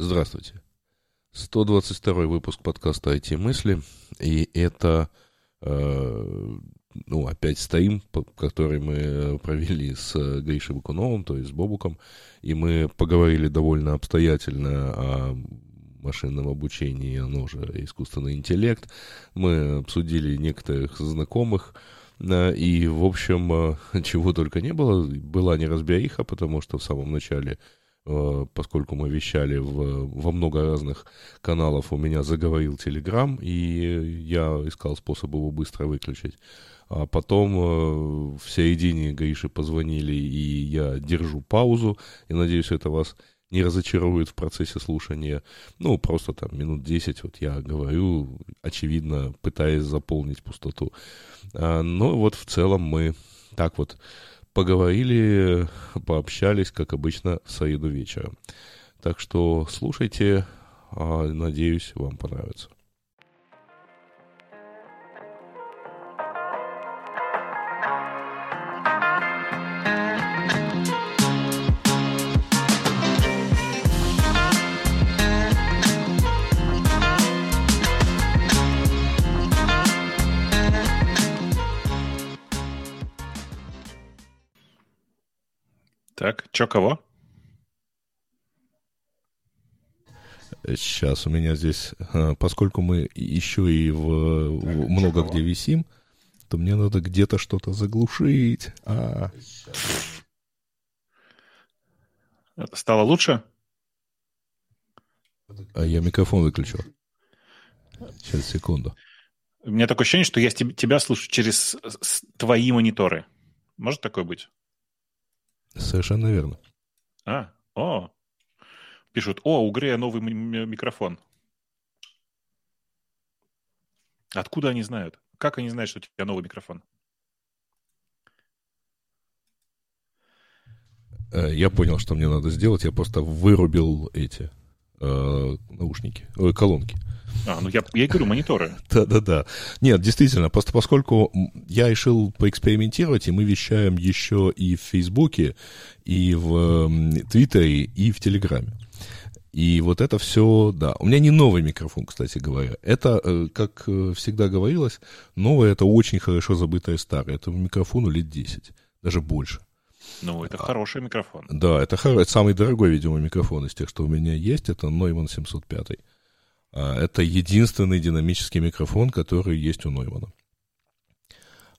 Здравствуйте. 122 выпуск подкаста «IT-мысли», и это, э, ну, опять стоим, который мы провели с Гришей Бакуновым, то есть с Бобуком, и мы поговорили довольно обстоятельно о машинном обучении, оно же искусственный интеллект. Мы обсудили некоторых знакомых, э, и, в общем, э, чего только не было. Была неразбериха, потому что в самом начале Э, поскольку мы вещали в, во много разных каналов, у меня заговорил Телеграм, и я искал способ его быстро выключить. А потом э, в середине Гриши позвонили, и я держу паузу, и надеюсь, это вас не разочарует в процессе слушания. Ну, просто там минут 10 вот я говорю, очевидно, пытаясь заполнить пустоту. А, но вот в целом мы так вот поговорили, пообщались, как обычно, в среду вечером. Так что слушайте, а, надеюсь, вам понравится. Так, чё кого? Сейчас у меня здесь, а, поскольку мы еще и в, в много где висим, то мне надо где-то что-то заглушить. А. Стало лучше? А я микрофон выключил. Сейчас, секунду. У меня такое ощущение, что я тебя слушаю через твои мониторы. Может такое быть? Совершенно верно. А, о, пишут, о, у Грея новый микрофон. Откуда они знают? Как они знают, что у тебя новый микрофон? Э, я понял, что мне надо сделать. Я просто вырубил эти э, наушники, э, колонки. А, ну я, я и говорю, мониторы. Да-да-да. Нет, действительно, просто поскольку я решил поэкспериментировать, и мы вещаем еще и в Фейсбуке, и в Твиттере, и в Телеграме. И вот это все, да. У меня не новый микрофон, кстати говоря. Это, э, как э, всегда говорилось, новое — это очень хорошо забытое старое. Этому микрофону лет 10, даже больше. Ну, это а, хороший микрофон. Да, это, хор... это самый дорогой, видимо, микрофон из тех, что у меня есть. Это Neumann 705. А, это единственный динамический микрофон, который есть у Ноймана.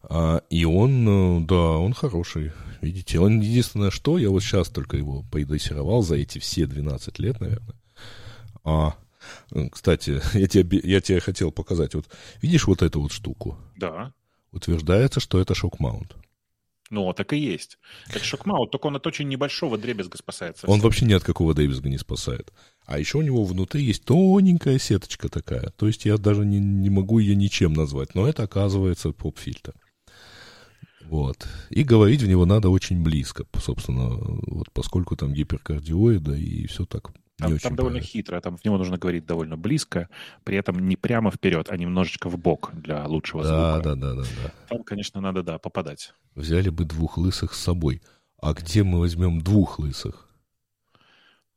А, и он, э, да, он хороший. Видите, он единственное, что я вот сейчас только его подрессировал за эти все 12 лет, наверное. А, кстати, я тебе, я тебе хотел показать. Вот видишь вот эту вот штуку? Да. Утверждается, что это шок-маунт. Ну, так и есть. Это шокмаут, только он от очень небольшого дребезга спасается. Он вообще ни от какого дребезга не спасает. А еще у него внутри есть тоненькая сеточка такая. То есть я даже не, не могу ее ничем назвать. Но это, оказывается, поп-фильтр. Вот. И говорить в него надо очень близко, собственно, вот поскольку там гиперкардиоида и все так там, там довольно хитро, там в него нужно говорить довольно близко, при этом не прямо вперед, а немножечко в бок для лучшего да, звука. Да, да, да, да. Там, конечно, надо, да, попадать. Взяли бы двух лысых с собой. А где мы возьмем двух лысых?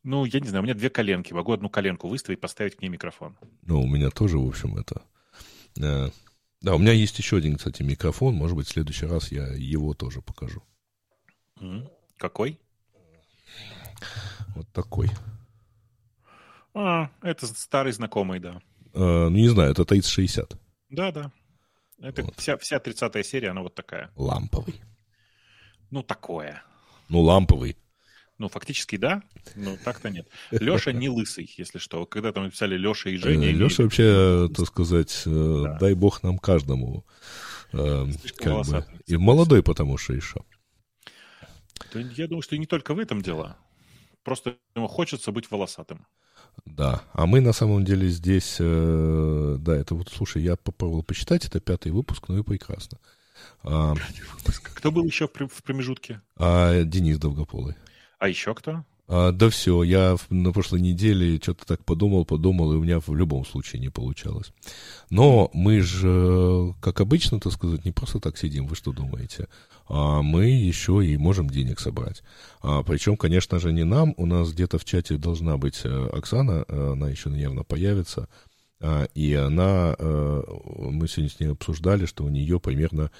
Ну, я не знаю, у меня две коленки. Могу одну коленку выставить, поставить к ней микрофон. Ну, у меня тоже, в общем, это... Э, да, у меня есть еще один, кстати, микрофон. Может быть, в следующий раз я его тоже покажу. Какой? Вот такой. А, это старый знакомый, да. А, ну, не знаю, это 3060. Да, да. Это вот. вся, вся 30-я серия, она вот такая. Ламповый. Ну, такое. Ну, ламповый. Ну, фактически да, но так-то нет. Леша не лысый, если что. Когда там написали Леша и Женя... Э, Леша вообще, так сказать, э, да. дай бог нам каждому. Э, как бы. И молодой, потому что еще. Я думаю, что и не только в этом дело. Просто ему хочется быть волосатым. Да, а мы на самом деле здесь, э, да, это вот, слушай, я попробовал почитать, это пятый выпуск, ну и прекрасно. А, Кто был еще в промежутке? А, Денис Долгополый. А еще кто? А, да все, я на прошлой неделе что-то так подумал, подумал, и у меня в любом случае не получалось. Но мы же, как обычно, так сказать, не просто так сидим, вы что думаете? А мы еще и можем денег собрать. А, причем, конечно же, не нам, у нас где-то в чате должна быть э, Оксана, э, она еще явно появится, а, и она, э, мы сегодня с ней обсуждали, что у нее примерно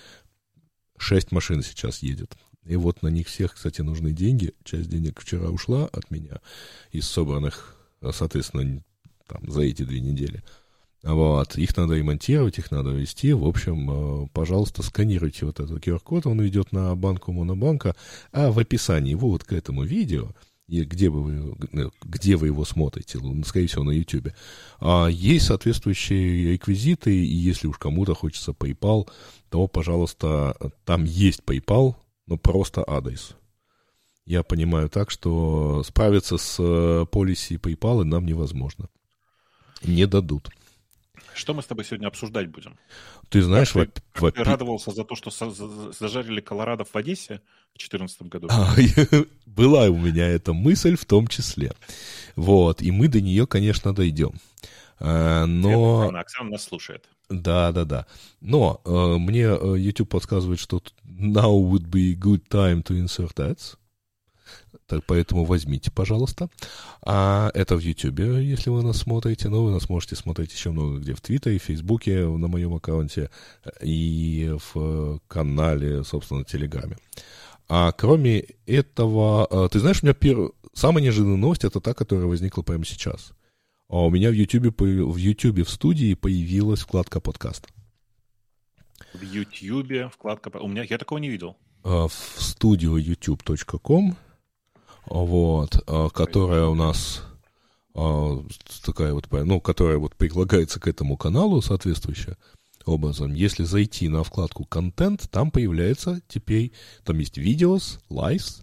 6 машин сейчас едет. И вот на них всех, кстати, нужны деньги. Часть денег вчера ушла от меня из собранных, соответственно, там, за эти две недели. Вот. Их надо ремонтировать, их надо вести. В общем, э, пожалуйста, сканируйте вот этот QR-код. Он ведет на банку Монобанка. А в описании вот к этому видео, и где, бы вы, э, где вы его смотрите, ну, скорее всего, на YouTube, а, есть соответствующие реквизиты, и если уж кому-то хочется PayPal, то, пожалуйста, там есть PayPal, но просто адрес. Я понимаю так, что справиться с полиси э, PayPal нам невозможно. Не дадут. Что мы с тобой сегодня обсуждать будем? Ты знаешь, как ты, как ты радовался за то, что зажарили Колорадо в Одессе в 2014 году? А, была у меня эта мысль в том числе. Вот, и мы до нее, конечно, дойдем. А, но... Это Оксана нас слушает. Да, да, да. Но э, мне э, YouTube подсказывает, что now would be good time to insert ads. Так, поэтому возьмите, пожалуйста. А это в YouTube, если вы нас смотрите. Но вы нас можете смотреть еще много где. В Твиттере, в Фейсбуке, на моем аккаунте и в канале, собственно, Телеграме. А кроме этого, э, ты знаешь, у меня пер... самая неожиданная новость это та, которая возникла прямо сейчас. А у меня в YouTube, в YouTube в студии появилась вкладка подкаст. В YouTube вкладка... У меня... Я такого не видел. А, в студию youtube.com, вот, а, которая у нас такая вот, ну, которая вот прилагается к этому каналу соответствующая образом. Если зайти на вкладку «Контент», там появляется теперь, там есть видеос, лайвс,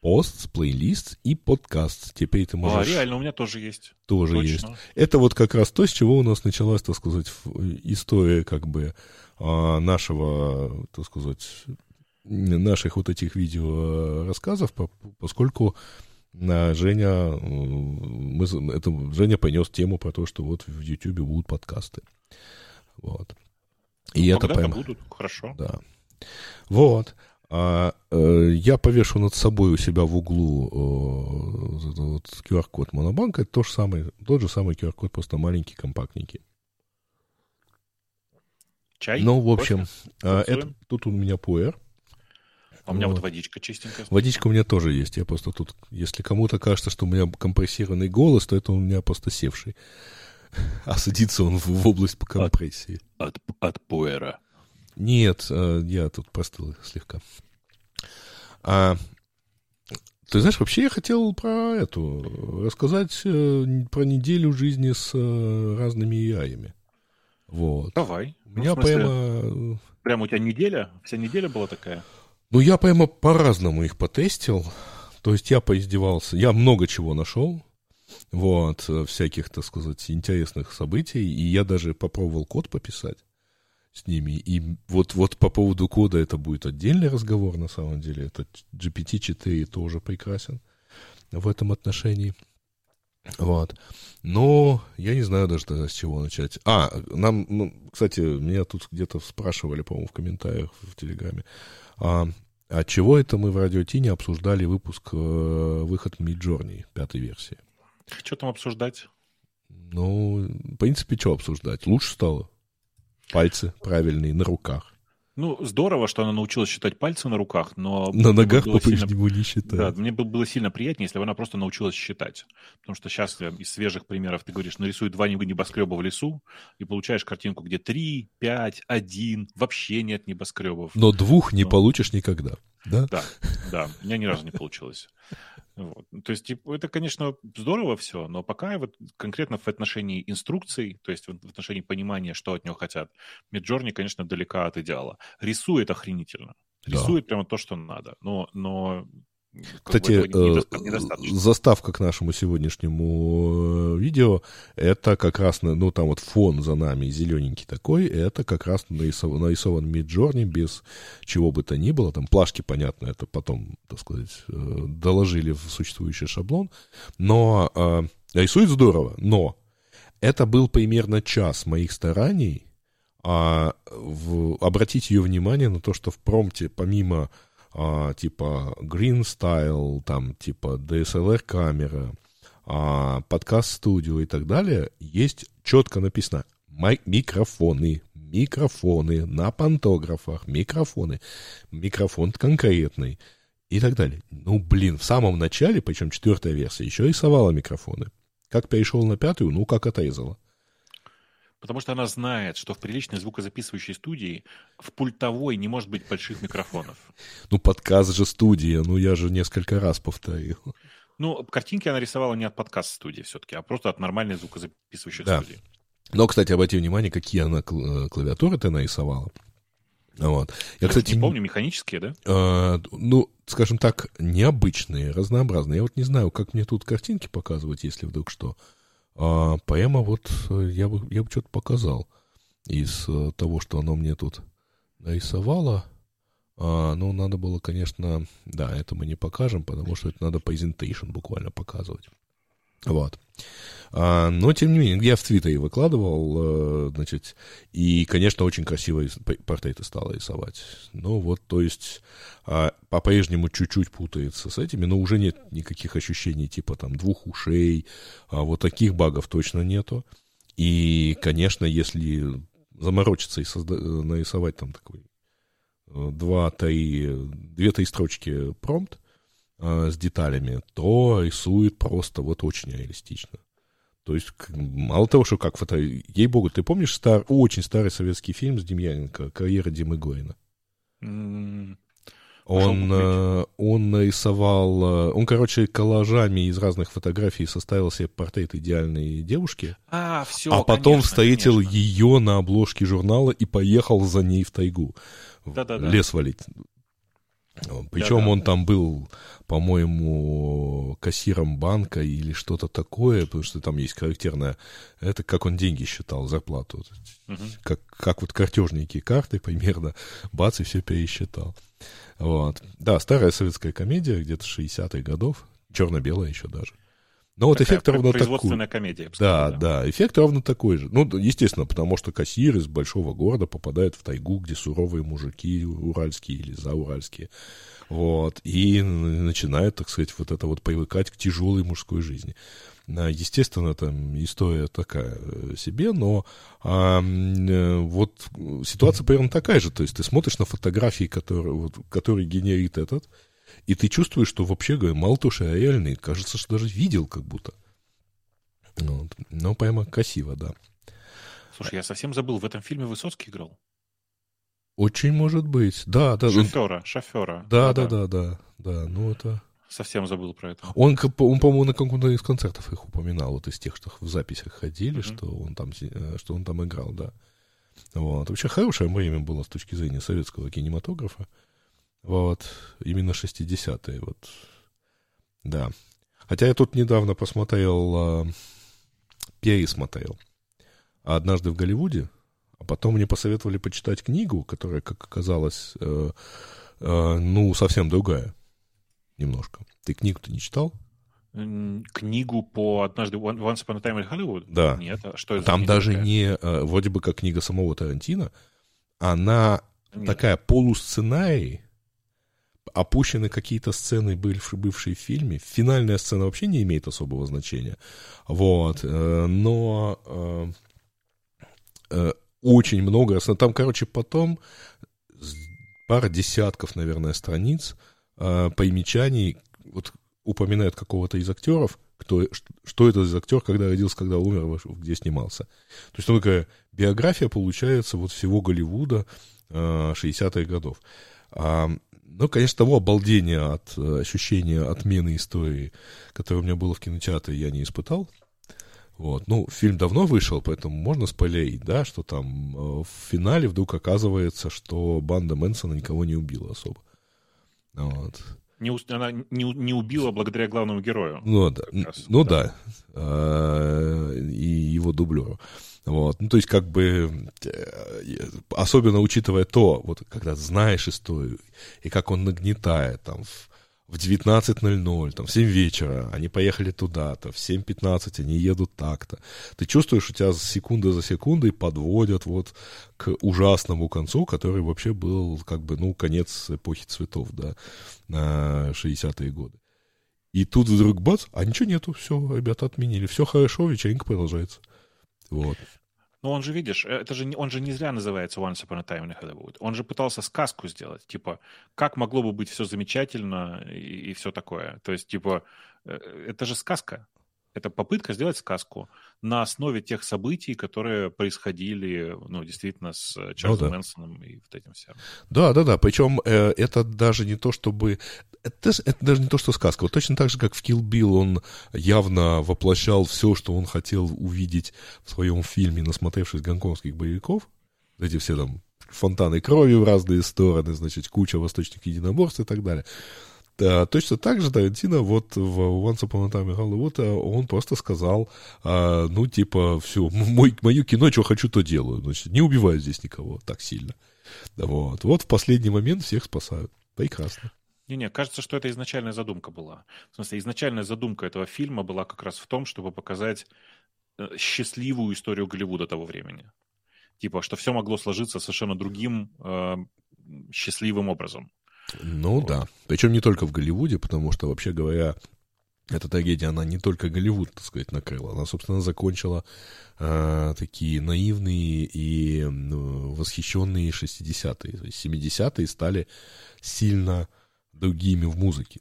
пост, плейлист и подкаст. Теперь ты можешь... А, реально, у меня тоже есть. Тоже Точно. есть. Это вот как раз то, с чего у нас началась, так сказать, история как бы а, нашего, так сказать, наших вот этих видео рассказов, поскольку на Женя, мы, это, Женя понес тему про то, что вот в YouTube будут подкасты. Вот. И ну, это прям... будут, хорошо. Да. Вот. А, э, я повешу над собой у себя в углу э, вот QR-код Монобанка. Это то же самое, тот же самый QR-код, просто маленький, компактненький. Чай? Ну, в общем, э, это, тут у меня пуэр. А у меня вот, вот водичка чистенькая. Водичка у меня тоже есть. Я просто тут, если кому-то кажется, что у меня компрессированный голос, то это у меня просто севший. А садится он в, в область по компрессии. От, от, от пуэра. Нет, э, я тут простыл слегка. А, ты знаешь, вообще я хотел про эту рассказать э, про неделю жизни с э, разными яями. Вот. Давай. У меня ну, прямо... Прямо у тебя неделя? Вся неделя была такая? Ну, я прямо по-разному их потестил. То есть я поиздевался. Я много чего нашел. Вот, всяких, так сказать, интересных событий. И я даже попробовал код пописать с ними. И вот, вот по поводу кода это будет отдельный разговор, на самом деле. Это GPT-4 тоже прекрасен в этом отношении. Вот. Но я не знаю даже тогда, с чего начать. А, нам, ну, кстати, меня тут где-то спрашивали, по-моему, в комментариях в Телеграме. А, а чего это мы в Радио Ти не обсуждали выпуск, э, выход Midjourney, пятой версии? Что там обсуждать? Ну, в принципе, что обсуждать? Лучше стало пальцы правильные на руках. Ну, здорово, что она научилась считать пальцы на руках, но... На ногах по-прежнему сильно... не считает. Да, мне было сильно приятнее, если бы она просто научилась считать. Потому что сейчас из свежих примеров ты говоришь, нарисуй два небоскреба в лесу, и получаешь картинку, где три, пять, один, вообще нет небоскребов. Но двух не но... получишь никогда, да? Да, да, у меня ни разу не получилось. Вот. Ну, то есть, типа, это, конечно, здорово все, но пока вот конкретно в отношении инструкций, то есть в отношении понимания, что от него хотят, Midjourney, конечно, далека от идеала. Рисует охренительно. Рисует да. прямо то, что надо. Но, но Кстати, э, заставка к нашему сегодняшнему э, видео, это как раз, ну, там вот фон за нами зелененький такой, это как раз нарисован, нарисован Миджорни без чего бы то ни было. Там плашки, понятно, это потом, так сказать, э, доложили в существующий шаблон. Но э, рисует здорово, но это был примерно час моих стараний а, в, обратить ее внимание на то, что в промте помимо а, типа Green Style, там типа DSLR камера, а, подкаст студио и так далее, есть четко написано микрофоны, микрофоны на пантографах, микрофоны, микрофон конкретный и так далее. Ну, блин, в самом начале, причем четвертая версия, еще рисовала микрофоны. Как перешел на пятую, ну, как отрезала. Потому что она знает, что в приличной звукозаписывающей студии в пультовой не может быть больших микрофонов. Ну, подкаст же студия, ну я же несколько раз повторил. Ну, картинки она рисовала не от подкаст-студии все-таки, а просто от нормальной звукозаписывающей да. студии. Но, кстати, обрати внимание, какие она э, клавиатуры ты нарисовала. Вот. Я, кстати, не помню, механические, да? Э, ну, скажем так, необычные, разнообразные. Я вот не знаю, как мне тут картинки показывать, если вдруг что. А поэма вот э, я бы, я бы что-то показал из э, того, что оно мне тут нарисовало. А, ну, надо было, конечно, да, это мы не покажем, потому что это надо presentation буквально показывать. Вот. А, но, тем не менее, я в Твиттере выкладывал, э, значит, и, конечно, очень красивые портреты стал рисовать. Ну, вот, то есть, а, по-прежнему чуть-чуть путается с этими, но уже нет никаких ощущений типа там двух ушей, а вот таких багов точно нету. И, конечно, если заморочиться и созда- нарисовать там такой э, два-три, две-три строчки промпт, с деталями, то рисует просто вот очень реалистично. То есть, мало того, что как фото... Ей-богу, ты помнишь стар... очень старый советский фильм с Демьяненко «Карьера Димы Гоина»? Mm. Он, э, он нарисовал, э, он, короче, коллажами из разных фотографий составил себе портрет идеальной девушки. А, все, а потом конечно, встретил конечно. ее на обложке журнала и поехал за ней в тайгу. Да-да-да. Лес валить. Причем да, да. он там был, по-моему, кассиром банка или что-то такое, потому что там есть характерное, это как он деньги считал, зарплату. Угу. Как, как вот картежники карты примерно, бац, и все пересчитал. Вот. Да, старая советская комедия, где-то 60-х годов, черно-белая еще даже. Но вот эффект ровно такой. комедия. Да, да, да, эффект ровно такой же. Ну, естественно, потому что кассир из большого города попадает в тайгу, где суровые мужики уральские или зауральские. Вот, и начинает, так сказать, вот это вот привыкать к тяжелой мужской жизни. Естественно, там история такая э, себе, но а, вот ситуация примерно такая же. То есть ты смотришь на фотографии, которые, вот, которые генерит этот, и ты чувствуешь, что вообще, говоря, мало то, что реальный, кажется, что даже видел как будто. Вот. Но прямо красиво, да. Слушай, я совсем забыл, в этом фильме Высоцкий играл? Очень может быть, да, да. Шофера, шофера. Да, да, да, да, да, ну это... Совсем забыл про это. Он, он по-моему, на каком-то из концертов их упоминал, вот из тех, что в записях ходили, mm-hmm. что, он там, э, что он там играл, да. Вот. Вообще хорошее время было с точки зрения советского кинематографа. Вот, именно 60-е, вот, да. Хотя я тут недавно посмотрел, э, пересмотрел «Однажды в Голливуде», а потом мне посоветовали почитать книгу, которая, как оказалось, э, э, ну, совсем другая немножко. Ты книгу-то не читал? Книгу по однажды Once Upon a Time in Hollywood? Да. Нет, а что это Там даже такая? не, э, вроде бы как книга самого Тарантино, она Нет. такая полусценарий, опущены какие-то сцены, бывшие, в фильме. Финальная сцена вообще не имеет особого значения. Вот. Э, но э, э, очень много. Там, короче, потом пара десятков, наверное, страниц примечаний, вот упоминают какого-то из актеров, кто, что это за актер, когда родился, когда умер, где снимался. То есть, такая биография, получается, вот всего Голливуда 60-х годов. Ну, конечно, того обалдения от э, ощущения отмены истории, которое у меня было в кинотеатре, я не испытал. Вот. Ну, фильм давно вышел, поэтому можно спойлерить, да, что там э, в финале вдруг оказывается, что банда Мэнсона никого не убила особо. Вот. Не, она не, не убила благодаря главному герою. Ну да, ну да, да. А, и его дублеру. Вот. Ну, то есть, как бы, э, особенно учитывая то, вот, когда знаешь историю, и как он нагнетает, там, в, в 19.00, там, в 7 вечера, они поехали туда-то, в 7.15 они едут так-то. Ты чувствуешь, у тебя секунда за секундой подводят вот к ужасному концу, который вообще был, как бы, ну, конец эпохи цветов, да, на 60-е годы. И тут вдруг бац, а ничего нету, все, ребята отменили, все хорошо, вечеринка продолжается. Вот. Ну, он же, видишь, э, это же, он же не зря называется Once Upon a Time in Hollywood. Он же пытался сказку сделать. Типа, как могло бы быть все замечательно и, и все такое. То есть, типа, э, это же сказка. Это попытка сделать сказку на основе тех событий, которые происходили, ну, действительно, с э, Чарльзом ну, да. Мэнсоном и вот этим всем. Да, да, да. Причем э, это даже не то, чтобы... Это, это даже не то, что сказка. Вот точно так же, как в Kill Bill он явно воплощал все, что он хотел увидеть в своем фильме, насмотревшись гонконгских боевиков. Эти все там фонтаны крови в разные стороны, значит, куча восточных единоборств и так далее. Точно так же Тарантино вот в Once Upon a Time in Hollywood он просто сказал, а, ну, типа, все, мой, мое кино, что хочу, то делаю. Значит, не убиваю здесь никого так сильно. Вот. вот в последний момент всех спасают. Прекрасно. Не-не, кажется, что это изначальная задумка была. В смысле, изначальная задумка этого фильма была как раз в том, чтобы показать э, счастливую историю Голливуда того времени. Типа, что все могло сложиться совершенно другим э, счастливым образом. Ну вот. да. Причем не только в Голливуде, потому что, вообще говоря, эта трагедия, она не только Голливуд, так сказать, накрыла. Она, собственно, закончила э, такие наивные и э, восхищенные 60-е. То есть 70-е стали сильно другими в музыке.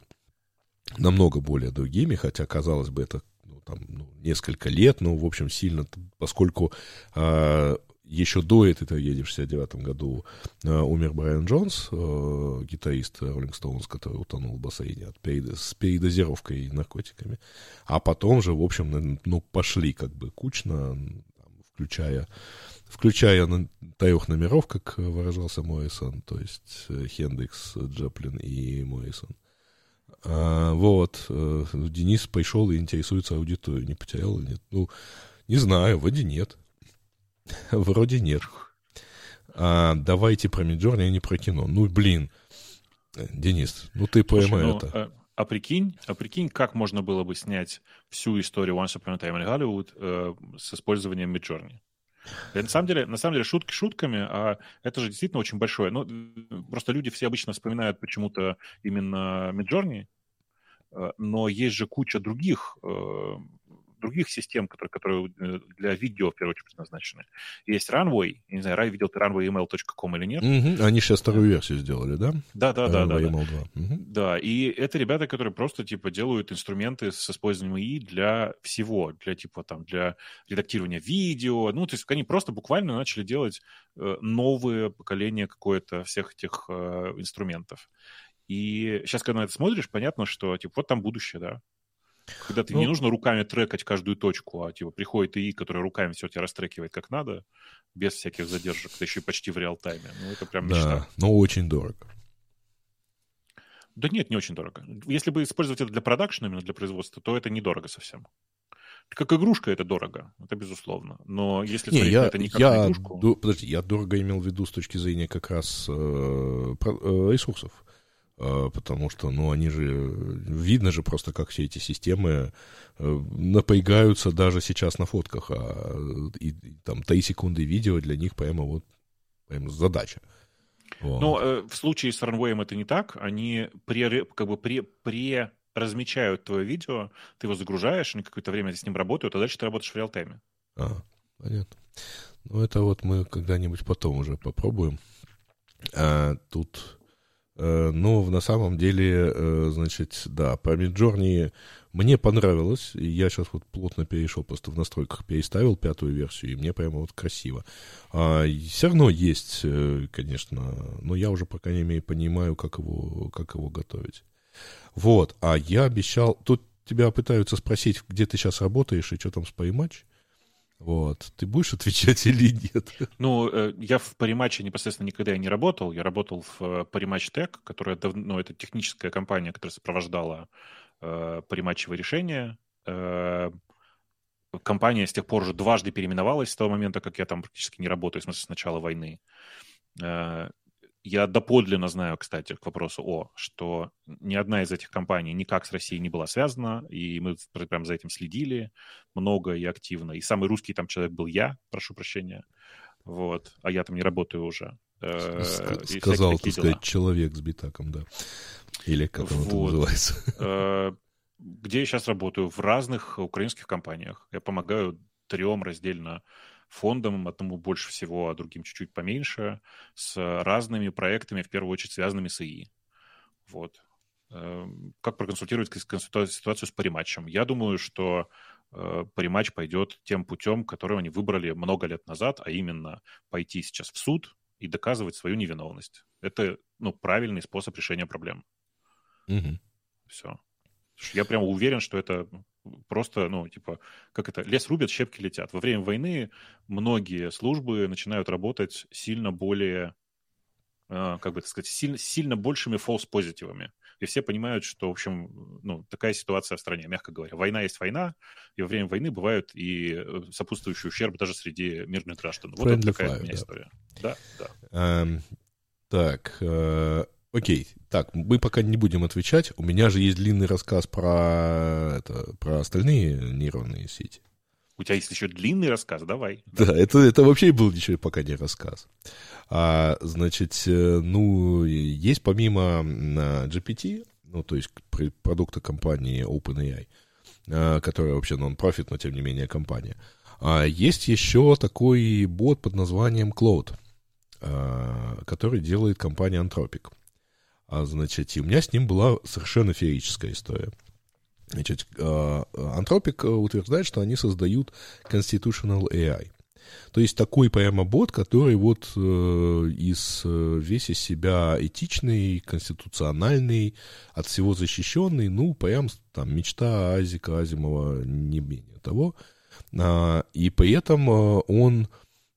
Намного более другими, хотя, казалось бы, это ну, там, ну, несколько лет, но, в общем, сильно, поскольку э, еще до этой трагедии в 69 году э, умер Брайан Джонс, э, гитарист Роллинг Стоунс, который утонул в бассейне от перед, с передозировкой наркотиками. А потом же, в общем, ну, пошли как бы кучно, включая, включая трех номеров, как выражался Моррисон, то есть э, Хендрикс, Джаплин и Моррисон. А, вот, э, Денис пришел и интересуется аудиторией, не потерял или нет. Ну, не знаю, вроде нет. Вроде нет. А, давайте про Миджорни, а не про кино. Ну, блин, Денис, ну ты пойми ну, это. А, а прикинь, а прикинь, как можно было бы снять всю историю Once Upon a Time in Hollywood э, с использованием Midjourney? на самом деле, на самом деле, шутки шутками, а это же действительно очень большое. Ну, просто люди все обычно вспоминают почему-то именно Midjourney, э, но есть же куча других э, других систем, которые, которые э, для видео, в первую очередь, предназначены. Есть Runway, я не знаю, Рай видел ты runwaymail.com или нет. Угу. Они сейчас вторую версию сделали, да? Да, да, да. да, да. Угу. да, и это ребята, которые просто, типа, делают инструменты с использованием ИИ для всего, для, типа, там, для редактирования видео, ну, то есть они просто буквально начали делать э, новое поколение какое-то всех этих э, инструментов. И сейчас, когда на это смотришь, понятно, что, типа, вот там будущее, да. Когда ты ну, не нужно руками трекать каждую точку, а типа приходит ИИ, который руками все тебя растрекивает как надо, без всяких задержек, да еще и почти в реал-тайме. Ну, это прям мечта. Да, но очень дорого. Да нет, не очень дорого. Если бы использовать это для продакшена, именно для производства, то это недорого совсем. Как игрушка это дорого, это безусловно. Но если не, я, это не как я, игрушку... До, подожди, я дорого имел в виду с точки зрения как раз э, э, ресурсов. А, потому что, ну, они же, видно же просто, как все эти системы э, напрягаются даже сейчас на фотках, а и, там 3 секунды видео для них прямо вот прямо задача. Вот. Но э, в случае с Runway это не так, они пре, как бы пре, пре размечают твое видео, ты его загружаешь, они какое-то время с ним работают, а дальше ты работаешь в реал-тайме. А, понятно. Ну, это вот мы когда-нибудь потом уже попробуем. А, тут но на самом деле, э, значит, да, по Midjourney мне понравилось. Я сейчас вот плотно перешел, просто в настройках переставил пятую версию, и мне прямо вот красиво. А, все равно есть, э, конечно, но я уже, по крайней мере, понимаю, как его, как его готовить. Вот, а я обещал... Тут тебя пытаются спросить, где ты сейчас работаешь и что там с Paymatch. Вот. Ты будешь отвечать или нет? Ну, э, я в париматче непосредственно никогда не работал. Я работал в э, Parimatch Tech, которая давно, ну, это техническая компания, которая сопровождала э, париматчевые решения. Э, компания с тех пор уже дважды переименовалась с того момента, как я там практически не работаю, в смысле, с начала войны. Э, я доподлинно знаю, кстати, к вопросу О, что ни одна из этих компаний никак с Россией не была связана, и мы прям за этим следили много и активно. И самый русский там человек был я, прошу прощения. Вот. А я там не работаю уже. Э, сказал, так сказать, человек с битаком, да. Или как он это называется. Э, где я сейчас работаю? В разных украинских компаниях. Я помогаю трем раздельно фондом, одному больше всего, а другим чуть-чуть поменьше, с разными проектами, в первую очередь связанными с ИИ. Вот. Эм, как проконсультировать ситуацию с париматчем? Я думаю, что э, париматч пойдет тем путем, который они выбрали много лет назад, а именно пойти сейчас в суд и доказывать свою невиновность. Это ну, правильный способ решения проблем. Угу. Все. Я прям уверен, что это просто, ну, типа, как это, лес рубят, щепки летят. Во время войны многие службы начинают работать сильно более, э, как бы это сказать, сильно, сильно большими фолс-позитивами. И все понимают, что, в общем, ну, такая ситуация в стране, мягко говоря. Война есть война, и во время войны бывают и э, сопутствующие ущерб даже среди мирных граждан. Вот это такая fire, у меня да. история. Да, да. Um, так, uh Окей, так, мы пока не будем отвечать. У меня же есть длинный рассказ про, это, про остальные нейронные сети. У тебя есть еще длинный рассказ, давай. Да, это, это вообще был ничего пока не рассказ. А, значит, э, ну, есть помимо GPT, ну, то есть продукта компании OpenAI, а, которая вообще нон-профит, но тем не менее компания, а есть еще такой бот под названием Cloud, а, который делает компания Anthropic. А, значит, и у меня с ним была совершенно феерическая история. Значит, Антропик а, утверждает, что они создают constitutional AI. То есть такой прямо бот, который вот э, из, э, весь из себя этичный, конституциональный, от всего защищенный, ну, прям там мечта Азика Азимова, не менее того. А, и при этом э, он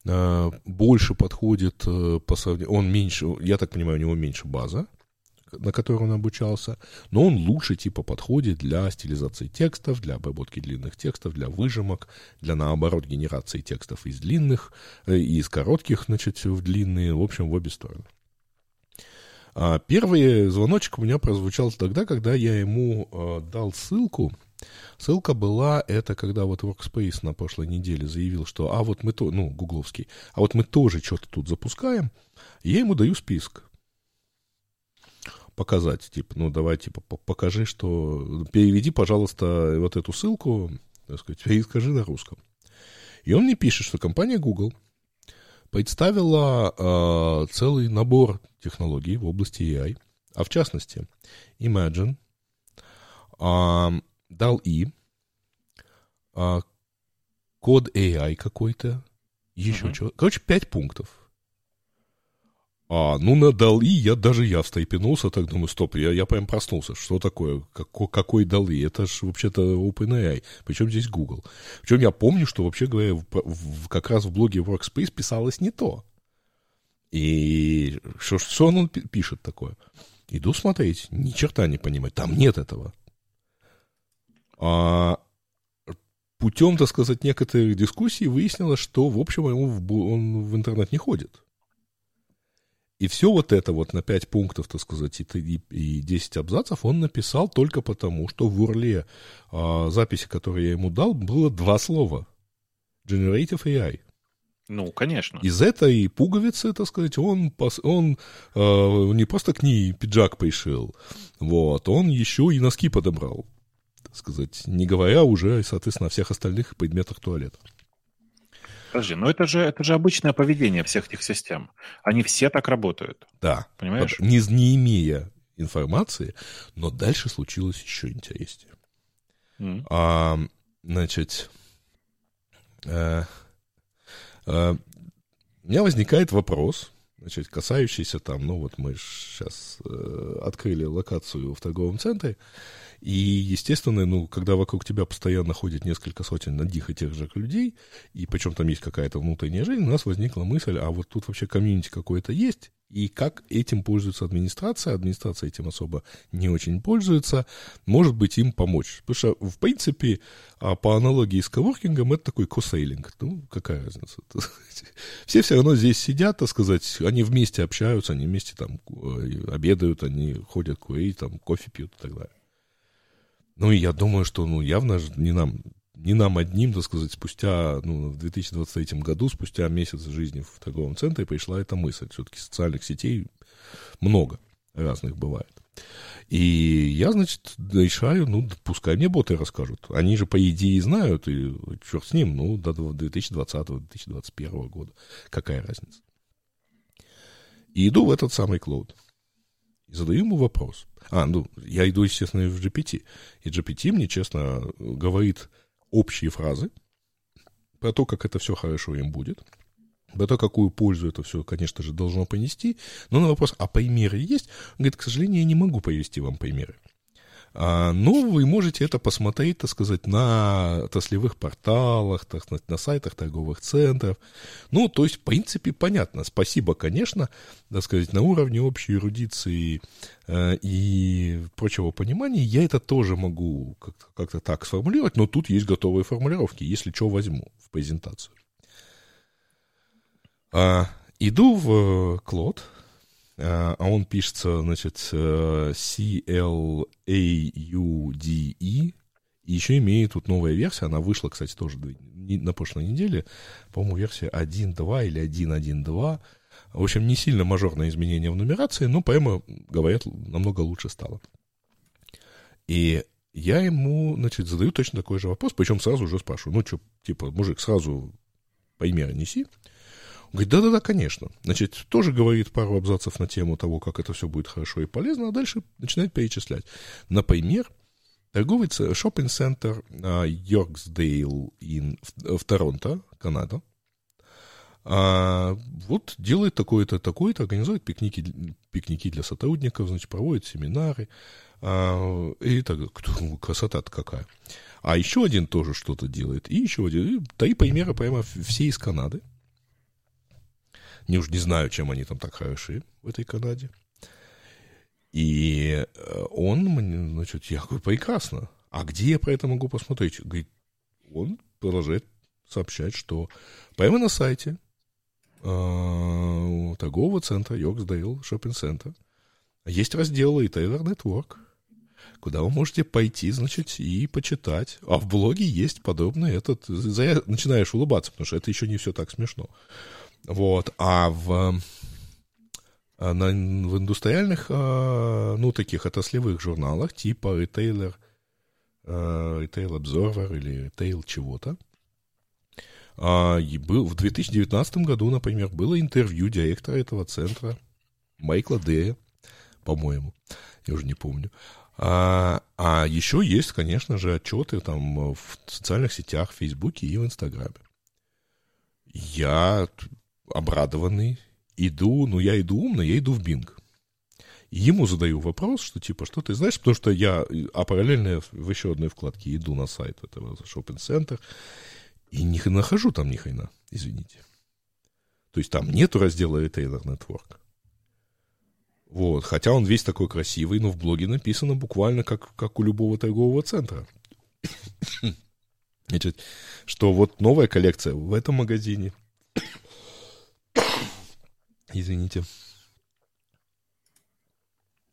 э, больше подходит э, по сравнению, он меньше, я так понимаю, у него меньше база, на которой он обучался, но он лучше типа подходит для стилизации текстов, для обработки длинных текстов, для выжимок, для наоборот генерации текстов из длинных э, и из коротких, значит, в длинные, в общем, в обе стороны. А первый звоночек у меня прозвучал тогда, когда я ему э, дал ссылку. Ссылка была, это когда вот Workspace на прошлой неделе заявил, что, а вот мы то, ну, гугловский, а вот мы тоже что-то тут запускаем. Я ему даю список показать, типа, ну, давай, типа, покажи, что... Переведи, пожалуйста, вот эту ссылку, так сказать, и скажи на русском. И он мне пишет, что компания Google представила э, целый набор технологий в области AI, а в частности, Imagine, э, DAL-E, э, код AI какой-то, еще uh-huh. чего. Короче, пять пунктов. А, ну, на Дали я даже я встрепенулся, так думаю, стоп, я, я прям проснулся. Что такое? Какой, какой Дали? Это же вообще-то OpenAI. Причем здесь Google. Причем я помню, что, вообще говоря, в, в, как раз в блоге Workspace писалось не то. И что, что он пишет такое? Иду смотреть, ни черта не понимаю, там нет этого. А путем, так сказать, некоторых дискуссий выяснилось, что, в общем, он в интернет не ходит. И все вот это вот на 5 пунктов, так сказать, и, и 10 абзацев он написал только потому, что в урле а, записи, которые я ему дал, было два слова. Generative AI. Ну, конечно. Из этой пуговицы, так сказать, он, он э, не просто к ней пиджак пришил, вот, он еще и носки подобрал, так сказать, не говоря уже, соответственно, о всех остальных предметах туалета. Подожди, но это же, это же обычное поведение всех этих систем. Они все так работают. Да. Понимаешь? Не, не имея информации, но дальше случилось еще интереснее. Mm. А, значит, а, а, у меня возникает вопрос, значит, касающиеся там, ну вот мы сейчас э, открыли локацию в торговом центре, и, естественно, ну, когда вокруг тебя постоянно ходит несколько сотен одних и тех же людей, и причем там есть какая-то внутренняя жизнь, у нас возникла мысль, а вот тут вообще комьюнити какое-то есть, и как этим пользуется администрация, администрация этим особо не очень пользуется, может быть, им помочь. Потому что, в принципе, а, по аналогии с коворкингом, это такой косейлинг. Ну, какая разница? Все все равно здесь сидят, так сказать, они вместе общаются, они вместе там э, обедают, они ходят курить, там кофе пьют и так далее. Ну, и я думаю, что, ну, явно не нам, не нам одним, так сказать, спустя, ну, в 2023 году, спустя месяц жизни в торговом центре пришла эта мысль. Все-таки социальных сетей много разных бывает. И я, значит, решаю, ну, пускай мне боты расскажут. Они же, по идее, знают, и черт с ним, ну, до 2020-2021 года. Какая разница? И иду в этот самый клоуд. И задаю ему вопрос. А, ну, я иду, естественно, в GPT. И GPT мне, честно, говорит общие фразы про то, как это все хорошо им будет, про то, какую пользу это все, конечно же, должно понести. Но на вопрос, а примеры есть? Он говорит, к сожалению, я не могу привести вам примеры. А, но вы можете это посмотреть, так сказать, на отраслевых порталах, так сказать, на сайтах торговых центров. Ну, то есть, в принципе, понятно. Спасибо, конечно, так сказать, на уровне общей эрудиции э, и прочего понимания я это тоже могу как-то, так сформулировать, но тут есть готовые формулировки, если что возьму в презентацию. А, иду в Клод, а, а он пишется, значит, C-L-A-U-D-E, и еще имеет тут новая версия, она вышла, кстати, тоже на прошлой неделе, по-моему, версия 1.2 или 1.1.2, в общем, не сильно мажорное изменение в нумерации, но прямо, говорят, намного лучше стало. И я ему, значит, задаю точно такой же вопрос, причем сразу уже спрашиваю, ну, что, типа, мужик, сразу примеры неси. Говорит, да-да-да, конечно. Значит, тоже говорит пару абзацев на тему того, как это все будет хорошо и полезно, а дальше начинает перечислять. Например, торговый шоппинг-центр Йорксдейл в, в Торонто, Канада, а, вот делает такое-то, такое-то, организует пикники, пикники для сотрудников, значит, проводит семинары, а, и так, красота-то какая. А еще один тоже что-то делает, и еще один, три примера прямо все из Канады. Не уж не знаю, чем они там так хороши в этой Канаде. И э, он мне, значит, я говорю, прекрасно. А где я про это могу посмотреть? Говорит, он продолжает сообщать, что прямо на сайте э, торгового центра Йорксдейл Шоппинг Центр есть раздел Retailer Network, куда вы можете пойти, значит, и почитать. А в блоге есть подобный этот... Начинаешь улыбаться, потому что это еще не все так смешно. Вот. А в, а на, в индустриальных, а, ну, таких отраслевых журналах, типа Retailer, а, Retail Observer или Retail чего-то, и был, в 2019 году, например, было интервью директора этого центра, Майкла Дея, по-моему, я уже не помню. А, а еще есть, конечно же, отчеты там в социальных сетях, в Фейсбуке и в Инстаграме. Я обрадованный, иду, ну, я иду умно, я иду в Бинг. Ему задаю вопрос, что типа, что ты знаешь, потому что я, а параллельно в еще одной вкладке иду на сайт этого шоппинг-центра, и не нахожу там ни хрена, извините. То есть там нету раздела Retailer Network. Вот, хотя он весь такой красивый, но в блоге написано буквально как, как у любого торгового центра. Значит, что вот новая коллекция в этом магазине, Извините.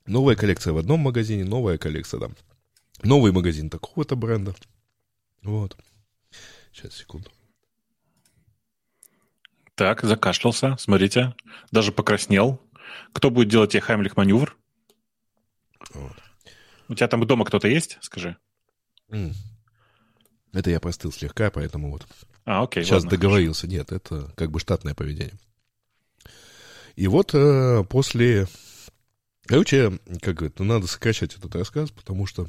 Новая коллекция в одном магазине, новая коллекция там. Новый магазин такого-то бренда. Вот. Сейчас, секунду. Так, закашлялся. Смотрите. Даже покраснел. Кто будет делать тебе Хаймлих маневр? Вот. У тебя там дома кто-то есть? Скажи. Это я простыл слегка, поэтому вот. А, окей. Сейчас ладно, договорился. Хорошо. Нет, это как бы штатное поведение. И вот э, после... Короче, как говорят, ну, надо сокращать этот рассказ, потому что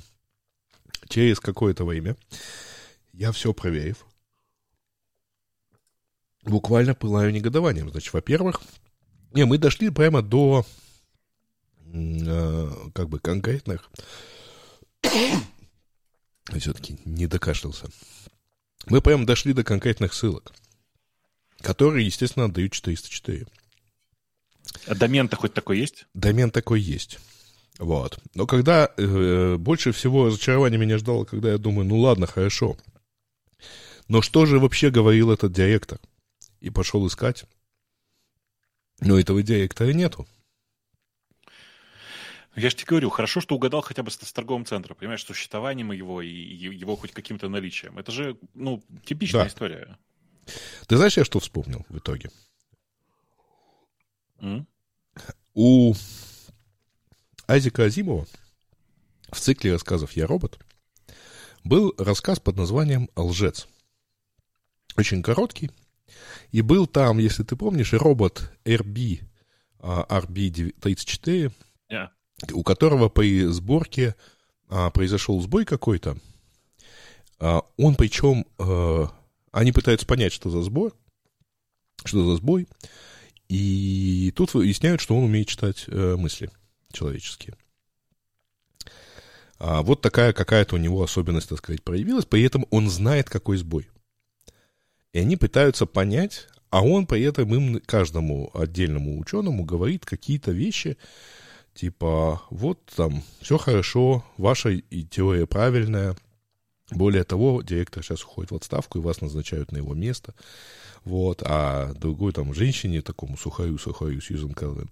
через какое-то время я все проверив, буквально пылаю негодованием. Значит, во-первых, Не, мы дошли прямо до э, как бы конкретных... Все-таки не докашлялся. Мы прямо дошли до конкретных ссылок, которые, естественно, отдают 404. А домен-то хоть такой есть? Домен такой есть. Вот. Но когда э, больше всего разочарования меня ждало, когда я думаю, ну ладно, хорошо. Но что же вообще говорил этот директор? И пошел искать. Но этого директора нету. Я же тебе говорю, хорошо, что угадал хотя бы с, с торговым центром, понимаешь, с существованием его и его хоть каким-то наличием. Это же, ну, типичная да. история. Ты знаешь, я что вспомнил в итоге? Mm? У Айзека Азимова в цикле рассказов «Я робот» был рассказ под названием «Лжец». Очень короткий. И был там, если ты помнишь, робот RB, RB34, yeah. у которого при сборке а, произошел сбой какой-то. А, он причем... А, они пытаются понять, что за сбор, что за сбой. И тут выясняют, что он умеет читать э, мысли человеческие. А вот такая какая-то у него особенность, так сказать, проявилась. При этом он знает, какой сбой. И они пытаются понять, а он при этом им, каждому отдельному ученому говорит какие-то вещи, типа, вот там, все хорошо, ваша теория правильная. Более того, директор сейчас уходит в отставку, и вас назначают на его место. Вот, а другой там женщине, такому сухаю-сухаю Сьюзен Келвин,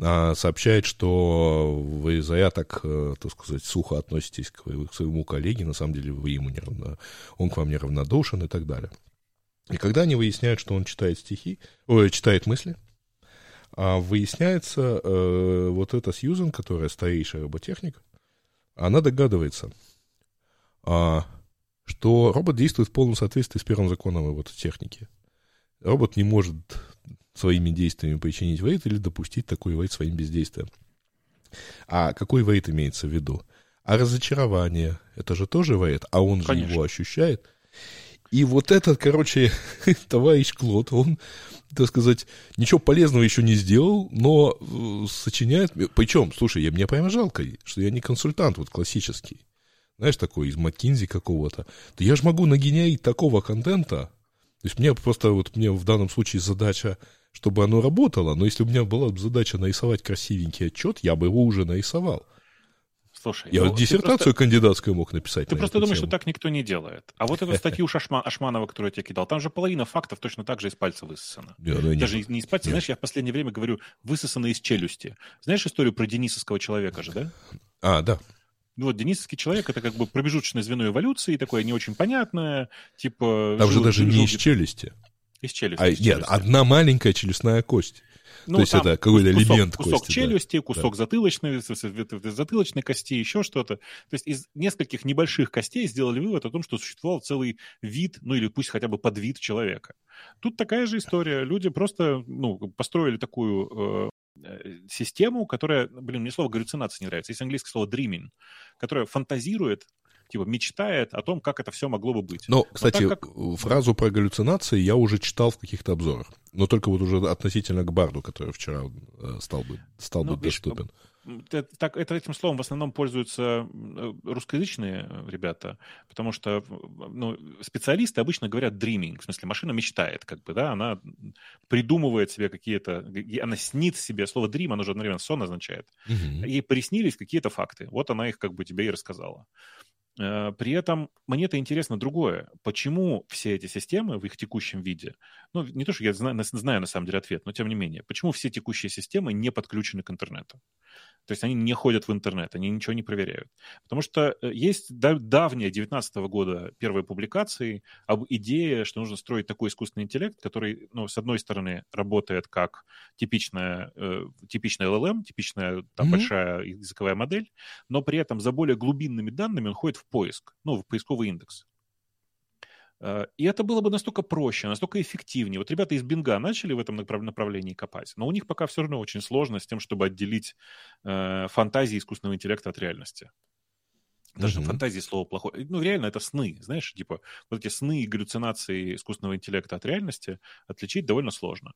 а, сообщает, что вы зря так, э, так сказать, сухо относитесь к, своему коллеге, на самом деле вы ему не равно, он к вам не равнодушен и так далее. И когда они выясняют, что он читает стихи, ой, читает мысли, а выясняется, э, вот эта Сьюзен, которая старейшая роботехник, она догадывается, что робот действует в полном соответствии с первым законом робототехники. Робот не может своими действиями причинить вред или допустить такой вред своим бездействием. А какой вред имеется в виду? А разочарование, это же тоже вред, а он Конечно. же его ощущает. И вот этот, короче, товарищ Клод, он, так сказать, ничего полезного еще не сделал, но э, сочиняет... Причем, слушай, я, мне прямо жалко, что я не консультант вот классический. Знаешь, такой из Маккинзи какого-то. Да я же могу нагенерить такого контента. То есть мне просто, вот мне в данном случае задача, чтобы оно работало, но если бы у меня была задача нарисовать красивенький отчет, я бы его уже нарисовал. Слушай, я ну, диссертацию просто, кандидатскую мог написать. Ты просто думаешь, тему. что так никто не делает. А вот эту статью Шашма, Ашманова, которую я тебе кидал, там же половина фактов точно так же из пальца высосана. Да, да, Даже не, не из пальца, нет. знаешь, я в последнее время говорю, высосана из челюсти. Знаешь историю про денисовского человека же, да? А, да. Ну вот денисовский человек это как бы промежуточное звено эволюции, такое не очень понятное, типа... Там же даже не из челюсти. Из челюсти. А, из нет, челюсти. одна маленькая челюстная кость. Ну, То есть это какой-то кусок, элемент кусок кости. челюсти, да. кусок да. затылочной, затылочной кости, еще что-то. То есть из нескольких небольших костей сделали вывод о том, что существовал целый вид, ну или пусть хотя бы подвид человека. Тут такая же история. Люди просто ну, построили такую э, систему, которая, блин, мне слово галлюцинация не нравится. Есть английское слово dreaming, которая фантазирует типа мечтает о том, как это все могло бы быть. Но, кстати, Но как... фразу про галлюцинации я уже читал в каких-то обзорах. Но только вот уже относительно к Барду, который вчера э, стал бы, стал ну, бы видишь, доступен. Это, так, это этим словом в основном пользуются русскоязычные э, ребята, потому что ну, специалисты обычно говорят dreaming, в смысле машина мечтает, как бы, да, она придумывает себе какие-то, она снит себе, слово dream, оно же одновременно сон означает, угу. ей приснились какие-то факты, вот она их как бы тебе и рассказала. Э, при этом мне это интересно другое. Почему все эти системы в их текущем виде, ну, не то, что я знаю, знаю на самом деле ответ, но тем не менее, почему все текущие системы не подключены к интернету? То есть они не ходят в интернет, они ничего не проверяют. Потому что э, есть давняя 19 года первые публикации об идее, что нужно строить такой искусственный интеллект, который, ну, с одной стороны, работает как типичная, э, типичная LLM, типичная там, mm-hmm. большая языковая модель, но при этом за более глубинными данными он ходит в поиск, ну, в поисковый индекс. Э, и это было бы настолько проще, настолько эффективнее. Вот ребята из Бинга начали в этом направлении копать, но у них пока все равно очень сложно с тем, чтобы отделить э, фантазии искусственного интеллекта от реальности. Даже mm-hmm. фантазии слово плохое. Ну, реально, это сны. Знаешь, типа, вот эти сны и галлюцинации искусственного интеллекта от реальности отличить довольно сложно.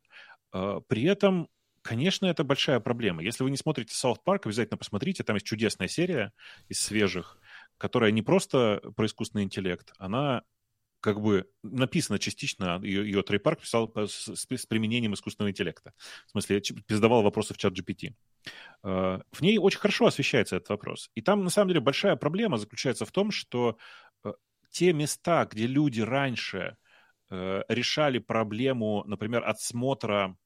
Э, при этом конечно, это большая проблема. Если вы не смотрите South Park, обязательно посмотрите. Там есть чудесная серия из свежих, которая не просто про искусственный интеллект, она как бы написано частично, ее, ее Трей Парк писал с, с применением искусственного интеллекта. В смысле, задавал вопросы в чат GPT. Э, в ней очень хорошо освещается этот вопрос. И там, на самом деле, большая проблема заключается в том, что э, те места, где люди раньше э, решали проблему, например, отсмотра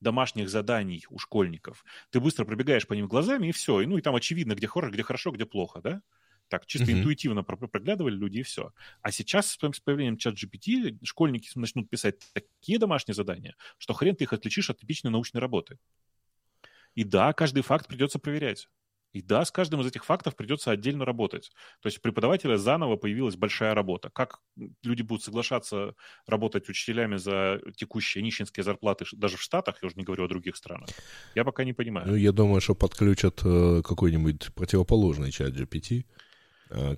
домашних заданий у школьников, ты быстро пробегаешь по ним глазами, и все. И, ну, и там очевидно, где хорошо, где хорошо, где плохо, да? Так, чисто mm-hmm. интуитивно проглядывали люди, и все. А сейчас с появлением чат GPT школьники начнут писать такие домашние задания, что хрен ты их отличишь от типичной научной работы. И да, каждый факт придется проверять. И да, с каждым из этих фактов придется отдельно работать. То есть у преподавателя заново появилась большая работа. Как люди будут соглашаться работать учителями за текущие нищенские зарплаты даже в Штатах, я уже не говорю о других странах, я пока не понимаю. Ну, я думаю, что подключат э, какой-нибудь противоположный чат GPT,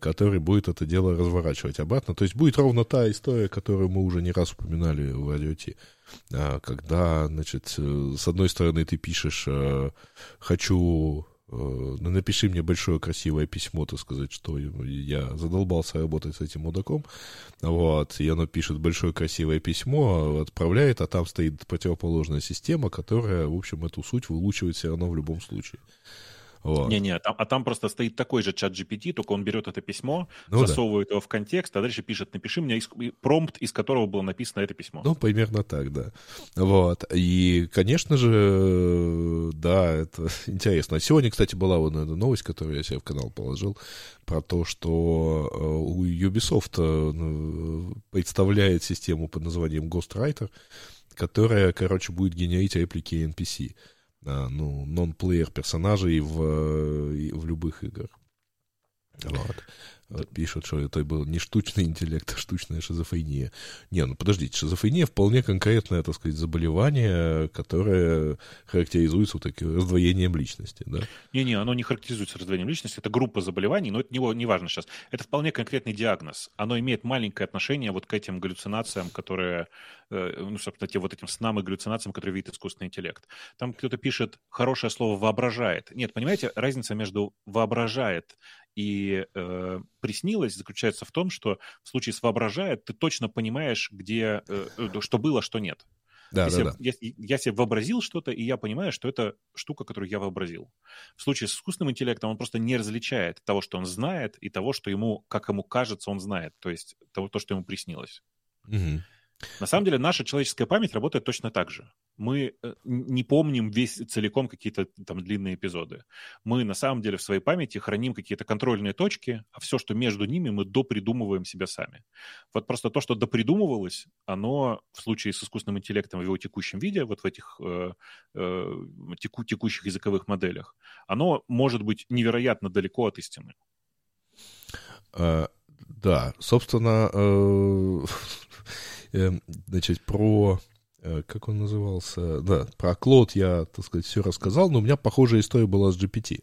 который будет это дело разворачивать обратно. То есть будет ровно та история, которую мы уже не раз упоминали в радио. А, когда, значит, э, с одной стороны ты пишешь «хочу ну, напиши мне большое красивое письмо, так сказать, что я задолбался работать с этим мудаком, вот, и оно пишет большое красивое письмо, отправляет, а там стоит противоположная система, которая, в общем, эту суть вылучивает все равно в любом случае. Вот. Не-не, там, а там просто стоит такой же чат GPT, только он берет это письмо, ну, засовывает да. его в контекст, а дальше пишет, напиши мне из, промпт, из которого было написано это письмо. Ну, примерно так, да. Вот. И, конечно же, да, это интересно. Сегодня, кстати, была вот эта новость, которую я себе в канал положил, про то, что э, у Ubisoft э, ну, представляет систему под названием Ghostwriter, которая, короче, будет генерить реплики NPC. А, ну, нон-плеер персонажей в, э, в любых играх. Вот. Вот пишут, что это был не штучный интеллект, а штучная шизофрения. Не, ну подождите, шизофрения вполне конкретное, так сказать, заболевание, которое характеризуется вот таким раздвоением личности, да? Не-не, оно не характеризуется раздвоением личности, это группа заболеваний, но это не, не важно сейчас. Это вполне конкретный диагноз. Оно имеет маленькое отношение вот к этим галлюцинациям, которые, э, ну, собственно, те вот этим снам и галлюцинациям, которые видит искусственный интеллект. Там кто-то пишет хорошее слово «воображает». Нет, понимаете, разница между «воображает» и э, приснилось заключается в том, что в случае с воображает ты точно понимаешь, где э, э что было, что нет. Да, если, да, да. Я, я себе вообразил что-то, и я понимаю, что это штука, которую я вообразил. В случае с искусственным интеллектом он просто не различает того, что он знает, и того, что ему, как ему кажется, он знает. То есть того, то, что ему приснилось. Угу. На самом деле наша человеческая память работает точно так же. Мы э, не помним весь целиком какие-то там длинные эпизоды. Мы на самом деле в своей памяти храним какие-то контрольные точки, а все, что между ними, мы допридумываем себя сами. Вот просто то, что допридумывалось, оно в случае с искусственным интеллектом в его текущем виде, вот в этих э, э, теку, текущих языковых моделях, оно может быть невероятно далеко от истины. А, да, собственно, э, значит, про э, как он назывался, да, про Клод я, так сказать, все рассказал, но у меня похожая история была с GPT.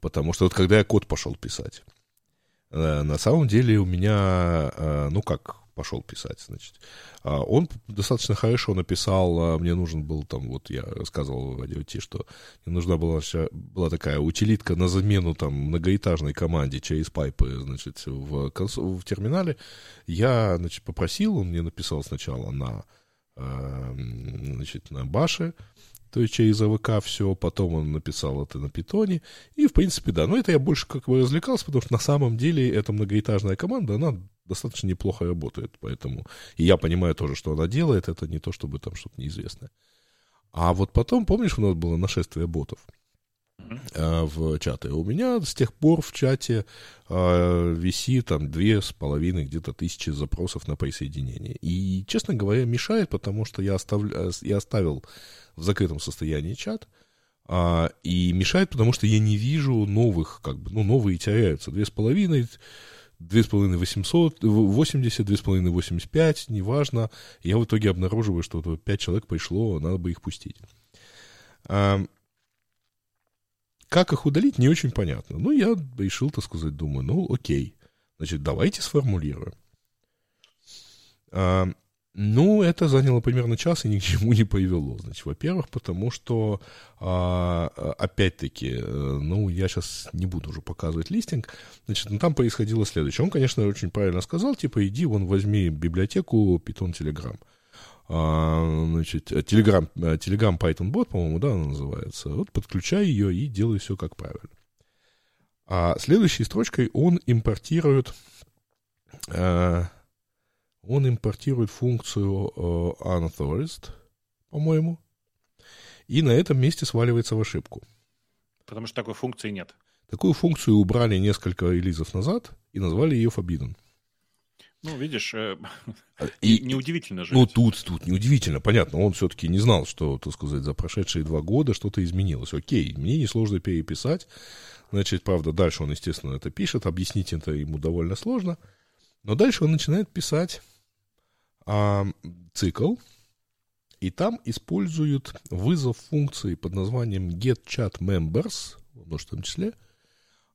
Потому что вот когда я код пошел писать, э, на самом деле у меня, э, ну как, пошел писать, значит. А он достаточно хорошо написал, а мне нужен был там, вот я рассказывал в радио что мне нужна была, была такая утилитка на замену там многоэтажной команде через пайпы, значит, в, в терминале. Я, значит, попросил, он мне написал сначала на, значит, на баше, то есть через АВК все, потом он написал это на питоне, и, в принципе, да, но это я больше как бы развлекался, потому что на самом деле эта многоэтажная команда, она достаточно неплохо работает, поэтому... И я понимаю тоже, что она делает, это не то, чтобы там что-то неизвестное. А вот потом, помнишь, у нас было нашествие ботов э, в чаты? У меня с тех пор в чате э, висит там две с половиной где-то тысячи запросов на присоединение. И, честно говоря, мешает, потому что я, оставля... Э, я оставил в закрытом состоянии чат, а, и мешает, потому что я не вижу новых, как бы, ну, новые теряются. Две с половиной 2,880, 2,85, неважно. Я в итоге обнаруживаю, что 5 человек пришло, надо бы их пустить. А, как их удалить, не очень понятно. Ну, я решил, так сказать, думаю, ну, окей. Значит, давайте сформулируем. А, Ну, это заняло примерно час и ни к чему не привело. Значит, во-первых, потому что, а, опять-таки, э, ну, я сейчас не буду уже показывать листинг, значит, ну, там происходило следующее. Он, конечно, очень правильно сказал, типа, иди, вон, возьми библиотеку Python Telegram. А, значит, Telegram, Telegram Python Bot, по-моему, да, она называется. Вот подключай ее и делай все как правильно. А следующей строчкой он импортирует а, он импортирует функцию uh, unauthorized, по-моему, и на этом месте сваливается в ошибку. Потому что такой функции нет. Такую функцию убрали несколько релизов назад и назвали ее forbidden. Ну, видишь, э, и, неудивительно же. Ну, тут, тут неудивительно, понятно. Он все-таки не знал, что, так сказать, за прошедшие два года что-то изменилось. Окей, мне несложно переписать. Значит, правда, дальше он, естественно, это пишет. Объяснить это ему довольно сложно. Но дальше он начинает писать а, цикл, и там используют вызов функции под названием getChatMembers, в множественном числе,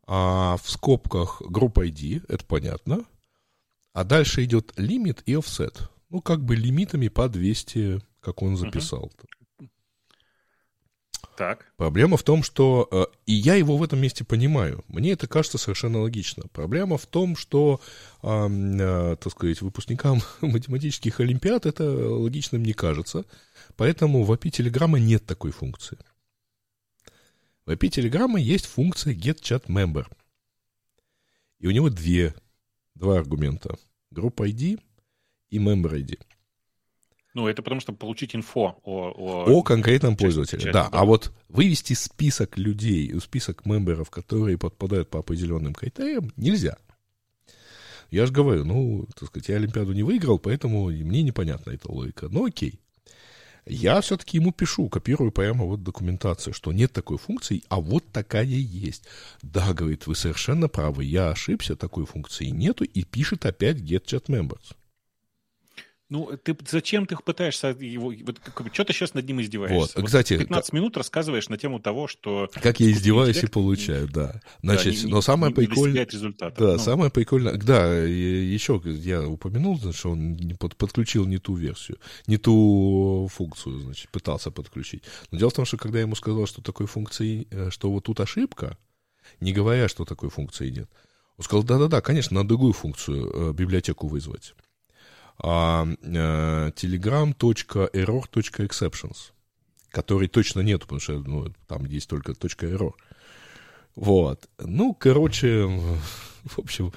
а в скобках group ID, это понятно, а дальше идет лимит и offset. Ну, как бы лимитами по 200, как он записал. Uh-huh. Так. Проблема в том, что... Э, и я его в этом месте понимаю. Мне это кажется совершенно логично. Проблема в том, что, э, э, так сказать, выпускникам математических олимпиад это логичным не кажется. Поэтому в API Telegram нет такой функции. В API Telegram есть функция getChatMember. И у него две, два аргумента. Group ID и Member ID. Ну, это потому что получить инфо о... О, о конкретном пользователе, части, да. да. А вот вывести список людей, список мемберов, которые подпадают по определенным критериям, нельзя. Я же говорю, ну, так сказать, я Олимпиаду не выиграл, поэтому мне непонятна эта логика. Но окей. Я все-таки ему пишу, копирую прямо вот документацию, что нет такой функции, а вот такая есть. Да, говорит, вы совершенно правы, я ошибся, такой функции нету, и пишет опять get chat members. Ну, ты зачем ты пытаешься его... Вот, что ты сейчас над ним издеваешься? Вот, кстати... 15 как... минут рассказываешь на тему того, что... Как я издеваюсь и получаю, да. Значит, да, не, но самое прикольное... результата. Да, ну. самое прикольное... Да, еще я упомянул, что он под, подключил не ту версию, не ту функцию, значит, пытался подключить. Но дело в том, что когда я ему сказал, что такой функции, э, что вот тут ошибка, не говоря, что такой функции нет, он сказал, да-да-да, конечно, надо другую функцию, э, библиотеку вызвать а, э, telegram.error.exceptions, который точно нету, потому что ну, там есть только .error. Вот. Ну, короче, в общем,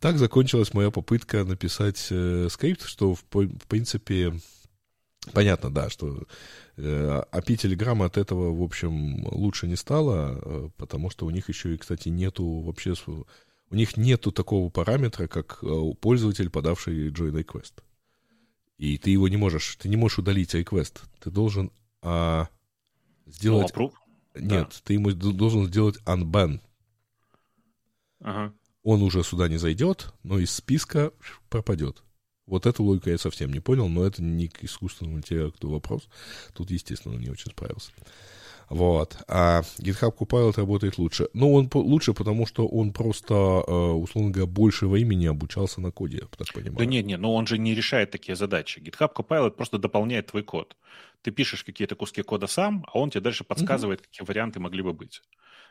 так закончилась моя попытка написать э, скрипт, что, в, в принципе, понятно, да, что э, API Telegram от этого, в общем, лучше не стало, э, потому что у них еще и, кстати, нету вообще у них нету такого параметра, как э, пользователь, подавший join request. И ты его не можешь, ты не можешь удалить request. Ты должен а, сделать... Oh, Нет, да. ты ему должен сделать unban. Ага. Он уже сюда не зайдет, но из списка пропадет. Вот эту логику я совсем не понял, но это не к искусственному интеллекту вопрос. Тут, естественно, он не очень справился. Вот. А GitHub Copilot работает лучше. Ну, он лучше, потому что он просто, э, условно говоря, больше времени обучался на коде, я так понимаю. Да нет, нет, но он же не решает такие задачи. GitHub Copilot просто дополняет твой код. Ты пишешь какие-то куски кода сам, а он тебе дальше подсказывает, mm-hmm. какие варианты могли бы быть.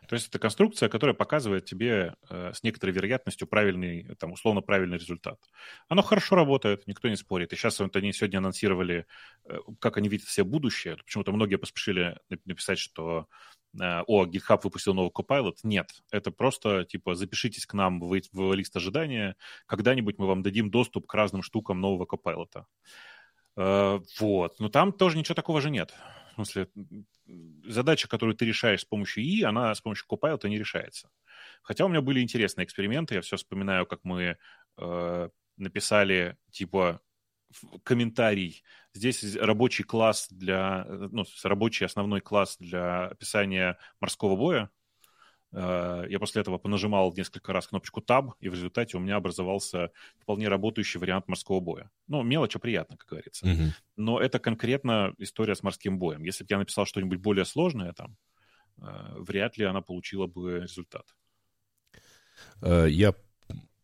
То есть это конструкция, которая показывает тебе э, с некоторой вероятностью правильный, там, условно правильный результат. Оно хорошо работает, никто не спорит. И сейчас вот они сегодня анонсировали, э, как они видят все будущее. Почему-то многие поспешили написать, что э, о, GitHub выпустил новый Copilot. Нет, это просто, типа, запишитесь к нам в, в лист ожидания, когда-нибудь мы вам дадим доступ к разным штукам нового Copilot. Э, вот, но там тоже ничего такого же нет. В смысле, задача, которую ты решаешь с помощью И, она с помощью Copilot не решается. Хотя у меня были интересные эксперименты, я все вспоминаю, как мы э, написали, типа, комментарий. Здесь рабочий класс для, э, ну, рабочий основной класс для описания морского боя, я после этого понажимал несколько раз кнопочку Tab, и в результате у меня образовался вполне работающий вариант морского боя. Ну, мелочь, а приятно, как говорится. Mm-hmm. Но это конкретно история с морским боем. Если бы я написал что-нибудь более сложное там, э, вряд ли она получила бы результат. Э, я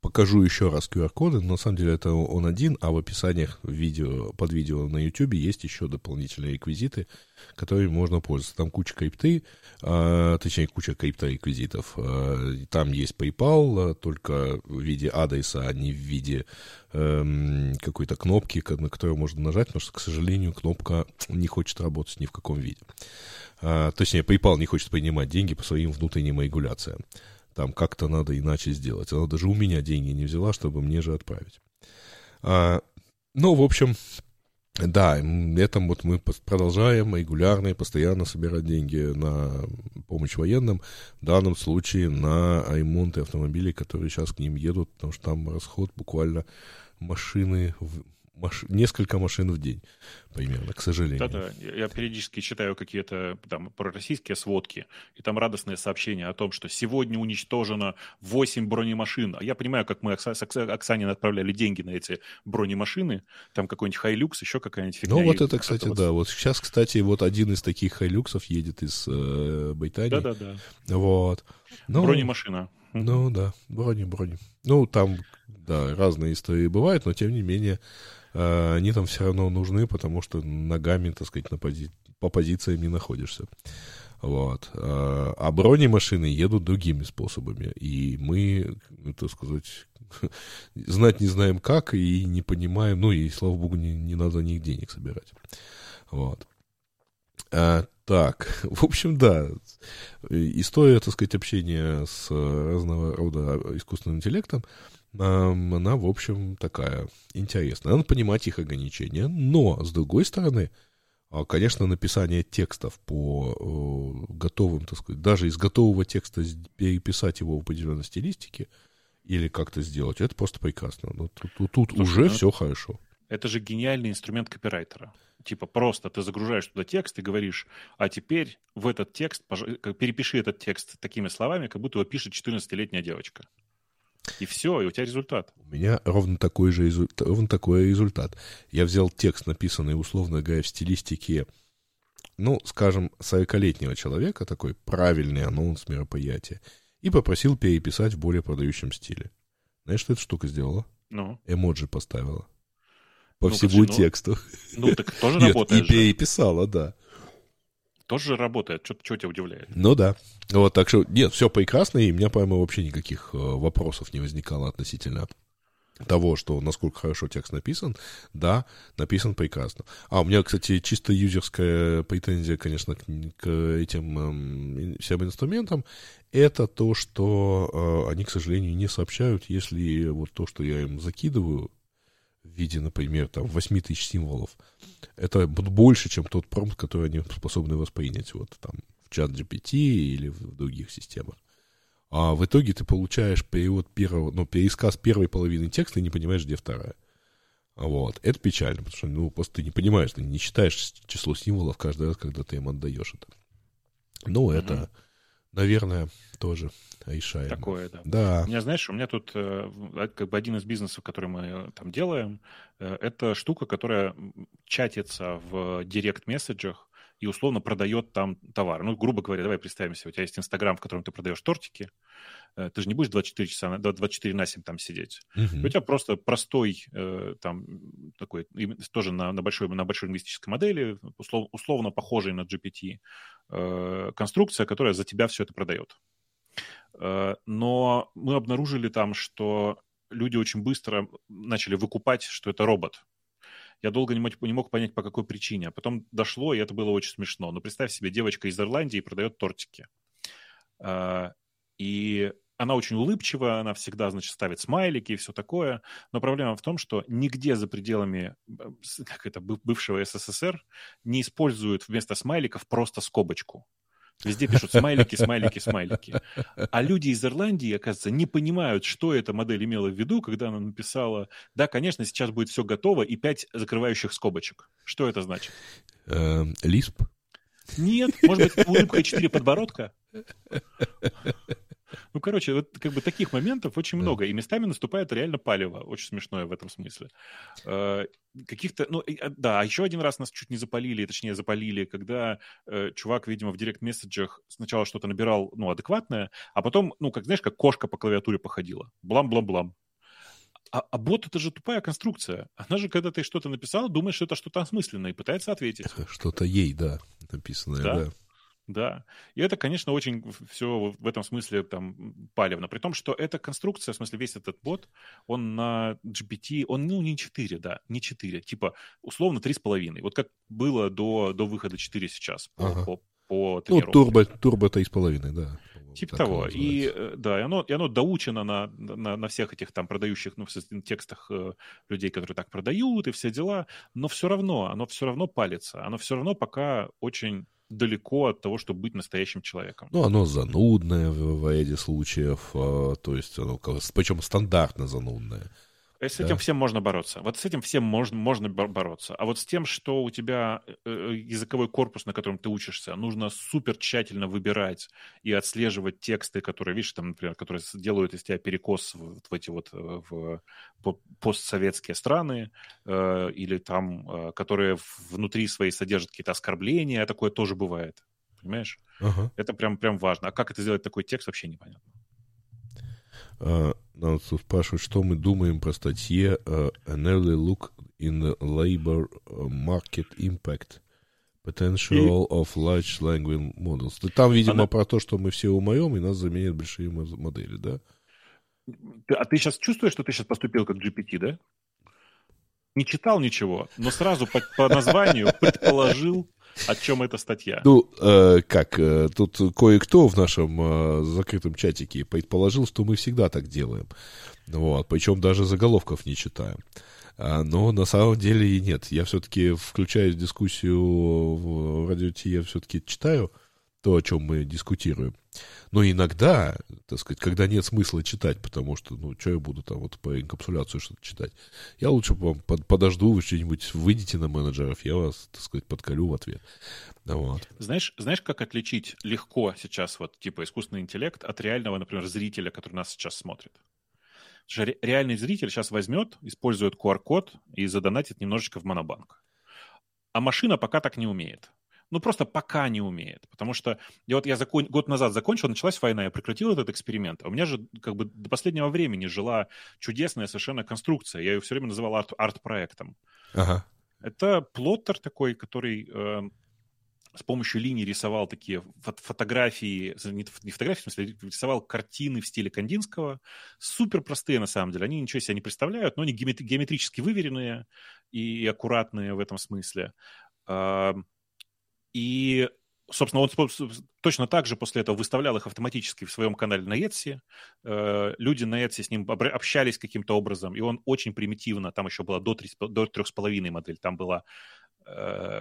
покажу еще раз QR-коды, на самом деле это он один, а в описаниях видео, под видео на YouTube есть еще дополнительные реквизиты, которыми можно пользоваться. Там куча крипты, а, точнее, куча криптореквизитов. А, там есть PayPal, а, только в виде адреса, а не в виде эм, какой-то кнопки, на которую можно нажать, потому что, к сожалению, кнопка не хочет работать ни в каком виде. А, точнее, PayPal не хочет принимать деньги по своим внутренним регуляциям. Там как-то надо иначе сделать. Она даже у меня деньги не взяла, чтобы мне же отправить. А, ну, в общем, да, этом вот мы продолжаем регулярно и постоянно собирать деньги на помощь военным, в данном случае на ремонты автомобилей, которые сейчас к ним едут, потому что там расход буквально машины маш... несколько машин в день, примерно, к сожалению. Да-да, я периодически читаю какие-то там пророссийские сводки, и там радостные сообщения о том, что сегодня уничтожено 8 бронемашин. А я понимаю, как мы с Оксане отправляли деньги на эти бронемашины, там какой-нибудь Хайлюкс, еще какая-нибудь фигня. Ну вот это, кстати, да, вот сейчас, кстати, вот один из таких Хайлюксов едет из э, Британии. Да-да-да. Вот. Ну, Бронемашина. Ну да, брони, брони. Ну там, да, разные истории бывают, но тем не менее они там все равно нужны, потому что ногами, так сказать, на пози... по позициям не находишься. Вот. Э, а бронемашины едут другими способами. И мы, так сказать, знать не знаем как и не понимаем, ну и, слава богу, не, не надо них денег собирать. Вот. А, так, в общем, да, история, так сказать, общения с разного рода искусственным интеллектом, она, в общем, такая интересная. Надо понимать их ограничения, но, с другой стороны, а, конечно, написание текстов по э, готовым, так сказать, даже из готового текста переписать его в определенной стилистике или как-то сделать, это просто прекрасно. Но тут, тут, тут Слушай, уже ну, все хорошо. Это же гениальный инструмент копирайтера. Типа просто ты загружаешь туда текст и говоришь, а теперь в этот текст, перепиши этот текст такими словами, как будто его пишет 14-летняя девочка. И все, и у тебя результат. У меня ровно такой же ровно такой результат. Я взял текст, написанный, условно говоря, в стилистике, ну, скажем, 40-летнего человека, такой правильный анонс мероприятия, и попросил переписать в более продающем стиле. Знаешь, что эта штука сделала? Ну? Эмоджи поставила. По ну, всему ну, тексту. Ну, так тоже Нет, работает и переписала, да тоже работает. Что, что тебя удивляет? Ну да. Вот, так что, нет, все прекрасно, и у меня, по-моему, вообще никаких э, вопросов не возникало относительно того, что насколько хорошо текст написан, да, написан прекрасно. А у меня, кстати, чисто юзерская претензия, конечно, к, к этим э, всем инструментам, это то, что э, они, к сожалению, не сообщают, если вот то, что я им закидываю, виде, например, там, 8 тысяч символов, это больше, чем тот промпт, который они способны воспринять вот там в чат GPT или в других системах. А в итоге ты получаешь перевод первого, ну, пересказ первой половины текста и не понимаешь, где вторая. Вот. Это печально, потому что, ну, просто ты не понимаешь, ты не считаешь число символов каждый раз, когда ты им отдаешь это. Ну, mm-hmm. это наверное, тоже решаем. Такое, да. Да. У меня, знаешь, у меня тут э, как бы один из бизнесов, который мы э, там делаем, э, это штука, которая чатится в директ-месседжах и условно продает там товар. Ну, грубо говоря, давай представим себе, у тебя есть Инстаграм, в котором ты продаешь тортики, ты же не будешь 24 часа, 24 на 7 там сидеть. Uh-huh. У тебя просто простой, там, такой, тоже на, на, большой, на большой лингвистической модели, услов, условно похожий на GPT, Э, конструкция, которая за тебя все это продает. Э, но мы обнаружили там, что люди очень быстро начали выкупать, что это робот. Я долго не мог, не мог понять, по какой причине. А потом дошло, и это было очень смешно. Но представь себе, девочка из Ирландии продает тортики. Э, и она очень улыбчивая, она всегда, значит, ставит смайлики и все такое. Но проблема в том, что нигде за пределами как это, бывшего СССР не используют вместо смайликов просто скобочку. Везде пишут смайлики, смайлики, смайлики. А люди из Ирландии, оказывается, не понимают, что эта модель имела в виду, когда она написала, да, конечно, сейчас будет все готово, и пять закрывающих скобочек. Что это значит? Эм, лисп? Нет, может быть, улыбка и четыре подбородка? Ну, короче, вот как бы таких моментов очень да. много, и местами наступает реально палево, очень смешное в этом смысле. Э, каких-то, ну, а, да, а еще один раз нас чуть не запалили, точнее, запалили, когда э, чувак, видимо, в директ-месседжах сначала что-то набирал, ну, адекватное, а потом, ну, как, знаешь, как кошка по клавиатуре походила. Блам-блам-блам. А, а бот это же тупая конструкция. Она же, когда ты что-то написал, думаешь, что это что-то осмысленное и пытается ответить. Что-то ей, да, написанное, да. да. Да. И это, конечно, очень все в этом смысле там палевно. При том, что эта конструкция, в смысле весь этот бот, он на GPT, он, ну, не 4, да, не 4, типа, условно, 3,5. Вот как было до, до выхода 4 сейчас по, ага. по, по Ну, турбо, турбо 3,5, да. Типа того. И, э, да, и оно, и оно доучено на, на, на всех этих там продающих, ну, в текстах э, людей, которые так продают и все дела, но все равно, оно все равно палится. Оно все равно пока очень далеко от того, чтобы быть настоящим человеком. Ну, оно занудное в, в ряде случаев, а, то есть оно, причем стандартно занудное. С этим да. всем можно бороться. Вот с этим всем можно, можно бороться. А вот с тем, что у тебя э, э, языковой корпус, на котором ты учишься, нужно супер тщательно выбирать и отслеживать тексты, которые, видишь, там, например, которые делают из тебя перекос в, в эти вот э, в, постсоветские страны, э, или там, э, которые внутри своей содержат какие-то оскорбления, такое тоже бывает. Понимаешь? Ага. Это прям, прям важно. А как это сделать такой текст, вообще непонятно. Uh, нас спрашивают, что мы думаем про статье uh, An Early Look in the Labor Market Impact Potential и... of Large Language Models. Там, видимо, Она... про то, что мы все умрем, и нас заменят большие модели, да? а ты сейчас чувствуешь, что ты сейчас поступил как GPT, да? Не читал ничего, но сразу по, по названию предположил, о чем эта статья? Ну, э, как, э, тут кое-кто в нашем э, закрытом чатике предположил, что мы всегда так делаем. Вот, причем даже заголовков не читаем. А, но на самом деле и нет. Я все-таки включаю дискуссию в радио я все-таки читаю то, о чем мы дискутируем. Но иногда, так сказать, когда нет смысла читать, потому что, ну, что я буду там вот по инкапсуляцию что-то читать, я лучше вам подожду, вы что-нибудь выйдете на менеджеров, я вас, так сказать, подколю в ответ. Вот. Знаешь, знаешь, как отличить легко сейчас вот типа искусственный интеллект от реального, например, зрителя, который нас сейчас смотрит? реальный зритель сейчас возьмет, использует QR-код и задонатит немножечко в монобанк. А машина пока так не умеет ну, просто пока не умеет. Потому что я вот я закон... год назад закончил, началась война, я прекратил этот эксперимент. А у меня же как бы до последнего времени жила чудесная совершенно конструкция. Я ее все время называл арт- арт-проектом. Ага. Это плоттер такой, который э, с помощью линий рисовал такие фотографии, не фотографии, в смысле, рисовал картины в стиле Кандинского. Супер простые, на самом деле. Они ничего себе не представляют, но они геометрически выверенные и аккуратные в этом смысле. И, собственно, он точно так же после этого выставлял их автоматически в своем канале на Etsy. Э, люди на Etsy с ним общались каким-то образом, и он очень примитивно, там еще была до 3,5 модель, там была,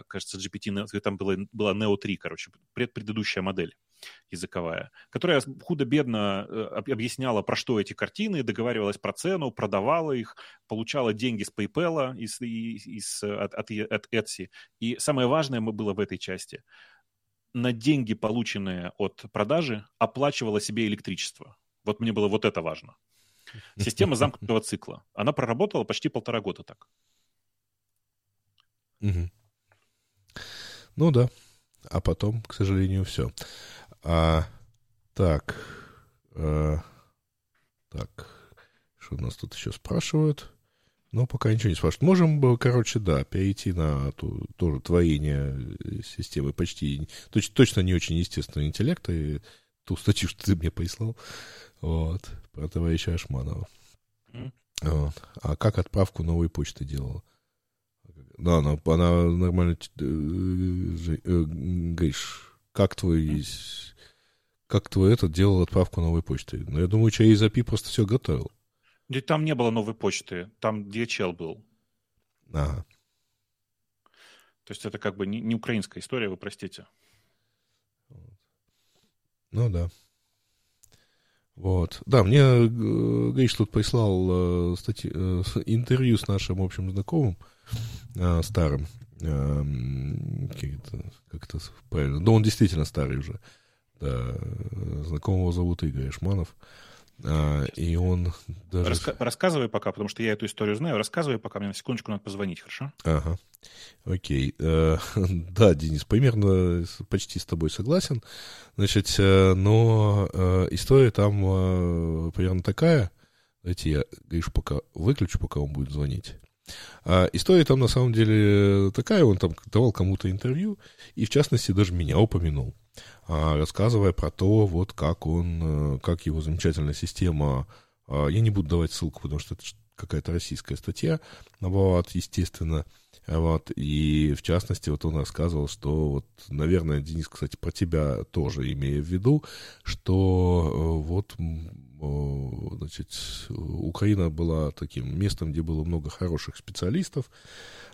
кажется, GPT, там была, была Neo 3, короче, предыдущая модель языковая, которая худо-бедно э, объясняла, про что эти картины, договаривалась про цену, продавала их, получала деньги с PayPal, из, из, от, от, от Etsy. И самое важное было в этой части – на деньги, полученные от продажи, оплачивала себе электричество. Вот мне было вот это важно. Система замкнутого цикла. Она проработала почти полтора года так. Ну да. А потом, к сожалению, все. А, так. А, так. Что у нас тут еще спрашивают? Ну, пока ничего не спрашивают. Можем, короче, да, перейти на ту, тоже творение системы почти, точ, точно не очень естественного интеллекта, и ту статью, что ты мне прислал, вот, про товарища Ашманова. Mm. Вот. А как отправку новой почты делала? Да, она, она нормально... Э, э, Гриш, как твой... Как твой этот делал отправку новой почты? Ну, я думаю, через API просто все готовил. Да там не было новой почты, там DHL был. Ага. То есть это как бы не, не украинская история, вы простите. Ну да. Вот. Да, мне э, Гриш тут прислал э, статьи, э, интервью с нашим общим знакомым, э, старым. Э, как это правильно? Да он действительно старый уже. Да, знакомого зовут Игорь Ашманов. А, и он даже... Раска- рассказывай пока, потому что я эту историю знаю. Рассказывай пока, мне на секундочку надо позвонить, хорошо? Ага. Окей. Э, да, Денис, примерно почти с тобой согласен. Значит, э, но э, история там примерно такая, Давайте я Гришу пока выключу, пока он будет звонить. А история там на самом деле такая, он там давал кому-то интервью, и в частности даже меня упомянул, а, рассказывая про то, вот как он, э, как его замечательная система, а, я не буду давать ссылку, потому что это какая-то российская статья, вот, естественно, вот, и в частности, вот он рассказывал, что, вот, наверное, Денис, кстати, про тебя тоже имея в виду, что э, вот, значит, Украина была таким местом, где было много хороших специалистов,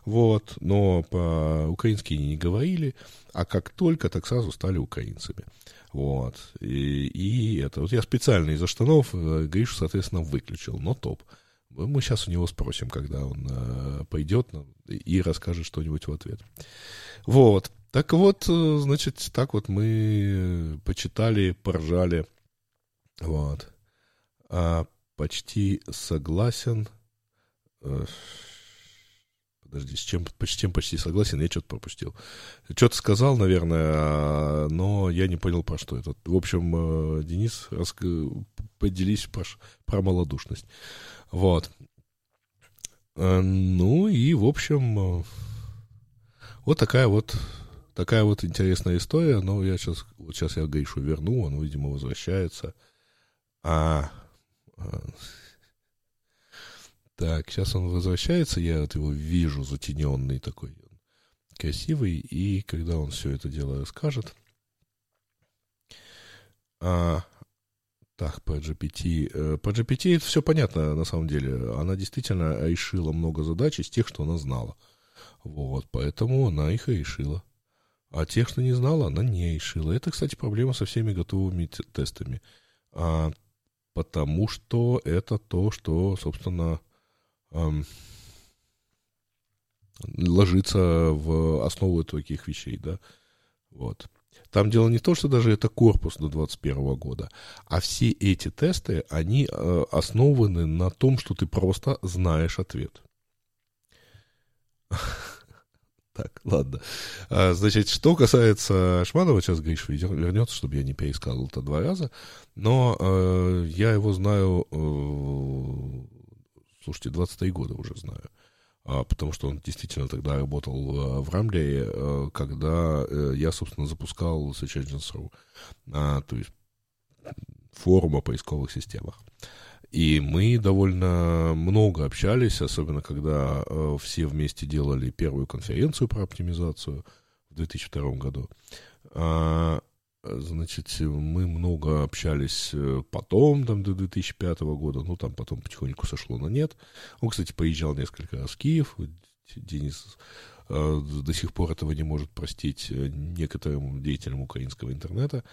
вот, но по-украински не говорили, а как только, так сразу стали украинцами. Вот. И, и это. Вот я специально из-за штанов э, Гришу, соответственно, выключил, но топ. Мы сейчас у него спросим, когда он э, пойдет и расскажет что-нибудь в ответ. Вот. Так вот, э, значит, так вот мы почитали, поржали. Вот. А, почти согласен. Э, подожди, с чем, с чем почти согласен, я что-то пропустил. Что-то сказал, наверное, а, но я не понял, про что это. В общем, Денис, поделись про, про малодушность. Вот. Э, ну и, в общем, э, вот такая вот такая вот интересная история. Но я сейчас, вот сейчас я Гришу верну, он, видимо, возвращается. А, а так, сейчас он возвращается, я вот его вижу затененный такой, красивый, и когда он все это дело расскажет, а, так, по GPT. Э, по GPT это все понятно, на самом деле. Она действительно решила много задач из тех, что она знала. Вот, поэтому она их и решила. А тех, что не знала, она не решила. Это, кстати, проблема со всеми готовыми тестами. А, потому что это то, что, собственно, эм, ложится в основу таких вещей, да. Вот. Там дело не то, что даже это корпус до 2021 года, а все эти тесты, они э, основаны на том, что ты просто знаешь ответ. Так, ладно. А, значит, что касается Шманова, сейчас Гриш вернется, чтобы я не пересказывал это два раза, но э, я его знаю, э, слушайте, 23 года уже знаю. А, потому что он действительно тогда работал э, в Рамбле, э, когда э, я, собственно, запускал Search Engines.ru, а, то есть форум о поисковых системах. И мы довольно много общались, особенно когда все вместе делали первую конференцию про оптимизацию в 2002 году. А, Значит, мы много общались э, потом, там, до 2005 года, ну, там потом потихоньку сошло на нет. Он, кстати, поезжал несколько раз в Киев, Денис э, до сих пор этого не может простить э, некоторым деятелям украинского интернета.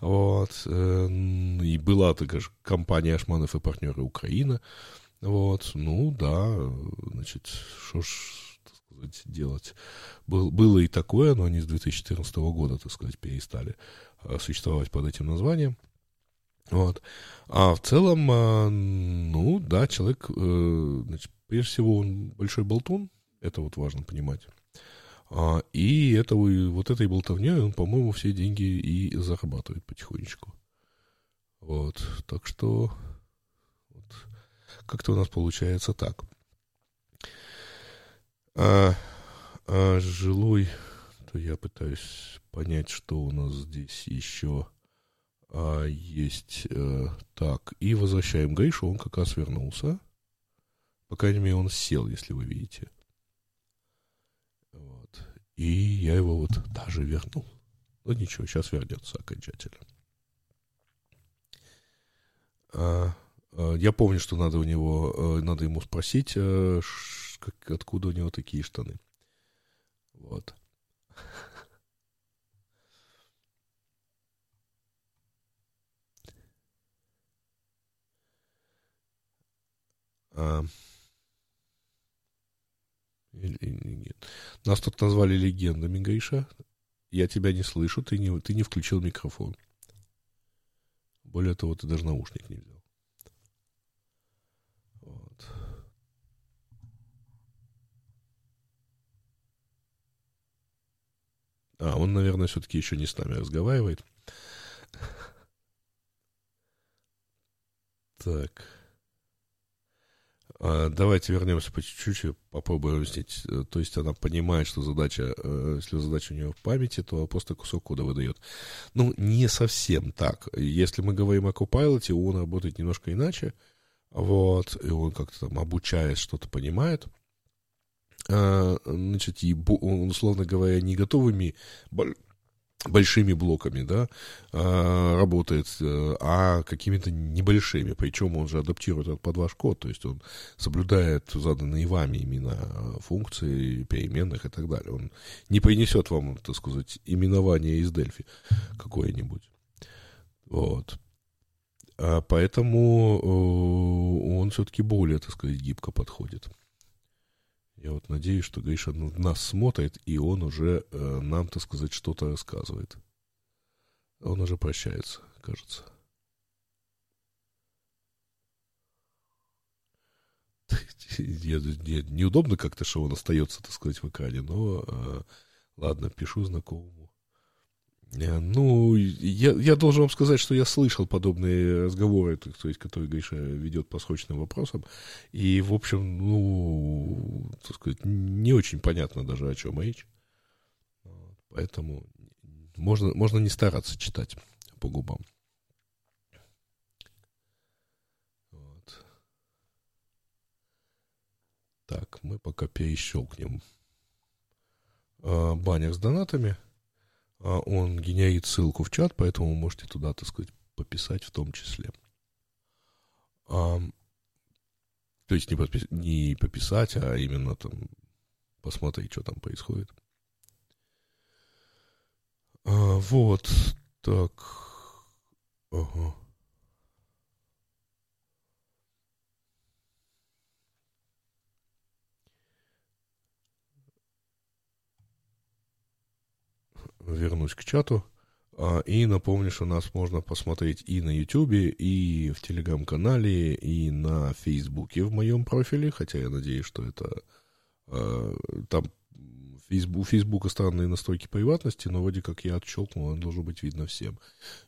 Вот. И была такая же компания Ашманов и партнеры Украина. Вот. Ну, да, значит, что ж, сказать, делать. Был, было и такое, но они с 2014 года, так сказать, перестали Э, существовать под этим названием. Вот. А в целом, а, ну, да, человек, э, значит, прежде всего, он большой болтун, это вот важно понимать. А, и это, вот этой болтовней он, по-моему, все деньги и зарабатывает потихонечку. Вот, так что вот, как-то у нас получается так. А, а жилой что я пытаюсь понять, что у нас здесь еще а, есть. А, так, и возвращаем Гришу, он как раз вернулся. По крайней мере, он сел, если вы видите. Вот. И я его вот даже вернул. Ну ничего, сейчас вернется окончательно. А, а, я помню, что надо у него, а, надо ему спросить, как, откуда у него такие штаны. Вот. А, или, нет. Нас тут назвали легендами, Гриша. Я тебя не слышу, ты не, ты не включил микрофон. Более того, ты даже наушник не взял. А, он, наверное, все-таки еще не с нами разговаривает. Так. А, давайте вернемся по чуть-чуть, попробуем объяснить. То есть она понимает, что задача, э, если задача у нее в памяти, то просто кусок кода выдает. Ну, не совсем так. Если мы говорим о Copilot, он работает немножко иначе. Вот, и он как-то там обучаясь что-то понимает. А, значит, и, условно говоря, не готовыми большими блоками, да, а, работает, а какими-то небольшими, причем он же адаптирует это под ваш код, то есть он соблюдает заданные вами имена функции, переменных и так далее. Он не принесет вам, так сказать, именование из Дельфи какое-нибудь. Вот. А поэтому э, он все-таки более, так сказать, гибко подходит. Я вот надеюсь, что Гриша нас смотрит, и он уже э, нам, так сказать, что-то рассказывает. Он уже прощается, кажется. Я, я, неудобно как-то, что он остается, так сказать, в экране, но э, ладно, пишу знакомому. Э, ну, я, я должен вам сказать, что я слышал подобные разговоры, то есть, которые Гриша ведет по срочным вопросам, и, в общем, ну, так сказать, не очень понятно даже, о чем речь. Поэтому можно, можно не стараться читать по губам. Вот. Так, мы пока перещелкнем э, баннер с донатами. А он генерит ссылку в чат, поэтому можете туда, так сказать, пописать в том числе. А, то есть не, подпис... не пописать, а именно там посмотреть, что там происходит. А, вот, так. Ага. Вернусь к чату. А, и напомню, что нас можно посмотреть и на YouTube, и в Телеграм-канале, и на Фейсбуке в моем профиле, хотя я надеюсь, что это а, там у Фейсбука странные настройки приватности, но вроде как я отщелкнул, он должен быть видно всем.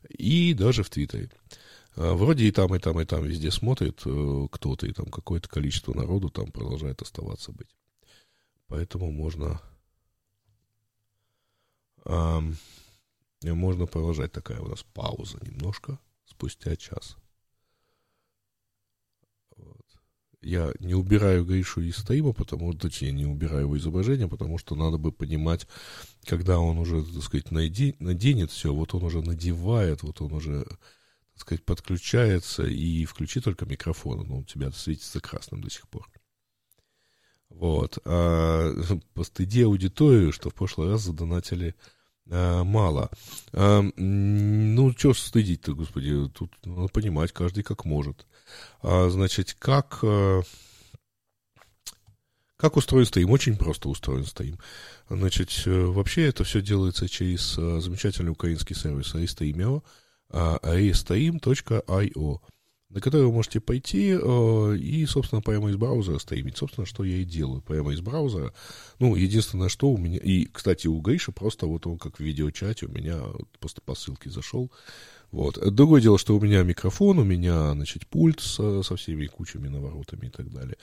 И даже в Твиттере. А, вроде и там, и там, и там везде смотрит э, кто-то, и там какое-то количество народу там продолжает оставаться быть. Поэтому можно можно продолжать. Такая у нас пауза немножко спустя час. Вот. Я не убираю Гришу из стрима, потому, точнее, не убираю его изображение, потому что надо бы понимать, когда он уже, так сказать, найди, наденет все, вот он уже надевает, вот он уже, так сказать, подключается, и включи только микрофон, он у тебя светится красным до сих пор. Вот. А постыди аудиторию, что в прошлый раз задонатили а, мало. А, ну, что стыдить-то, господи, тут надо понимать, каждый как может. А, значит, как... А, как устроен стоим? Очень просто устроен стоим. Значит, э, вообще это все делается через а, замечательный украинский сервис Aristomio, aristoim.io на который вы можете пойти э, и, собственно, прямо из браузера стримить. Собственно, что я и делаю прямо из браузера. Ну, единственное, что у меня... И, кстати, у Гриша просто вот он как в видеочате у меня просто по ссылке зашел. Вот. Другое дело, что у меня микрофон, у меня, значит, пульт со, со всеми кучами наворотами и так далее.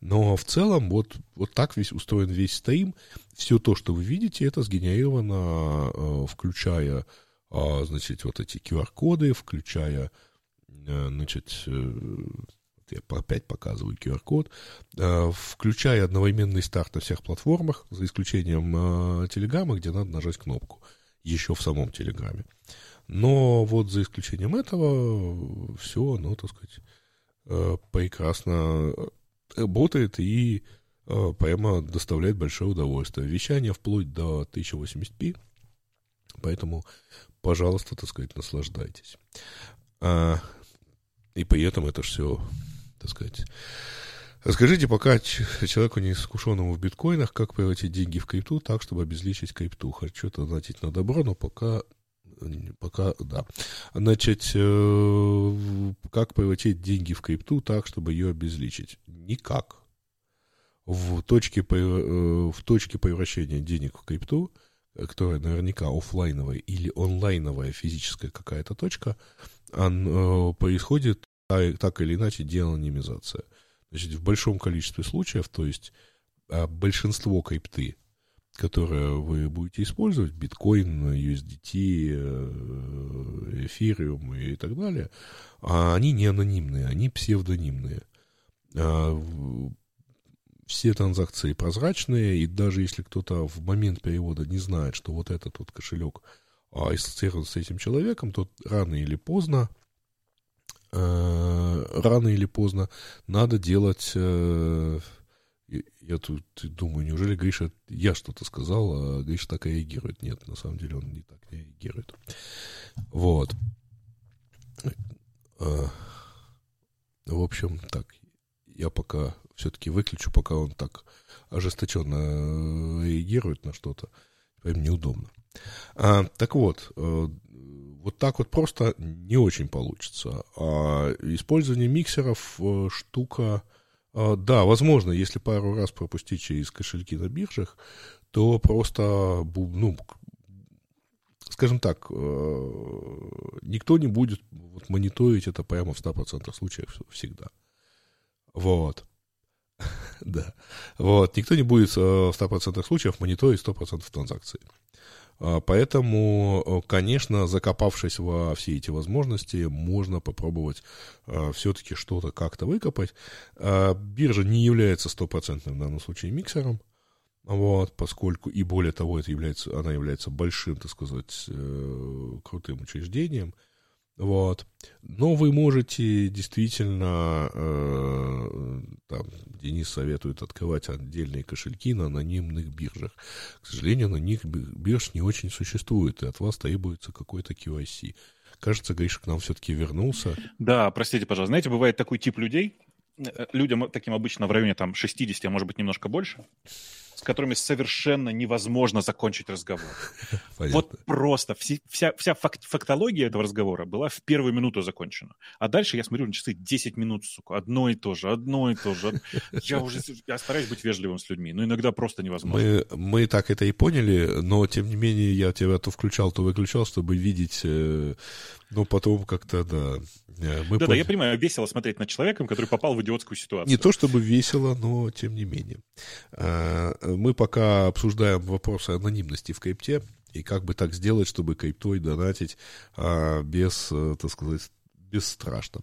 Но в целом вот, вот так весь устроен весь стрим. Все то, что вы видите, это сгенерировано, э, включая, э, значит, вот эти QR-коды, включая значит, э, я опять показываю QR-код, э, включая одновременный старт на всех платформах, за исключением Телеграма, где надо нажать кнопку, еще в самом Телеграме. Но вот за исключением этого все, ну, так сказать, прекрасно работает и прямо доставляет большое удовольствие. Вещание вплоть до 1080p, поэтому, пожалуйста, так сказать, наслаждайтесь. И при этом это все, так сказать... Расскажите пока человеку не искушенному в биткоинах, как превратить деньги в крипту так, чтобы обезличить крипту. Хочу это донатить на добро, но пока пока, да. Значит, э, как превратить деньги в крипту так, чтобы ее обезличить? Никак. В точке, э, в точке превращения денег в крипту, которая наверняка офлайновая или онлайновая физическая какая-то точка, происходит так или иначе деанонимизация. Значит, в большом количестве случаев, то есть а большинство крипты, которые вы будете использовать, биткоин, USDT, э, эфириум и так далее, а они не анонимные, они псевдонимные. А, все транзакции прозрачные, и даже если кто-то в момент перевода не знает, что вот этот вот кошелек ассоциирован с этим человеком, то рано или поздно э, рано или поздно надо делать э, я тут думаю, неужели Гриша, я что-то сказал, а Гриша так реагирует. Нет, на самом деле он не так реагирует. Вот. А, в общем, так, я пока все-таки выключу, пока он так ожесточенно реагирует на что-то. Им неудобно. А, так вот, э, вот так вот просто не очень получится. А использование миксеров э, штука а, да, возможно, если пару раз пропустить через кошельки на биржах, то просто, ну, скажем так, э, никто не будет вот, мониторить это прямо в 100% случаев всегда. Вот. да. Вот. Никто не будет э, в 100% случаев мониторить 100% транзакций. А, поэтому, э, конечно, закопавшись во все эти возможности, можно попробовать э, все-таки что-то как-то выкопать. А, биржа не является стопроцентным в данном случае миксером, вот, поскольку, и более того, это является, она является большим, так сказать, э, крутым учреждением, вот. Но вы можете действительно, э, там, Денис советует открывать отдельные кошельки на анонимных биржах. К сожалению, на них бирж не очень существует, и от вас требуется какой-то QIC. Кажется, Гриша к нам все-таки вернулся. Да, простите, пожалуйста. Знаете, бывает такой тип людей, э, людям таким обычно в районе там 60, а может быть немножко больше, с которыми совершенно невозможно закончить разговор. Понятно. Вот просто вся, вся, вся факт, фактология этого разговора была в первую минуту закончена. А дальше я смотрю на часы 10 минут, сука, одно и то же, одно и то же. Я уже я стараюсь быть вежливым с людьми, но иногда просто невозможно. Мы, мы так это и поняли, но тем не менее я тебя то включал, то выключал, чтобы видеть э, ну, потом как-то, да. Э, мы да, пон... да, я понимаю, весело смотреть на человека, который попал в идиотскую ситуацию. Не то чтобы весело, но тем не менее. Мы пока обсуждаем вопросы анонимности в крипте и как бы так сделать, чтобы криптой донатить а, без, э, так сказать, бесстрашно.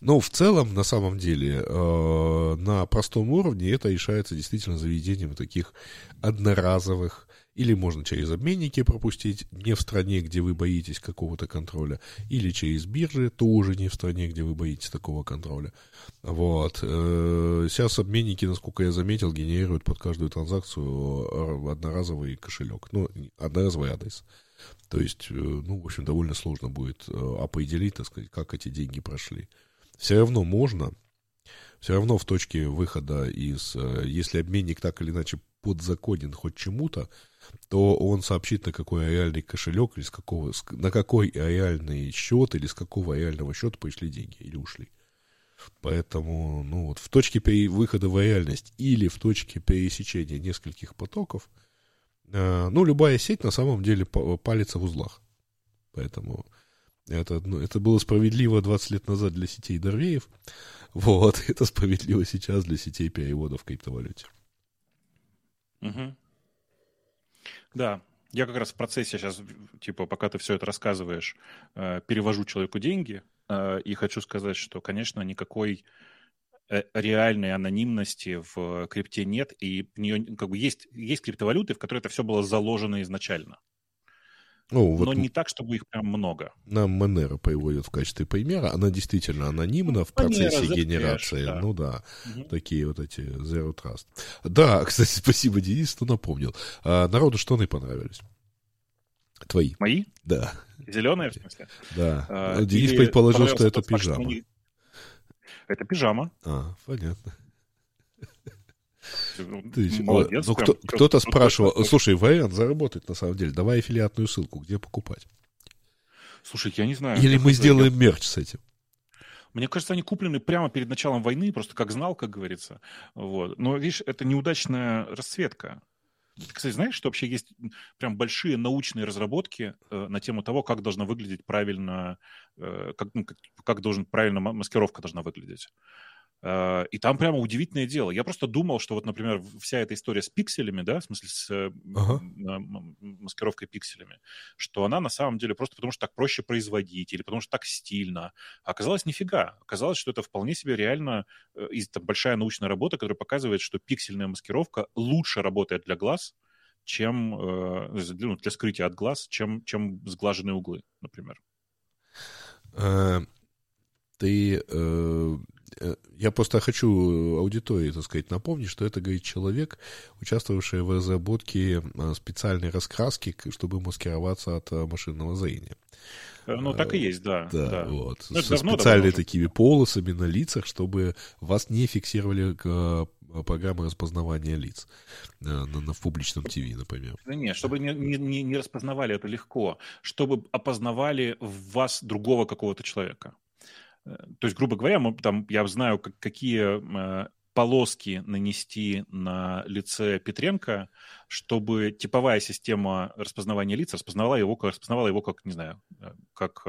Но в целом, на самом деле, э, на простом уровне это решается действительно заведением таких одноразовых или можно через обменники пропустить, не в стране, где вы боитесь какого-то контроля, или через биржи, тоже не в стране, где вы боитесь такого контроля. Вот. Э, сейчас обменники, насколько я заметил, генерируют под каждую транзакцию одноразовый кошелек, ну, одноразовый адрес. То есть, э, ну, в общем, довольно сложно будет э, определить, так сказать, как эти деньги прошли. Все равно можно, все равно в точке выхода из, если обменник так или иначе подзаконен хоть чему-то, то он сообщит, на какой реальный кошелек, или с какого, на какой реальный счет, или с какого реального счета пришли деньги, или ушли. Поэтому, ну вот, в точке выхода в реальность или в точке пересечения нескольких потоков, э, ну, любая сеть на самом деле палится в узлах. Поэтому это, ну, это было справедливо 20 лет назад для сетей Дорвеев. Вот, это справедливо сейчас для сетей переводов в криптовалюте. Угу. Да, я как раз в процессе сейчас, типа, пока ты все это рассказываешь, э, перевожу человеку деньги, э, и хочу сказать, что, конечно, никакой э, реальной анонимности в крипте нет, и в нее как бы есть, есть криптовалюты, в которые это все было заложено изначально. Ну, вот Но не так, чтобы их прям много. Нам Монера приводят в качестве примера. Она действительно анонимна в процессе Monero, генерации. Да. Ну да, угу. такие вот эти Zero Trust. Да, кстати, спасибо, Денис, что напомнил. А, народу что они понравились? Твои. Мои? Да. Зеленые, в смысле? Да. А, Денис предположил, что это пижама. Это пижама. А, понятно. Ты, Молодец. Ну, кто, кто-то спрашивал, слушай, вариант заработать на самом деле, давай аффилиатную ссылку, где покупать? Слушай, я не знаю. Или мы сделаем я... мерч с этим. Мне кажется, они куплены прямо перед началом войны, просто как знал, как говорится. Вот. Но, видишь, это неудачная расцветка. Ты, кстати, знаешь, что вообще есть прям большие научные разработки э, на тему того, как должна выглядеть правильно, э, как, ну, как, как должен правильно маскировка должна выглядеть. Э, и там прямо удивительное дело. Я просто думал, что вот, например, вся эта история с пикселями, да, в смысле с э, ага. маскировкой пикселями, что она на самом деле просто потому, что так проще производить или потому, что так стильно. А оказалось, нифига. Оказалось, что это вполне себе реально э, это большая научная работа, которая показывает, что пиксельная маскировка лучше работает для глаз, чем ну, для скрытия от глаз, чем, чем сглаженные углы, например. Ты Э, я просто хочу аудитории, так сказать, напомнить, что это, говорит, человек, участвовавший в разработке э, специальной раскраски, чтобы маскироваться от э, машинного зрения. Ну, так и есть, да. Да, да. вот. Ну, Со специальными такими полосами на лицах, чтобы вас не фиксировали к программы распознавания лиц на, на, в публичном ТВ, например. Да нет, чтобы не, не, не распознавали это легко, чтобы опознавали в вас другого какого-то человека. Э, то есть, грубо говоря, мы, там, я знаю, как, какие э, полоски нанести на лице Петренко, чтобы типовая система распознавания лиц распознавала его, распознавала его как, не знаю, э, как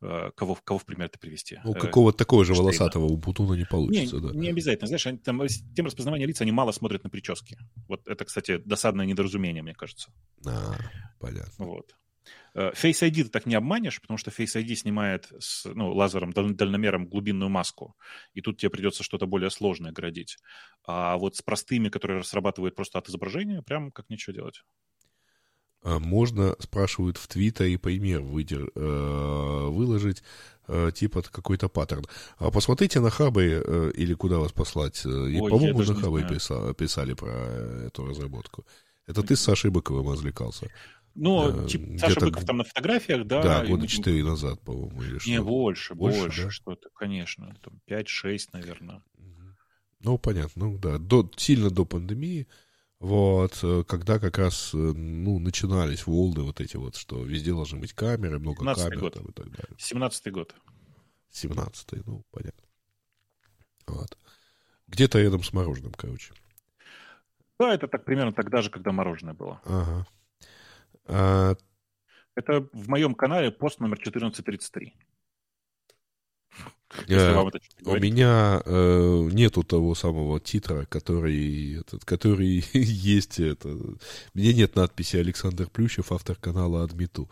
кого, кого в пример-то привести? Ну, какого-то такого же волосатого у Путуна не получится, не, да. Не обязательно. Знаешь, они, там, тем распознавания лиц, они мало смотрят на прически. Вот это, кстати, досадное недоразумение, мне кажется. А, понятно. Вот. Э, Face ID ты так не обманешь, потому что Face ID снимает с ну, лазером, дальномером глубинную маску, и тут тебе придется что-то более сложное градить. А вот с простыми, которые срабатывают просто от изображения, прям как ничего делать. А можно, спрашивают в Твиттере, пример выдер, э, выложить, э, типа какой-то паттерн. А посмотрите на хабы э, или куда вас послать. И, по-моему, на хабы писали, писали про эту разработку. Это ты с Сашей Быковым развлекался. Ну, э, типа, Саша Быков там на фотографиях, да. Да, года четыре назад, по-моему, или что. Не, больше, больше, больше да? что-то, конечно. Там 5-6, наверное. Ну, понятно, ну да, до, сильно до пандемии, вот, э, когда как раз, э, ну, начинались волны вот эти вот, что везде должны быть камеры, много камер год. там и так далее. 17-й год. 17-й, ну, понятно. Вот. Где-то рядом с мороженым, короче. Да, это так примерно тогда же, когда мороженое было. Ага. А... Это в моем канале пост номер 1433. Я, у меня э, нету того самого титра, который, этот, который есть. Это. Меня нет надписи Александр Плющев, автор канала Адмиту.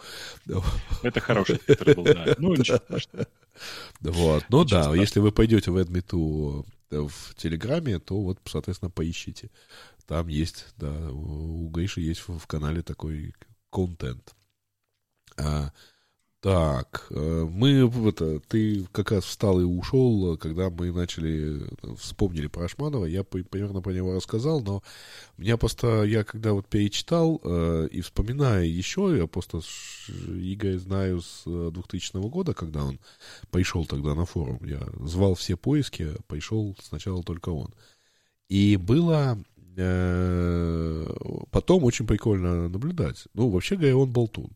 Это хороший титр был, да. Ну, ничего. Вот. Ну да, если вы пойдете в Адмиту в Телеграме, то вот, соответственно, поищите. Там есть, да, у Гриши есть в канале такой контент. А, так, э, мы, это, ты как раз встал и ушел, когда мы начали, вспомнили про Ашманова, я примерно про него рассказал, но меня просто, я когда вот перечитал э, и вспоминаю еще, я просто Игоря знаю с 2000 года, когда он пришел тогда на форум, я звал все поиски, пришел сначала только он. И было Э, потом очень прикольно наблюдать. Ну, вообще говоря, он болтун.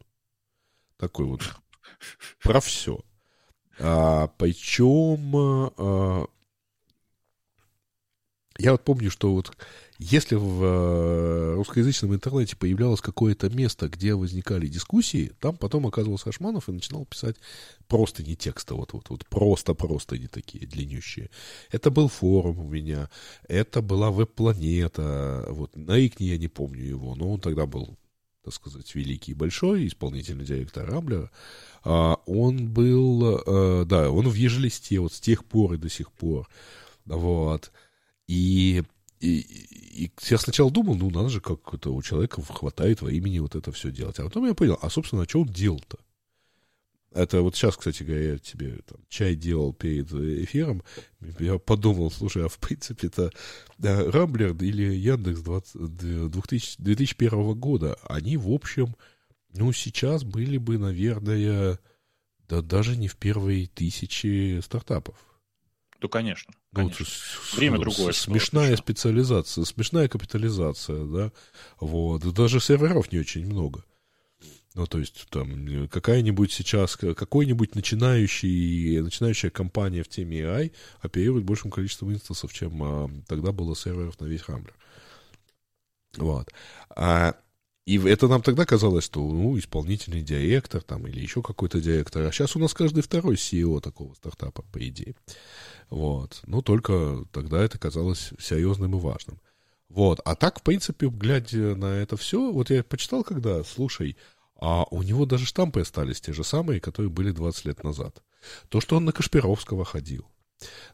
Такой вот. Про все. А, причем а, я вот помню, что вот если в э, русскоязычном интернете появлялось какое-то место, где возникали дискуссии, там потом оказывался Ашманов и начинал писать просто не текста, вот, вот, вот просто-просто не такие длиннющие. Это был форум у меня, это была веб-планета, вот, на икне я не помню его, но он тогда был, так сказать, великий и большой, исполнительный директор Рамблера. А, он был, а, да, он в Ежелисте вот с тех пор и до сих пор, вот, и и, и я сначала думал, ну, надо же, как это у человека хватает во имени вот это все делать. А потом я понял, а, собственно, а что он делал-то? Это вот сейчас, кстати говоря, я тебе там, чай делал перед эфиром. Я подумал, слушай, а в принципе это да, Рамблер или Яндекс 20, 2000, 2001 года, они, в общем, ну, сейчас были бы, наверное, да даже не в первые тысячи стартапов. Ну, конечно. Ну, конечно. Время другое. Смешная специализация, смешная капитализация, да. Вот. Даже серверов не очень много. Ну, то есть, там, какая-нибудь сейчас, какой-нибудь начинающий, начинающая компания в теме AI оперирует большим количеством инстансов, чем а, тогда было серверов на весь Рамблер. Вот. А, И это нам тогда казалось, что ну, исполнительный директор там, или еще какой-то директор. А сейчас у нас каждый второй CEO такого стартапа, по идее. Вот. Но только тогда это казалось серьезным и важным. Вот. А так, в принципе, глядя на это все, вот я почитал когда, слушай, а у него даже штампы остались те же самые, которые были 20 лет назад. То, что он на Кашпировского ходил,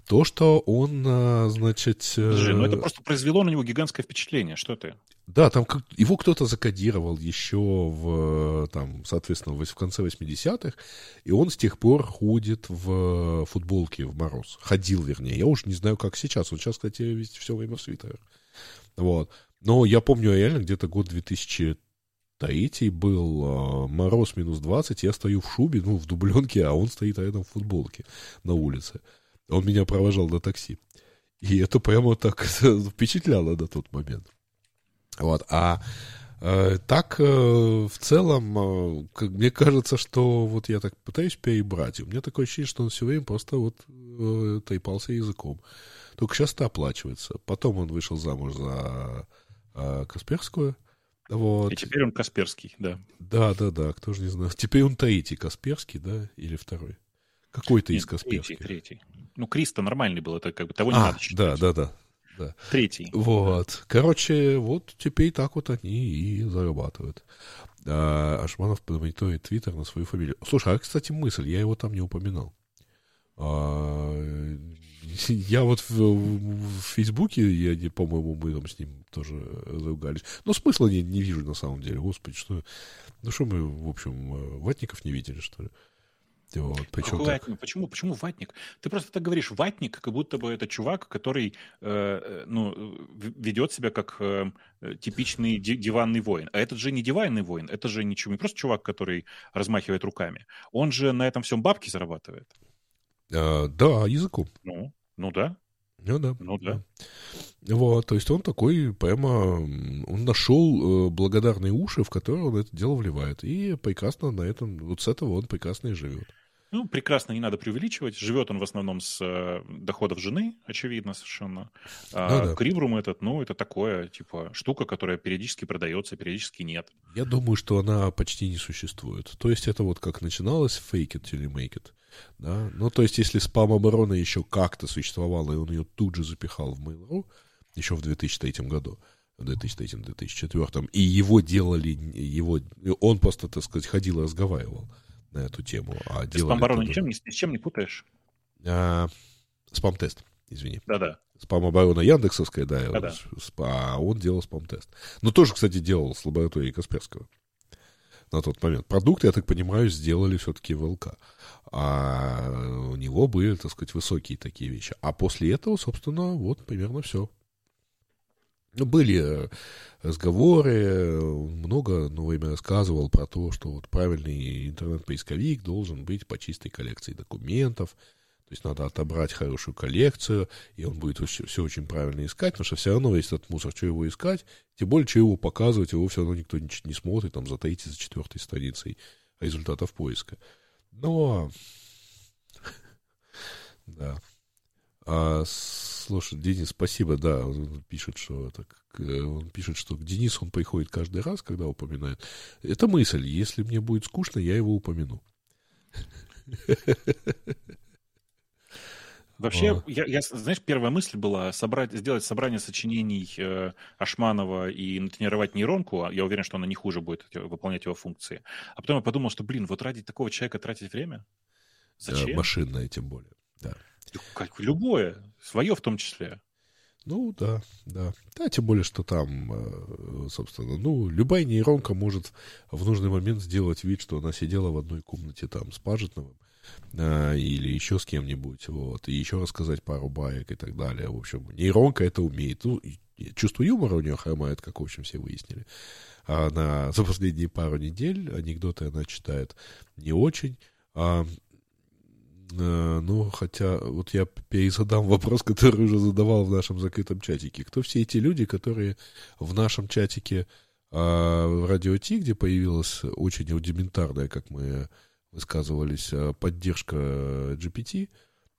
то, что он, а, значит... Подожди, ну это просто произвело на него гигантское впечатление, что ты? Да, там как, его кто-то закодировал еще в, там, соответственно, в, конце 80-х, и он с тех пор ходит в футболке в мороз. Ходил, вернее. Я уж не знаю, как сейчас. Он сейчас, кстати, весь все время в свитерах. Вот. Но я помню реально где-то год 2003 был а, мороз минус 20, я стою в шубе, ну, в дубленке, а он стоит рядом в футболке на улице. Он меня провожал до такси. И это прямо так впечатляло на тот момент. Вот. А э, так, э, в целом, э, как, мне кажется, что вот я так пытаюсь перебрать. У меня такое ощущение, что он все время просто вот трепался языком. Только сейчас это оплачивается. Потом он вышел замуж за Касперскую. Вот. И теперь он Касперский, да. Да, да, да, кто же не знает. Теперь он третий Касперский, да, или второй? Какой-то из Касперских. Третий, третий. Ну, Криста нормальный был, это как бы того не а, надо считать. Да, да, да. Да. Третий. Вот. Короче, вот теперь так вот они и зарабатывают. А, Ашманов мониторит Твиттер на свою фамилию. Слушай, а, кстати, мысль, я его там не упоминал. А, я вот в, в, Фейсбуке, я по-моему, мы там с ним тоже заругались. Но смысла не, не вижу на самом деле. Господи, что... Ну что мы, в общем, ватников не видели, что ли? Вот, причем ватник? Почему, почему ватник? Ты просто так говоришь ватник, как будто бы это чувак, который э, э ну, ведет себя как э, типичный диванный воин. А этот же не диванный воин, это же ничего, не просто чувак, который размахивает руками. Он же на этом всем бабки зарабатывает. А, да, языком. Ну, ну да. Ну да. Ну да. Вот, то есть он такой прямо, он нашел э, благодарные уши, в которые он это дело вливает. И прекрасно на этом, вот с этого он прекрасно и живет. Ну, прекрасно, не надо преувеличивать. Живет он в основном с э, доходов жены, очевидно, совершенно. А да, да. Криврум этот, ну, это такое, типа, штука, которая периодически продается, периодически нет. Я думаю, что она почти не существует. То есть это вот как начиналось fake it или make it. Да? Ну, то есть если спам-оборона еще как-то существовала, и он ее тут же запихал в Mail.ru, еще в 2003 году, в 2003-2004, и его делали, его, он просто, так сказать, ходил и разговаривал на эту тему. А Ты спам-оборону ничем, ни, с чем не путаешь? А, спам-тест, извини. Да-да. Спам-оборона Яндексовская, да, Да-да. а он делал спам-тест. Ну, тоже, кстати, делал с лабораторией Касперского на тот момент. Продукты, я так понимаю, сделали все-таки ВЛК. А у него были, так сказать, высокие такие вещи. А после этого, собственно, вот примерно все. Ну, были э, разговоры, много ну, время рассказывал про то, что вот правильный интернет-поисковик должен быть по чистой коллекции документов, то есть надо отобрать хорошую коллекцию, и он будет все очень правильно искать, потому что все равно весь этот мусор, что его искать, тем более, что его показывать, его все равно никто не смотрит, там, за третьей, за четвертой страницей результатов поиска. Но, да. А, слушай, Денис, спасибо, да, он пишет, что так, он пишет, что к Денису он приходит каждый раз, когда упоминает. Это мысль, если мне будет скучно, я его упомяну. Вообще, а. я, я, знаешь, первая мысль была собрать, сделать собрание сочинений э, Ашманова и натренировать нейронку. А я уверен, что она не хуже будет выполнять его функции. А потом я подумал, что, блин, вот ради такого человека тратить время? Зачем? Да, машинное тем более, да. Как любое, свое в том числе. Ну, да, да. Да, тем более, что там, э, собственно, ну, любая нейронка может в нужный момент сделать вид, что она сидела в одной комнате там с Пажетновым, а, или еще с кем-нибудь, вот, и еще рассказать пару баек и так далее. В общем, нейронка это умеет. Ну, чувство юмора у нее хромает, как, в общем, все выяснили. Она за последние пару недель анекдоты она читает не очень. А, ну, хотя, вот я перезадам вопрос, который уже задавал в нашем закрытом чатике. Кто все эти люди, которые в нашем чатике а, в Радио Ти, где появилась очень аудиментарная, как мы высказывались, э, поддержка GPT,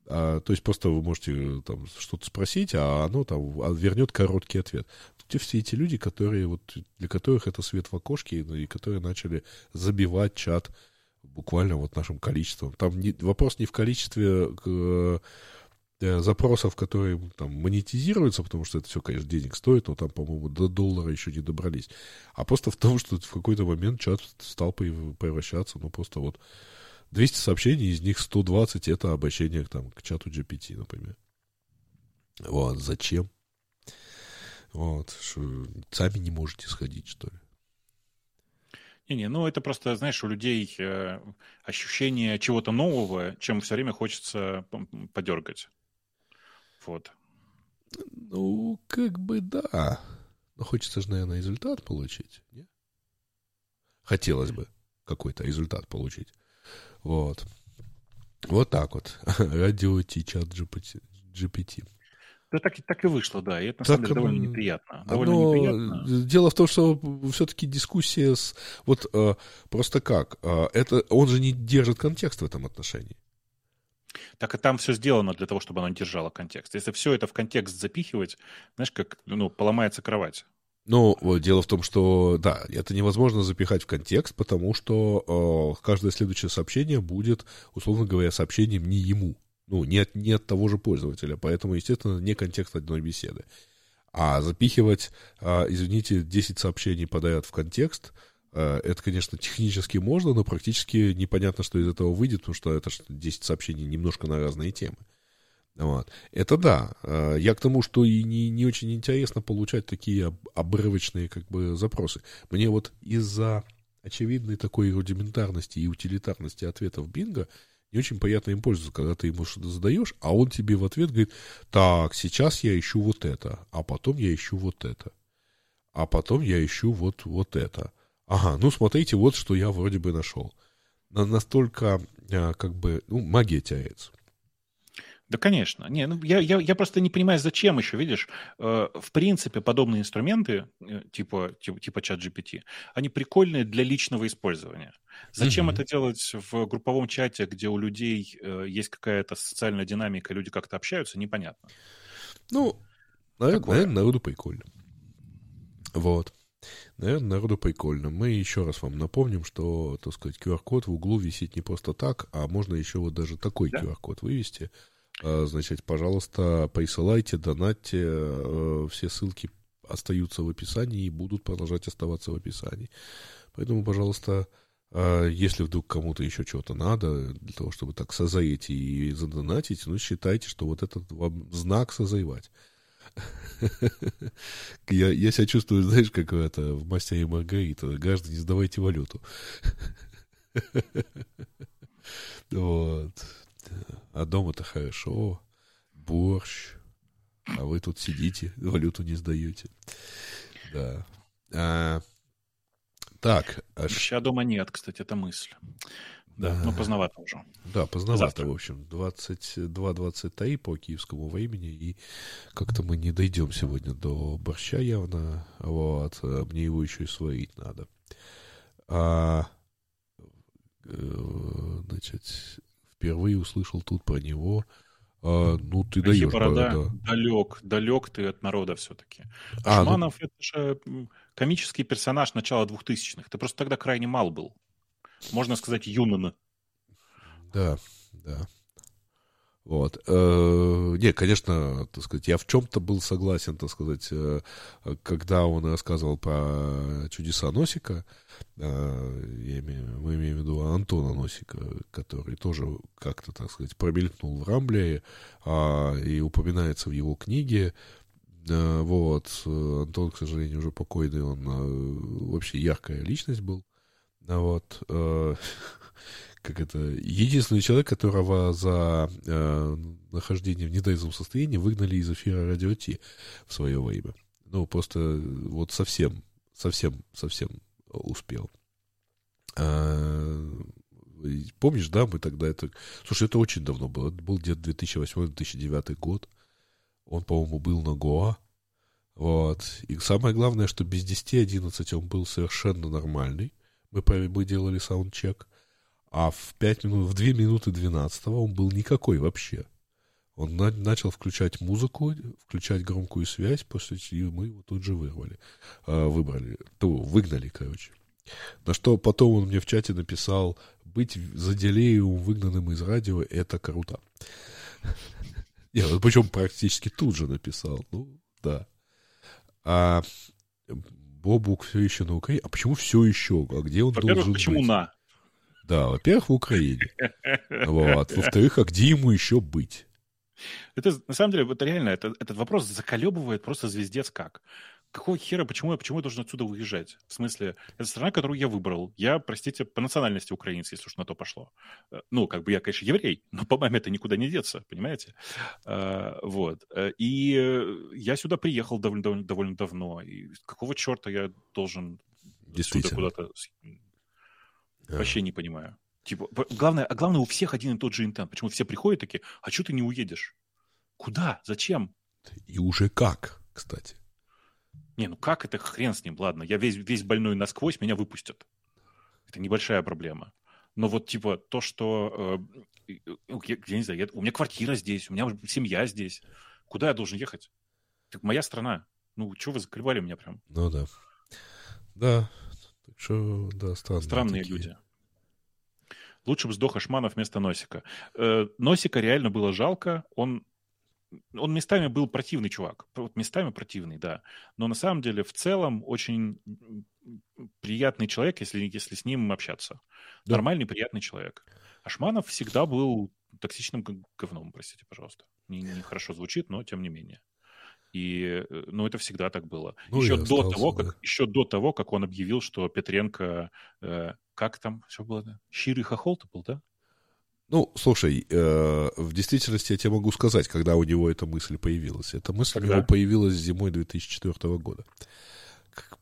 А, то есть просто вы можете э, там что-то спросить, а оно там а вернет короткий ответ. Тут все эти люди, которые вот для которых это свет в окошке, и которые начали забивать чат буквально вот нашим количеством. Там не, вопрос не в количестве э, запросов, которые там монетизируются, потому что это все, конечно, денег стоит, но там, по-моему, до доллара еще не добрались. А просто в том, что в какой-то момент чат стал превращаться, ну, просто вот 200 сообщений, из них 120 это обращение там, к чату GPT, например. Вот, зачем? Вот, что, сами не можете сходить, что ли? Не-не, ну это просто, знаешь, у людей э, ощущение чего-то нового, чем все время хочется подергать. Вот. Ну, как бы да. Но хочется же, наверное, результат получить. Не? Хотелось бы какой-то результат получить. Вот. Вот так вот. Радио чат GPT. Да так, так и вышло, да. И это на так самом деле довольно неприятно. Довольно оно... неприятно. Дело в том, что все-таки дискуссия с. Вот э, просто как? Э, это он же не держит контекст в этом отношении. Так и там все сделано для того, чтобы оно держало контекст. Если все это в контекст запихивать, знаешь, как ну, поломается кровать. Ну, дело в том, что, да, это невозможно запихать в контекст, потому что э, каждое следующее сообщение будет, условно говоря, сообщением не ему, ну, не от, не от того же пользователя, поэтому, естественно, не контекст одной беседы. А запихивать, э, извините, 10 сообщений подряд в контекст, э, это, конечно, технически можно, но практически непонятно, что из этого выйдет, потому что это 10 сообщений немножко на разные темы. Вот. Это да. Э, я к тому, что и не, не очень интересно получать такие обрывочные как бы запросы. Мне вот из-за очевидной такой рудиментарности и утилитарности ответов Бинга не очень приятно им пользоваться, когда ты ему что-то задаешь, а он тебе в ответ говорит, так, сейчас я ищу вот это, а потом я ищу вот это, а потом я ищу вот, вот это. Ага, ну смотрите, вот что я вроде бы нашел. Настолько, э, как бы, ну, магия теряется. Да, конечно. Не, ну, я, я, я просто не понимаю, зачем еще, видишь, э, в принципе, подобные инструменты, э, типа, типа, типа чат GPT, они прикольные для личного использования. Зачем mm-hmm. это делать в групповом чате, где у людей э, есть какая-то социальная динамика, люди как-то общаются, непонятно. Ну, наверное, наверное народу прикольно. Вот. Наверное, народу прикольно. Мы еще раз вам напомним, что, так сказать, QR-код в углу висит не просто так, а можно еще вот даже такой да. QR-код вывести – значит, пожалуйста, присылайте, донатьте. Э, все ссылки остаются в описании и будут продолжать оставаться в описании. Поэтому, пожалуйста, а, если вдруг кому-то еще чего-то надо, для того, чтобы так созаять и задонатить, ну, считайте, что вот этот вам знак созаевать. Я, я себя чувствую, знаешь, как это в «Мастере Маргарита». Граждане, сдавайте валюту. Вот. А дома-то хорошо, борщ, а вы тут сидите, валюту не сдаете. Да. А, так. А Борща дома нет, кстати, это мысль. Да, да. ну поздновато уже. Да, поздновато, Завтра. в общем. 22-23 по киевскому времени, и как-то мы не дойдем сегодня до борща явно, вот, а мне его еще и сварить надо. А, э, значит, впервые услышал тут про него. А, ну, ты даешь, борода. Да. Далек, далек ты от народа все-таки. А, Шманов ну... это же комический персонаж начала двухтысячных. Ты просто тогда крайне мал был. Можно сказать, юнона. Да, да. Вот. Э, не, конечно, так сказать, я в чем-то был согласен, так сказать, э, когда он рассказывал про чудеса Носика. Э, я имею, мы имеем в виду Антона Носика, который тоже как-то, так сказать, промелькнул в Рамблере а, и упоминается в его книге. Вот. Антон, к сожалению, уже покойный, он вообще яркая личность был. Вот как это, единственный человек, которого за э, нахождение в недоизвом состоянии выгнали из эфира Радио Ти в свое время. Ну, просто вот совсем, совсем, совсем успел. А, помнишь, да, мы тогда это... Слушай, это очень давно было. Это был где-то 2008-2009 год. Он, по-моему, был на Гоа. Вот. И самое главное, что без 10-11 он был совершенно нормальный. Мы, мы делали саундчек. А в 5 минут, в 2 минуты 12 он был никакой вообще. Он на- начал включать музыку, включать громкую связь, после чего мы его тут же вырвали, а, выбрали, то выгнали, короче. На что потом он мне в чате написал, быть за делею выгнанным из радио — это круто. Нет, он причем практически тут же написал. Ну, да. А Бобук все еще на Украине. А почему все еще? А где он Во-первых, должен почему быть? на? Да, во-первых, в Украине. Вот. Во-вторых, а где ему еще быть? Это, на самом деле, это реально, это, этот вопрос заколебывает просто звездец как. Какого хера, почему я, почему я должен отсюда уезжать? В смысле, это страна, которую я выбрал. Я, простите, по национальности украинец, если уж на то пошло. Э, Ну, как бы я, конечно, еврей, но по маме это никуда не деться, понимаете? Э, Вот. Э, И я сюда приехал довольно, довольно, довольно давно. И какого черта я должен Действительно. куда-то... А. Вообще не понимаю. Типа, главное, а главное, у всех один и тот же интент. Почему все приходят такие, а что ты не уедешь? Куда? Зачем? И уже как, кстати. Не, ну как это хрен с ним, ладно. Я весь, весь больной насквозь, меня выпустят. Это небольшая проблема. Но вот типа то, что... э, я, я не знаю, я- у меня квартира здесь, у меня семья здесь. Куда я должен ехать? Так моя страна. Ну, что вы заколебали меня прям? Ну да. Да. Так что, да, странные, Странные такие. люди. Лучше бы сдох Ашманов вместо Носика. Э, Носика реально было жалко. Он, он местами был противный чувак. Вот местами противный, да. Но на самом деле в целом очень приятный человек, если, если с ним общаться. Да. Нормальный, приятный человек. Ашманов всегда был токсичным говном, простите, пожалуйста. Не, не хорошо звучит, но тем не менее. И, э, ну, это всегда так было. Ну, еще, до остался, того, да. как, еще до того, как он объявил, что Петренко, э, как там все было, да? Щирый хохол был, да? Ну, слушай, э, в действительности я тебе могу сказать, когда у него эта мысль появилась. Эта мысль у Когда? него появилась зимой 2004 года,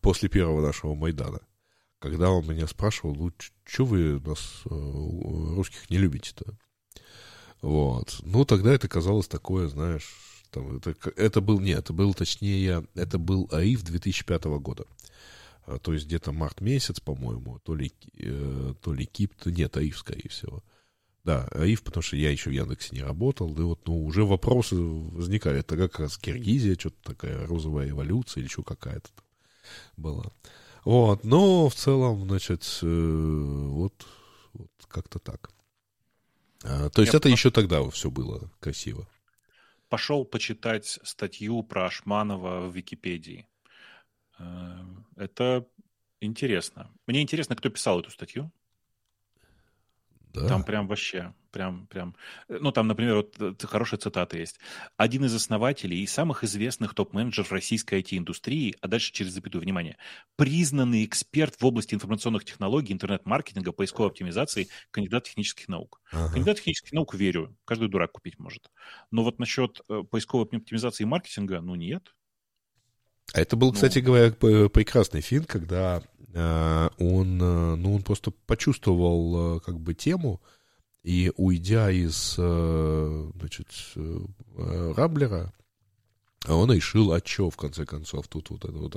после первого нашего Майдана. Когда он меня спрашивал, ну, что вы нас, э, русских, не любите-то? Вот. Ну, тогда это казалось такое, знаешь, там, это, это был, нет, это был, точнее, это был АИФ 2005 года. А, То есть где-то март месяц, по-моему, то ли, э, то ли КИП, нет, АИФ, скорее всего. Да, АИФ, потому что я еще в Яндексе не работал, да вот, ну, уже вопросы возникали. Это как раз Киргизия, что-то такая розовая эволюция или что какая-то там была. Вот, но в целом, значит, э, вот, вот как-то так. А, то есть Я это просто- еще тогда все было красиво. Пошел почитать статью про Ашманова в Википедии. Э, Это интересно. Мне интересно, кто писал эту статью. Да. Там прям вообще, прям, прям... э, Ну, там, например, вот э, хорошая цитата есть. Один из основателей и самых известных топ-менеджеров российской IT-индустрии, а дальше через запятую, внимание, признанный эксперт в области информационных технологий, интернет-маркетинга, поисковой оптимизации, кандидат технических наук. Ага. Кандидат технических наук верю, каждый дурак купить может. Но вот насчет э, поисковой оптимизации и маркетинга, ну, нет. А это был, Ну. кстати говоря, прекрасный фильм, когда он, э, ну, он просто почувствовал э, как бы тему, и уйдя из, э, значит, э, э, Рамблера, он решил, а что, в конце концов, тут вот это вот,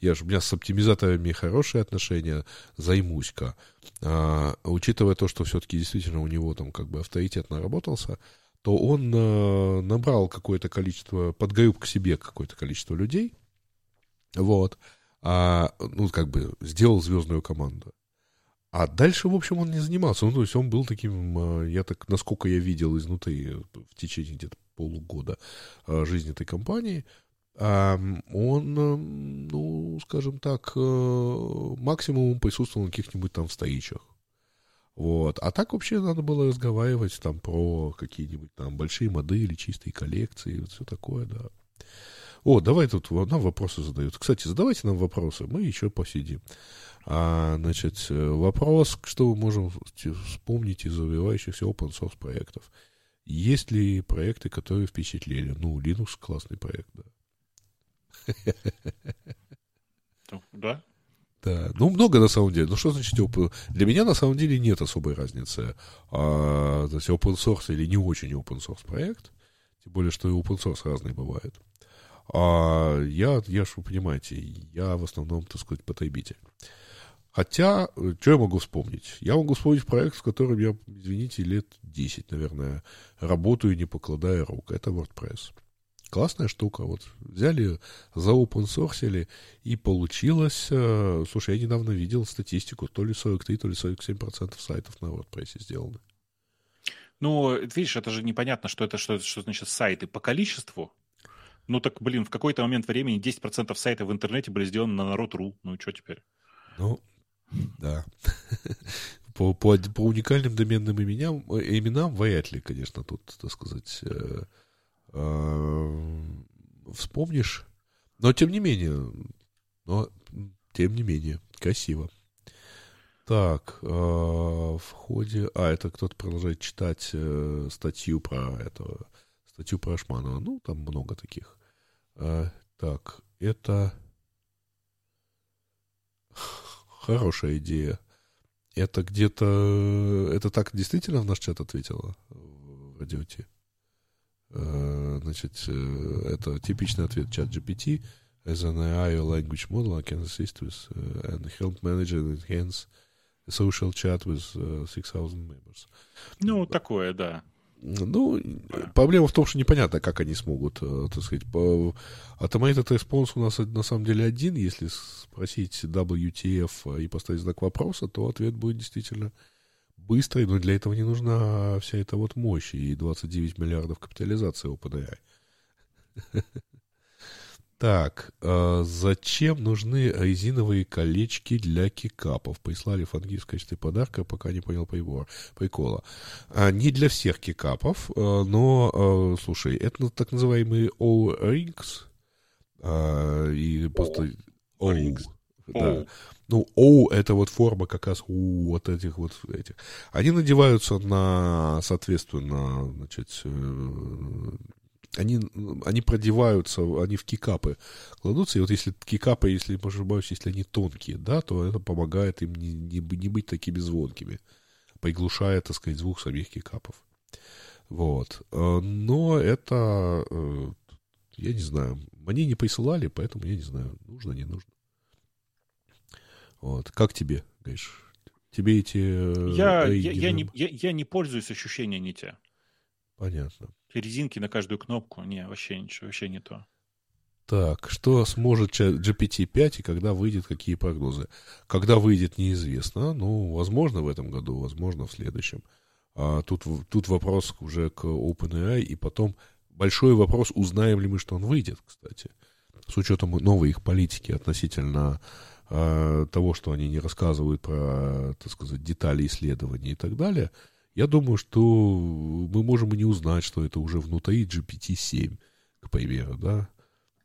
я же, у меня с оптимизаторами хорошие отношения, займусь-ка. А, учитывая то, что все-таки действительно у него там как бы авторитет наработался, то он э, набрал какое-то количество, подгреб к себе какое-то количество людей, вот, а, ну, как бы сделал звездную команду. А дальше, в общем, он не занимался. Ну, то есть он был таким, э, я так, насколько я видел изнутри в течение где-то полугода э, жизни этой компании, а, он, ну, скажем так, максимум присутствовал на каких-нибудь там встречах. Вот. А так вообще надо было разговаривать там про какие-нибудь там большие модели, чистые коллекции, вот все такое, да. О, давай тут нам вопросы задают. Кстати, задавайте нам вопросы, мы еще посидим. А, значит, э, вопрос, что мы можем вспомнить из развивающихся open source проектов. Есть ли проекты, которые впечатлили? Ну, Linux классный проект, да. Да? Да, ну много на самом деле. Ну что значит open? Для меня на самом деле нет особой разницы, а, то есть open source или не очень open source проект, тем более что и open source разный бывает. А я, я ж вы понимаете, я в основном, так сказать, потребитель. Хотя, что я могу вспомнить? Я могу вспомнить проект, в котором я, извините, лет 10, наверное, работаю, не покладая рук. Это WordPress. Классная штука. Вот взяли, за source и получилось... Э, слушай, я недавно видел статистику. То ли 43, то ли 47% сайтов на WordPress сделаны. Ну, видишь, это же непонятно, что это что, что значит сайты по количеству. Ну так, блин, в какой-то момент времени 10% сайтов в интернете были сделаны на народ.ру. Ну и что теперь? Ну, да. По, по, по уникальным доменным именам, именам вряд ли, конечно, тут, так сказать, э, э, вспомнишь. Но тем не менее, но тем не менее, красиво. Так, э, в ходе... А, это кто-то продолжает читать э, статью про этого, статью про Ашманова. Ну, там много таких. Э, так, это... Хорошая идея. Это где-то... Это так действительно в наш чат ответила в радиоте? Э, значит, э, это типичный ответ чат GPT. As an AI language model, I can assist with uh, and help manage and enhance social chat with uh, 6000 members. Ну, такое, да. Ну, проблема в том, что непонятно, как они смогут, э, так сказать, по... Automated Response у нас на самом деле один. Если спросить WTF и поставить знак вопроса, то ответ будет действительно быстрый, но для этого не нужна вся эта вот мощь и 29 миллиардов капитализации OpenAI. Так, э, зачем нужны резиновые колечки для кикапов? Прислали фанги в качестве подарка, пока не понял прибор, прикола. А, не для всех кикапов, э, но, э, слушай, это так называемые O-rings. Э, и просто... O. Да. Ну, O это вот форма как раз у вот этих вот этих. Они надеваются на, соответственно, значит, они, они продеваются, они в кикапы кладутся, и вот если кикапы, если, не ошибаюсь, если они тонкие, да, то это помогает им не, не, не быть такими звонкими, приглушая, так сказать, звук самих кикапов. Вот. Э, но это, э, я не знаю, мне не присылали, поэтому я не знаю, нужно, не нужно. Вот. Как тебе, говоришь? Тебе эти... Э, я, я, я, не, я, я не пользуюсь ощущения не те. Понятно резинки на каждую кнопку. Не, вообще ничего, вообще не то. Так, что сможет GPT-5 и когда выйдет, какие прогнозы? Когда выйдет, неизвестно. Ну, возможно, в этом году, возможно, в следующем. А тут, тут вопрос уже к OpenAI, и потом большой вопрос, узнаем ли мы, что он выйдет, кстати. С учетом новой их политики относительно э, того, что они не рассказывают про, так сказать, детали исследований и так далее – я думаю, что мы можем и не узнать, что это уже внутри GPT-7, к примеру, да.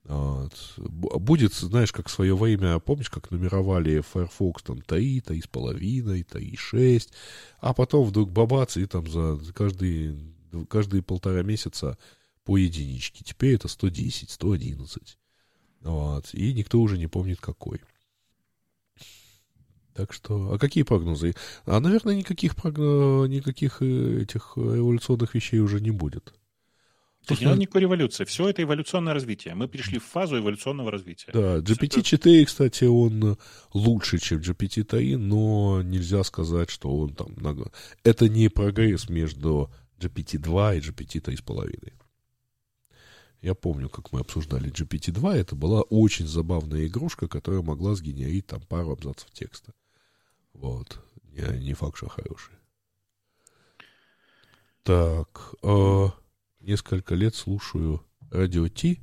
Вот. Будет, знаешь, как в свое время, помнишь, как нумеровали Firefox там ТАИ, ТАИ с половиной, ТАИ 6, а потом вдруг бабац, и там за каждые, каждые полтора месяца по единичке. Теперь это 110, 111. Вот. И никто уже не помнит какой. Так что, а какие прогнозы? А, наверное, никаких, прогноз, никаких э, этих эволюционных вещей уже не будет. То есть не надо никакой революции. Все это эволюционное развитие. Мы перешли в фазу эволюционного развития. Да, GPT-4, кстати, он лучше, чем GPT-3, но нельзя сказать, что он там... Это не прогресс между GPT-2 и GPT-3,5. Я помню, как мы обсуждали GPT-2. Это была очень забавная игрушка, которая могла сгенерить там пару абзацев текста. Вот. Не, не факт, что хороший. Так. Э, несколько лет слушаю радио Ти,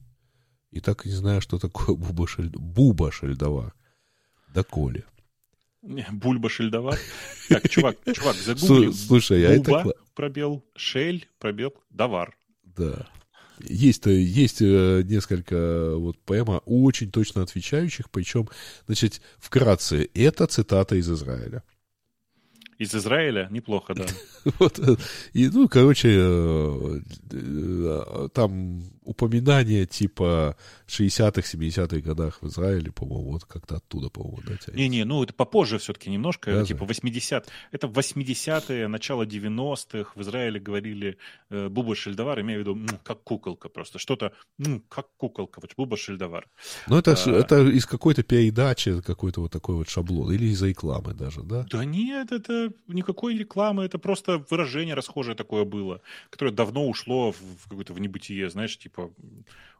и так и не знаю, что такое Буба, Шель... Буба Шельдовар. Да Коли. Бульба Шельдовар? Так, чувак, чувак, загугли. Слушай, а это... пробел, Шель, пробел, Давар. Да. Есть, есть э, несколько вот поэма очень точно отвечающих, причем, значит, вкратце, это цитата из Израиля. Из Израиля? Неплохо, да. вот, и, ну, короче, э, э, там упоминания типа 60-х, 70-х годах в Израиле, по-моему, вот как-то оттуда, по-моему, да, Не-не, ну это попозже все-таки немножко, да, типа 80 Это 80-е, начало 90-х в Израиле говорили э, Буба Шельдовар, имею в виду, ну, как куколка просто, что-то, ну, как куколка, вот Буба Шельдовар. Ну это, а, это из какой-то передачи, какой-то вот такой вот шаблон, или из-за рекламы даже, да? Да нет, это никакой рекламы, это просто выражение расхожее такое было, которое давно ушло в какое-то в небытие, знаешь, типа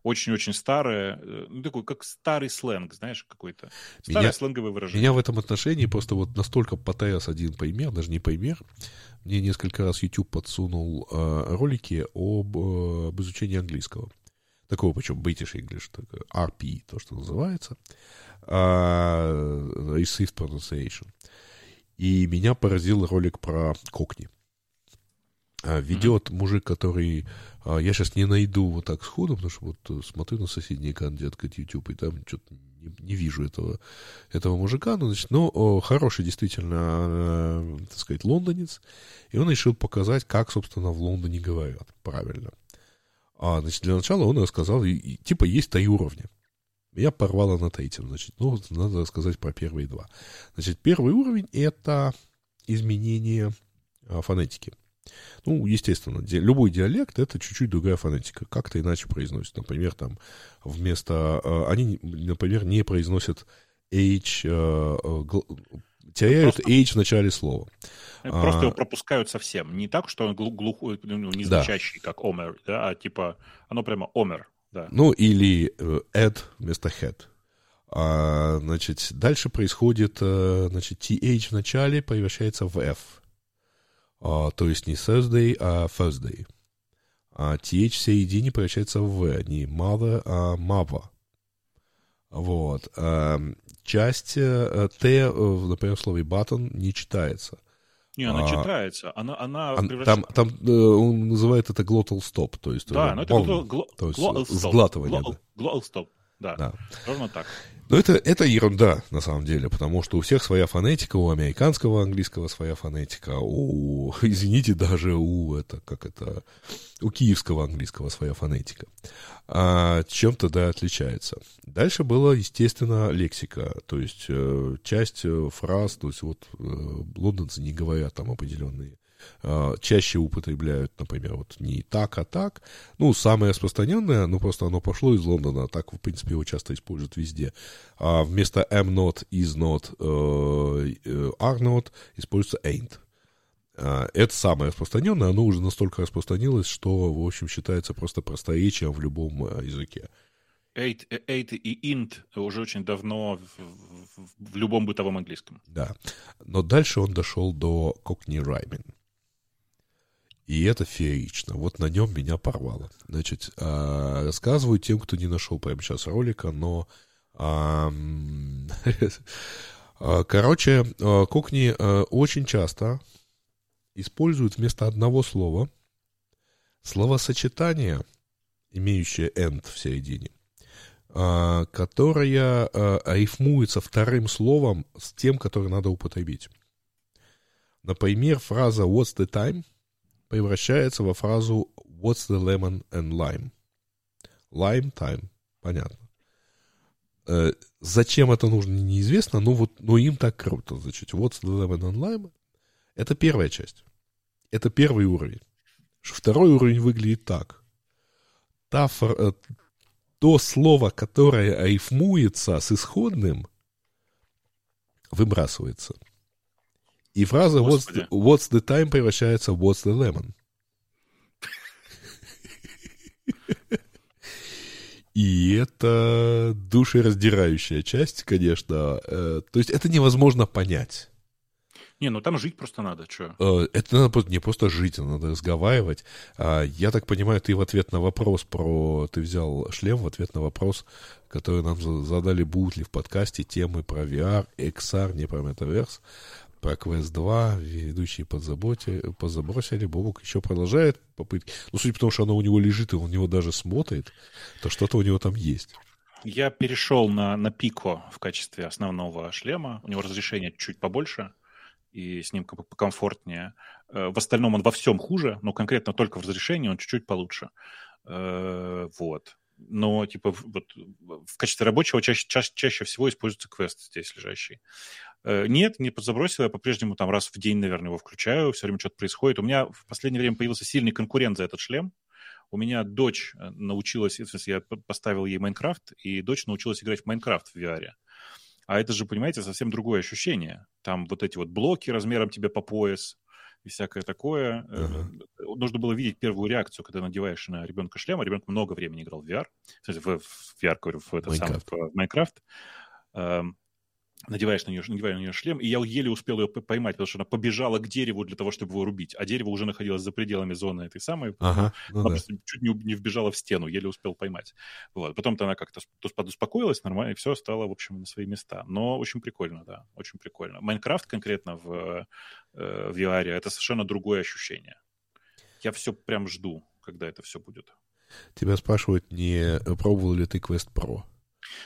очень-очень старое, э, ну, такой, как старый сленг, знаешь, какой-то. Старое меня, сленговое выражение. Меня в этом отношении просто вот настолько потряс один пример, даже не пример. Мне несколько раз YouTube подсунул э, ролики об, э, об изучении английского. Такого, причем British English, RP, то, что называется. Э, Received Pronunciation. И меня поразил ролик про кокни. А, ведет мужик, который... А, я сейчас не найду вот так сходу, потому что вот э, смотрю на соседний экран, где открыть YouTube, и там что-то не, не вижу этого, этого мужика. Ну, значит, но о, хороший действительно, э, так сказать, лондонец. И он решил показать, как, собственно, в Лондоне говорят правильно. А, значит, для начала он рассказал, и, и, типа, есть три уровня. Я порвала на третьем, значит, ну, надо рассказать про первые два. Значит, первый уровень — это изменение а, фонетики. Ну, естественно, ди- любой диалект — это чуть-чуть другая фонетика, как-то иначе произносит. Например, там вместо... Э, они, например, не произносят H, э, гл- теряют просто, H в начале слова. Просто а, его пропускают совсем. Не так, что он глухой, ну, не звучащий, да. как омер, да, а типа оно прямо омер. Да. Ну, или э, add вместо head. А, значит, дальше происходит, значит, TH в начале превращается в F. А, то есть не Thursday, а Thursday. А TH в середине превращается в V, не mother, а mava. Вот. А, часть э, Т, например, в слове button не читается. Не, она а, читается. Она, она превращ... Там, там э, он называет это glottal stop, то есть... Да, но это glottal, glo, то есть glottal сглатывание. Glottal, да. glottal stop, да. да. Ровно так. Но это, это ерунда, на самом деле, потому что у всех своя фонетика, у американского английского своя фонетика, у, извините, даже у, это, как это, у киевского английского своя фонетика. А чем-то, да, отличается. Дальше была, естественно, лексика, то есть э, часть э, фраз, то есть вот э, лондонцы не говорят там определенные а, чаще употребляют, например, вот не так, а так. Ну, самое распространенное, ну, просто оно пошло из Лондона, а так, в принципе, его часто используют везде. А вместо am not, is not, are not используется ain't. Uh, это самое распространенное, оно уже настолько распространилось, что, в общем, считается просто просторечием в любом uh, языке. Eight, eight и int уже очень давно в, в, в любом бытовом английском. Да. Но дальше он дошел до Cockney Rhyming. И это феерично. Вот на нем меня порвало. Значит, э, рассказываю тем, кто не нашел прямо сейчас ролика, но... Э, короче, кокни очень часто используют вместо одного слова словосочетание, имеющее end в середине, которое рифмуется вторым словом с тем, которое надо употребить. Например, фраза «What's the time?» — превращается во фразу What's the lemon and lime? Lime time. Понятно. Э, зачем это нужно, неизвестно, но, вот, но им так круто. Значит, What's the lemon and lime? Это первая часть. Это первый уровень. Второй уровень выглядит так. Та, фор, э, то слово, которое рифмуется с исходным, выбрасывается. И фраза what's the, what's the time превращается в what's the lemon. И это душераздирающая часть, конечно. Э, то есть это невозможно понять. Не, ну там жить просто надо, что? Э, это надо не просто жить, надо разговаривать. А, я так понимаю, ты в ответ на вопрос про... Ты взял шлем в ответ на вопрос, который нам задали, будут ли в подкасте темы про VR, XR, не про Metaverse про квест 2, ведущие подзаботе, позабросили, Бобок еще продолжает попытки. Ну, судя по тому, что оно у него лежит, и он у него даже смотрит, то что-то у него там есть. Я перешел на, на Пико в качестве основного шлема. У него разрешение чуть побольше, и с ним как бы покомфортнее. Э, в остальном он во всем хуже, но конкретно только в разрешении он чуть-чуть получше. Э, вот. Но, типа, вот в качестве рабочего чаще, чаще всего используется квест здесь лежащий. Э, нет, не подзабросил, я по-прежнему там раз в день, наверное, его включаю, все время что-то происходит. У меня в последнее время появился сильный конкурент за этот шлем. У меня дочь э, научилась, я поставил ей Майнкрафт, и дочь научилась играть в Майнкрафт в VR. А это же, понимаете, совсем другое ощущение. Там вот эти вот блоки размером тебе по пояс и всякое такое. Uh-huh. Нужно было видеть первую реакцию, когда надеваешь на ребенка шлем, а ребенок много времени играл в VR, в, в VR, говорю, в, это Minecraft. самое, в Майнкрафт надеваешь на нее, надеваешь на нее шлем, и я еле успел ее поймать, потому что она побежала к дереву для того, чтобы его рубить, а дерево уже находилось за пределами зоны этой самой, ага, ну она да. просто чуть не, не вбежала в стену, еле успел поймать. Вот. Потом-то она как-то подуспокоилась нормально, и все стало, в общем, на свои места. Но очень прикольно, да, очень прикольно. Майнкрафт конкретно в, э, в VR — это совершенно другое ощущение. Я все прям жду, когда это все будет. Тебя спрашивают, не пробовал ли ты Quest Pro?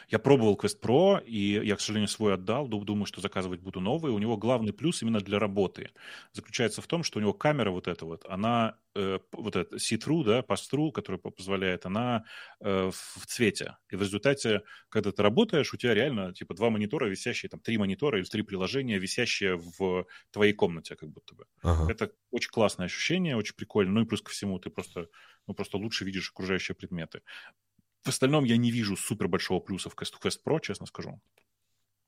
Я пробовал Quest Pro, и я, к сожалению, свой отдал. Думаю, что заказывать буду новый. У него главный плюс именно для работы заключается в том, что у него камера вот эта вот, она э, вот эта see-through, да, pass-through, которая позволяет, она э, в цвете. И в результате, когда ты работаешь, у тебя реально типа два монитора висящие, там три монитора или три приложения, висящие в твоей комнате как будто бы. Ага. Это очень классное ощущение, очень прикольно. Ну и плюс ко всему ты просто, ну, просто лучше видишь окружающие предметы. В остальном я не вижу супер большого плюса в Quest, Quest Pro, честно скажу.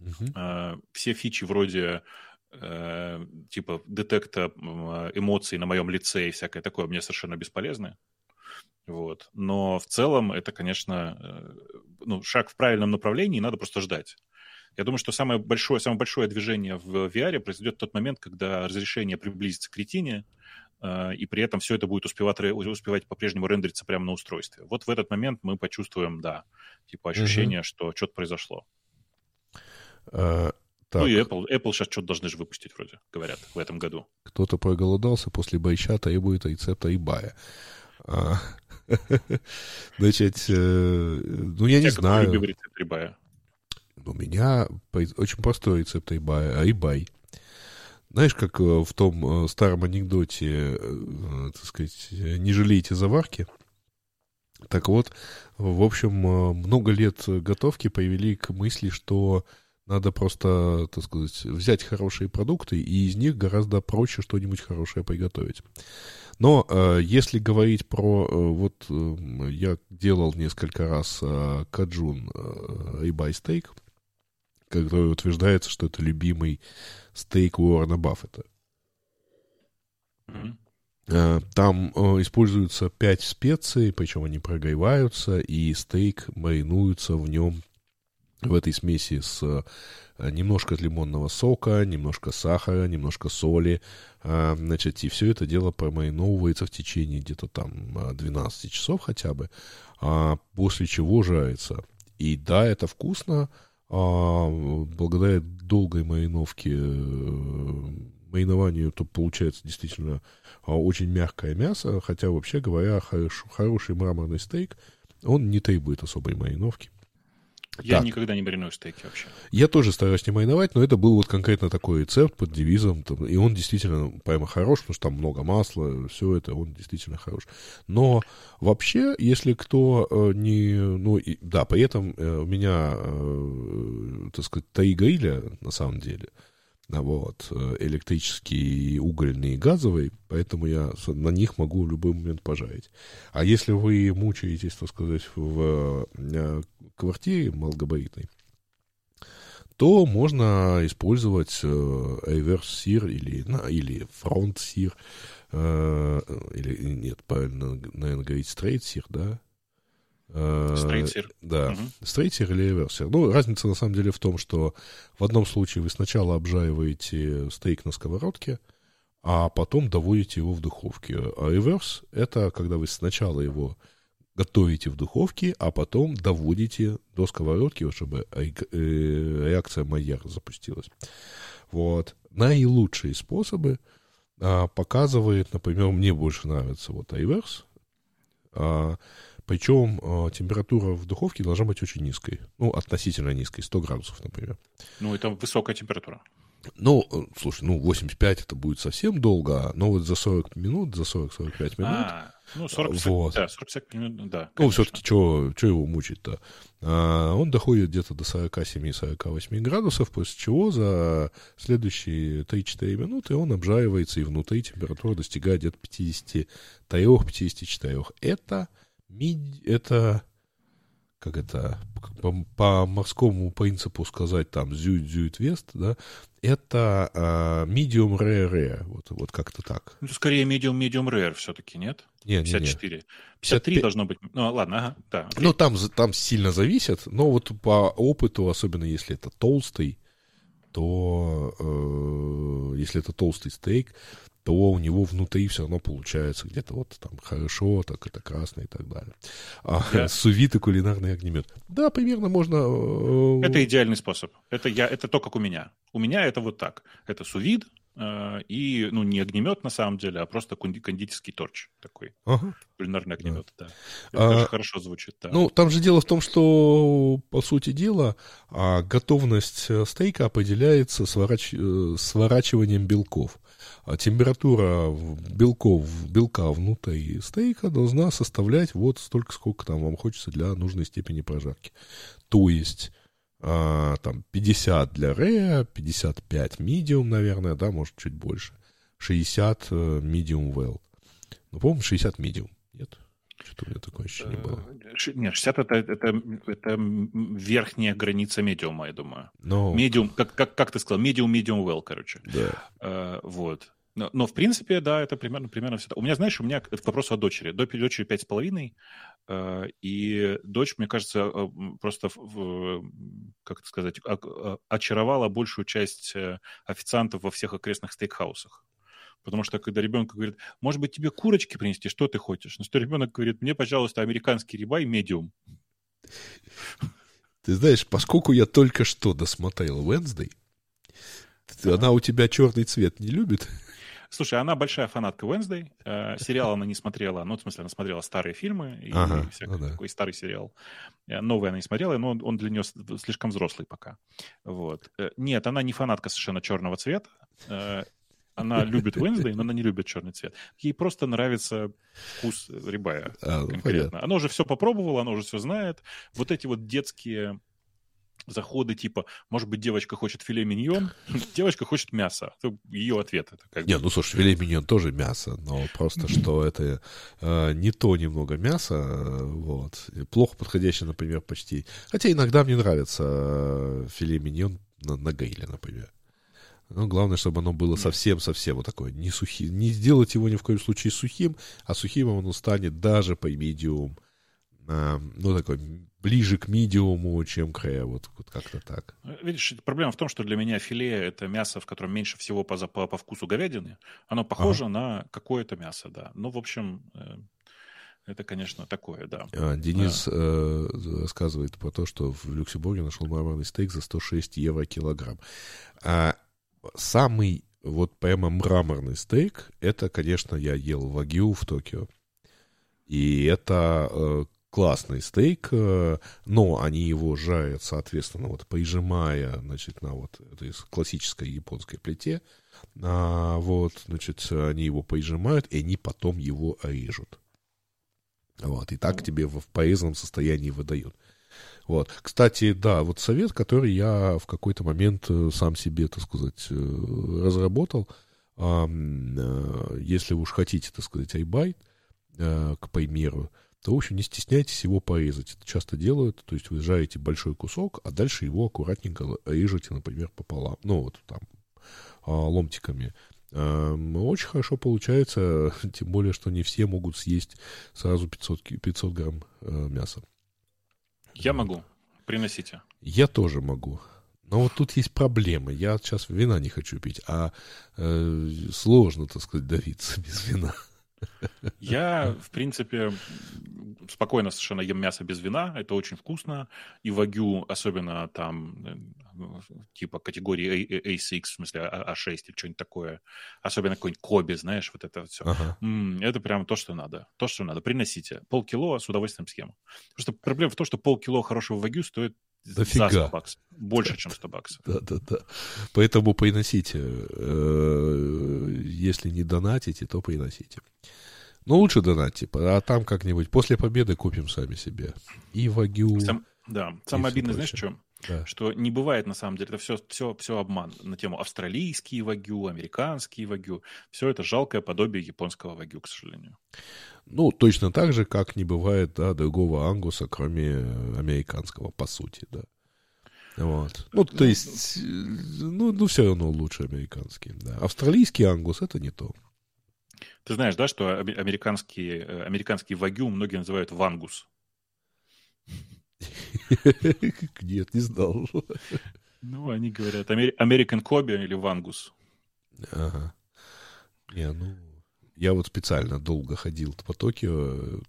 Uh-huh. Все фичи вроде э, типа детекта эмоций на моем лице и всякое такое мне совершенно бесполезны. Вот. Но в целом это, конечно, э, ну, шаг в правильном направлении, надо просто ждать. Я думаю, что самое большое, самое большое движение в VR произойдет в тот момент, когда разрешение приблизится к ретине, и при этом все это будет успевать, успевать по-прежнему рендериться прямо на устройстве. Вот в этот момент мы почувствуем, да, типа ощущение, угу. что что-то произошло. А, ну и Apple, Apple сейчас что-то должны же выпустить вроде, говорят, в этом году. Кто-то проголодался после байча требует рецепта ибая. А, значит, э, ну я не знаю. Ибая? У меня очень простой рецепт ибая, айбай. Знаешь, как э, в том э, старом анекдоте, э, так сказать, не жалейте заварки. Так вот, в общем, много лет готовки привели к мысли, что надо просто, так сказать, взять хорошие продукты, и из них гораздо проще что-нибудь хорошее приготовить. Но если говорить про... Вот я делал несколько раз каджун э, рибай стейк, который утверждается, что это любимый стейк Уоррена Баффета. Mm-hmm. Там э, используются пять специй, причем они прогреваются, и стейк маринуется в нем, в этой смеси с э, немножко лимонного сока, немножко сахара, немножко соли. А, значит, и все это дело промариновывается в течение где-то там 12 часов хотя бы, а после чего жарится. И да, это вкусно, а благодаря долгой мариновке, э, маринованию, то получается действительно а, очень мягкое мясо, хотя, вообще говоря, хорош, хороший мраморный стейк, он не требует особой мариновки. Я так. никогда не мариную стейки вообще. Я тоже стараюсь не мариновать, но это был вот конкретно такой рецепт под девизом, там, и он действительно прямо хорош, потому что там много масла, все это, он действительно хорош. Но вообще, если кто э, не... Ну, и, да, при этом э, у меня, э, так сказать, три гриля, на самом деле, вот, э, электрический, угольный и газовый, поэтому я на них могу в любой момент пожарить. А если вы мучаетесь, так сказать, в э, квартире малогабаритной, то можно использовать э, реверс сир или, или фронт сир, или нет, правильно, наверное, говорить стрейт сир, да, Стрейтсер. Да, угу. стрейтсер или реверсер. Ну, разница на самом деле в том, что в одном случае вы сначала обжариваете стейк на сковородке, а потом доводите его в духовке. А реверс — это когда вы сначала его готовите в духовке, а потом доводите до сковородки, чтобы э, реакция Майер запустилась. Вот. Наилучшие способы а, показывает, например, мне больше нравится вот реверс, а, причем э, температура в духовке должна быть очень низкой. Ну, относительно низкой, 100 градусов, например. Ну, это высокая температура. Ну, слушай, ну, 85 это будет совсем долго, но вот за 40 минут, за 40-45 минут... А, Ну, 40 вот. да, 40 минут, да. Ну, все-таки, что его мучить-то? А, он доходит где-то до 47-48 градусов, после чего за следующие 3-4 минуты он обжаривается, и внутри температура достигает где-то 53-54. Это, это как это, по, по морскому принципу сказать, там, зюит, зюит, вест, да, это uh, medium rare rare, вот, вот как-то так. Ну, скорее medium medium rare все-таки, нет? Нет, 54. Нет, 53 55... должно быть. Ну, ладно, ага, да. Окей. Ну, там, там сильно зависит, но вот по опыту, особенно если это толстый, то э, если это толстый стейк, то у него внутри все равно получается где-то вот там хорошо, так это красный и так далее. А да. сувит и кулинарный огнемет. Да, примерно можно... Э, это идеальный способ. Это, я, это то, как у меня. У меня это вот так. Это сувид, э, и, ну, не огнемет на самом деле, а просто кондитерский торч такой. Ага. Кулинарный огнемет, да. да. Это а, тоже хорошо звучит, да. Ну, там же дело в том, что, по сути дела, а, готовность э, стейка определяется сворач... сворачиванием белков. А температура белков, белка внутри стейка должна составлять вот столько, сколько там вам хочется для нужной степени прожарки. То есть а, там 50 для Rare, 55 medium, наверное, да, может чуть больше. 60 э, medium well. Ну, по-моему, 60 medium. Нет? Что-то у меня такое ощущение было. Э, нет, 60 это, это, это верхняя граница медиума, я думаю. Но... Медиум, как, как, как ты сказал, медиум, медиум well, короче. Да. Uh, вот. Но, но, в принципе, да, это примерно, примерно все. У меня, знаешь, у меня это к вопросу о дочери. До дочери пять с половиной, э, и дочь, мне кажется, э, просто, как это сказать, очаровала большую часть э, официантов во всех окрестных стейкхаусах. Потому что когда ребенок говорит, может быть, тебе курочки принести, что ты хочешь? Но что ребенок говорит, мне, пожалуйста, американский рибай медиум. Ты знаешь, поскольку я только что досмотрел Wednesday, она у тебя черный цвет не любит? Слушай, она большая фанатка Wednesday. Э, сериал она не смотрела, ну, в смысле, она смотрела старые фильмы и ага, всякий ну да. такой старый сериал. Э, новый она не смотрела, но он, он для нее слишком взрослый пока. Вот. Э, нет, она не фанатка совершенно черного цвета. Э, она любит Wednesday, но она не любит черный цвет. Ей просто нравится вкус рибая а, ну, конкретно. Понятно. Она уже все попробовала, она уже все знает. Вот эти вот детские заходы типа, может быть, девочка хочет филе миньон, девочка хочет мясо. Ее ответ. Это как Не, бы... ну слушай, филе миньон тоже мясо, но просто что это э, не то немного мясо, э, вот. Плохо подходящее, например, почти. Хотя иногда мне нравится э, филе миньон на, на гриле, например. Но главное, чтобы оно было совсем-совсем вот такое, не сухим. Не сделать его ни в коем случае сухим, а сухим оно станет даже по медиум а, ну, такой, ближе к медиуму, чем к ре, вот, вот как-то так. Видишь, проблема в том, что для меня филе — это мясо, в котором меньше всего по, по, по вкусу говядины. Оно похоже ага. на какое-то мясо, да. Ну, в общем, э, это, конечно, такое, да. А, Денис да. Э, рассказывает про то, что в Люксембурге нашел мраморный стейк за 106 евро килограмм. А самый вот прямо мраморный стейк, это, конечно, я ел вагю в Токио. И это э, классный стейк, э, но они его жарят, соответственно, вот прижимая, значит, на вот этой классической японской плите, а, вот, значит, они его прижимают, и они потом его режут. Вот, и так тебе в порезанном состоянии выдают. Вот. Кстати, да, вот совет, который я в какой-то момент э, сам себе, так сказать, э, разработал, если уж хотите, так сказать, айбайт, к примеру, то, в общем, не стесняйтесь его порезать. Это часто делают, то есть вы жарите большой кусок, а дальше его аккуратненько режете, например, пополам, ну, вот там, а, ломтиками. Очень хорошо получается, тем более, что не все могут съесть сразу 500, 500 грамм э, мяса. Я могу. Приносите. Я тоже могу. Но вот тут есть проблемы. Я сейчас вина не хочу пить, а э, сложно, так сказать, давиться без вина. Я, в принципе, спокойно совершенно ем мясо без вина, это очень вкусно. И вагю, особенно там, э, типа категории A6, в смысле A6 а, а или что-нибудь такое, особенно какой-нибудь Коби, знаешь, вот это все. Ага. М-м, это прям то, что надо. То, что надо. Приносите. Полкило с удовольствием съем. Просто проблема в том, что полкило хорошего вагю стоит Дофига. За 100 баксов. Больше, чем 100 баксов. Да, да, да. Поэтому приносите. Э, если не донатите, то приносите. Ну, лучше донать, типа, а там как-нибудь после победы купим сами себе. И вагю. Сам, да, самое обидное, знаешь, что? Да. Что не бывает, на самом деле, это все, все, все обман на тему австралийские вагю, американские вагю. Все это жалкое подобие японского вагю, к сожалению. Ну, точно так же, как не бывает да, другого ангуса, кроме американского, по сути, да. Вот. Ну, то есть, ну, ну, все равно лучше американский, да. Австралийский ангус — это не то. Ты знаешь, да, что американский, э, американский вагю многие называют вангус? Нет, не знал. Ну, они говорят American Kobe или Вангус. Ага. Не, ну, я вот специально долго ходил по Токио.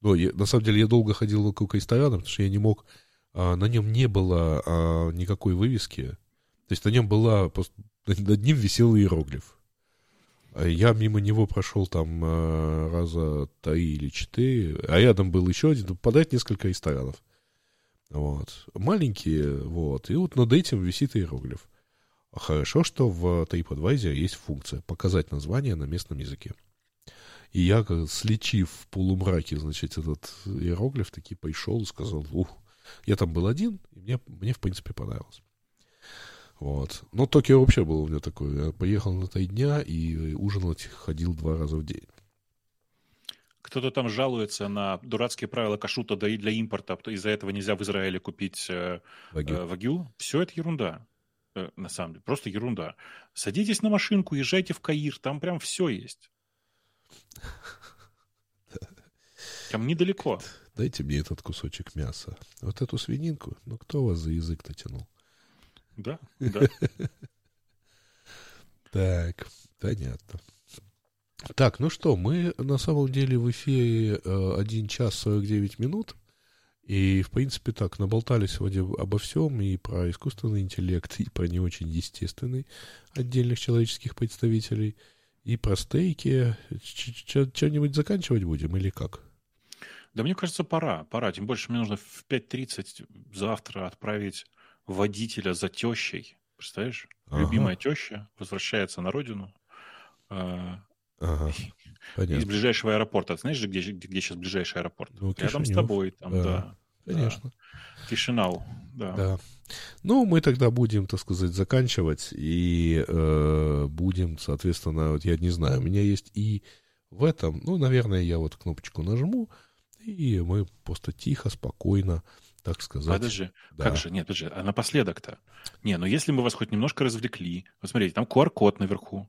Но я, на самом деле я долго ходил вокруг ресторана, потому что я не мог... А, на нем не было а, никакой вывески. То есть на нем была... Просто, над ним висел иероглиф. А я мимо него прошел там а, раза три или четыре, а рядом был еще один, подряд несколько ресторанов. Вот. Маленькие, вот. И вот над этим висит иероглиф. Хорошо, что в TripAdvisor есть функция показать название на местном языке. И я, слечив в полумраке, значит, этот иероглиф, таки пришел и сказал, ух, я там был один, и мне, мне в принципе, понравилось. Вот. Но Токио вообще было у меня такое. Я поехал на три дня и ужинать ходил два раза в день. Кто-то там жалуется на дурацкие правила кашута для импорта, из-за этого нельзя в Израиле купить э, вагю. Э, вагю. Все это ерунда. Э, на самом деле, просто ерунда. Садитесь на машинку, езжайте в Каир, там прям все есть. Там недалеко. Дайте мне этот кусочек мяса. Вот эту свининку. Ну, кто вас за язык натянул? Да, да. Так, понятно. Так, ну что, мы на самом деле в эфире э, 1 час 49 минут. И, в принципе, так, наболтали сегодня обо всем, и про искусственный интеллект, и про не очень естественный отдельных человеческих представителей, и про стейки. Что-нибудь заканчивать будем или как? Да мне кажется, пора, пора. Тем больше мне нужно в 5.30 завтра отправить водителя за тещей. Представляешь? Ага. Любимая теща возвращается на родину. Ага. Понятно. Из ближайшего аэропорта. Знаешь же, где, где, где сейчас ближайший аэропорт? Ну, Рядом с тобой. Там, да. да. Конечно. Да. Кишинау, да. да. Ну, мы тогда будем, так сказать, заканчивать. И э, будем, соответственно, вот я не знаю, у меня есть и в этом, ну, наверное, я вот кнопочку нажму, и мы просто тихо, спокойно, так сказать. Подожди, да. как же, нет, подожди, а напоследок-то? Не, ну если мы вас хоть немножко развлекли, вот смотрите, там QR-код наверху,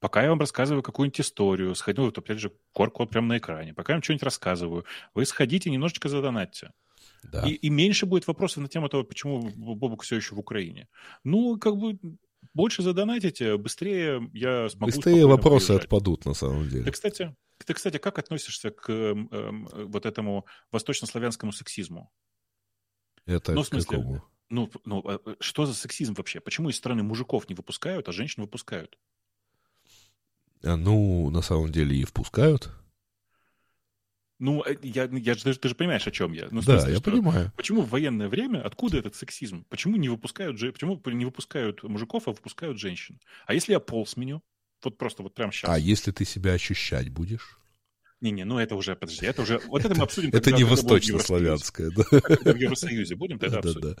Пока я вам рассказываю какую-нибудь историю, сходил, вот опять же, QR-код прямо на экране, пока я вам что-нибудь рассказываю, вы сходите немножечко задонатьте. Да. И, и меньше будет вопросов на тему того, почему Бобук все еще в Украине. Ну, как бы больше задонатите, быстрее я смогу... Быстрее вопросы приезжать. отпадут, на самом деле. Ты, кстати, ты, кстати, как относишься к э, э, вот этому восточнославянскому сексизму? Это ну, в смысле, какому? Ну, ну, а, э, что за сексизм вообще? Почему из страны мужиков не выпускают, а женщин выпускают? А, ну, на самом деле и впускают. Ну, э, я, я, ты, ты же понимаешь, о чем я. Ну, да, смысле, я что, понимаю. Почему в военное время, откуда этот сексизм? Почему не выпускают, почему не выпускают мужиков, а выпускают женщин? А если я пол сменю? Вот просто вот прямо сейчас. А если ты себя ощущать будешь? Не-не, ну это уже, подожди, это уже, вот это мы обсудим. Это не восточно-славянское, да. В Евросоюзе будем, тогда обсудим.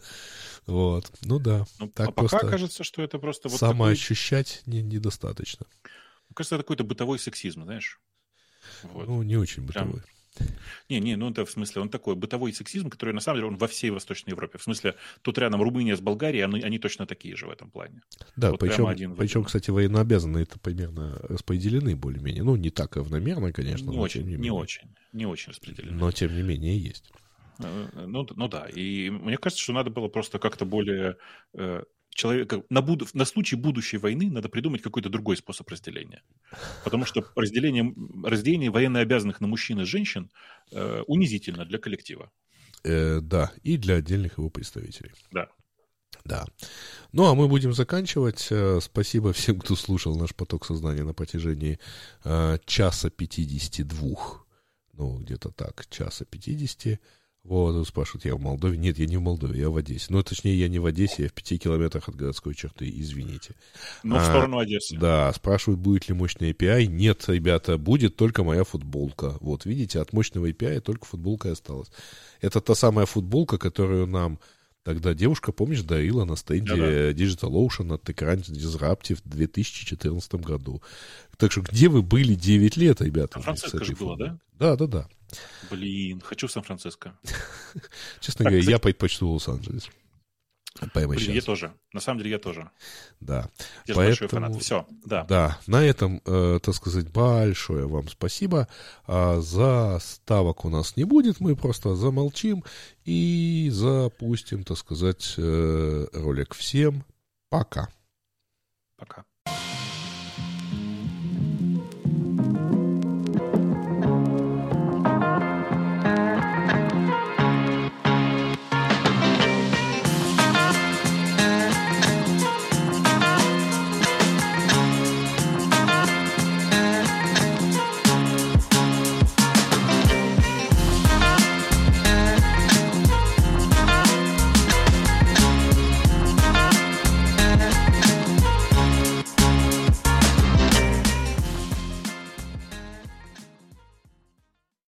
Вот, ну да. Ну, а пока кажется, что это просто вот Самоощущать недостаточно. Мне кажется, это какой-то бытовой сексизм, знаешь? Вот. Ну, не очень бытовой. Прям... Не, не, ну это в смысле, он такой бытовой сексизм, который на самом деле он во всей Восточной Европе. В смысле, тут рядом Румыния с Болгарией, они, они точно такие же в этом плане. Да, вот причем, один причем, кстати, военнообязанные это примерно распределены более-менее. Ну, не так равномерно, конечно. Не очень, не, не очень, не очень распределены. Но, тем не менее, есть. Э, ну, ну да, и мне кажется, что надо было просто как-то более э, человека на, буду, на случай будущей войны надо придумать какой-то другой способ разделения. Потому что разделение, разделение военнообязанных на мужчин и женщин э, унизительно для коллектива. Э, да, и для отдельных его представителей. Да. Да. Ну, а мы будем заканчивать. Э, спасибо всем, кто слушал наш поток сознания на протяжении э, часа 52. Ну, где-то так, часа 50. Вот, спрашивают, я в Молдове? Нет, я не в Молдове, я в Одессе. Ну, точнее, я не в Одессе, я в пяти километрах от городской черты, извините. Ну, в сторону Одессы. Да, спрашивают, будет ли мощный API. Нет, ребята, будет только моя футболка. Вот, видите, от мощного API только футболка осталась. Это та самая футболка, которую нам тогда девушка, помнишь, дарила на стенде да-да. Digital Ocean от экрана Disruptive в 2014 году. Так что где вы были 9 лет, ребята? Сан-Франциско же было, да? Да, да, да. Блин, хочу в Сан-Франциско. Честно говоря, я предпочту Лос-Анджелес. Прямо Блин, сейчас. я тоже. На самом деле я тоже. Да. Я Поэтому, большой фанат. Все, да. Да, на этом, э, так сказать, большое вам спасибо. А за ставок у нас не будет, мы просто замолчим и запустим, так сказать, э, ролик. Всем пока.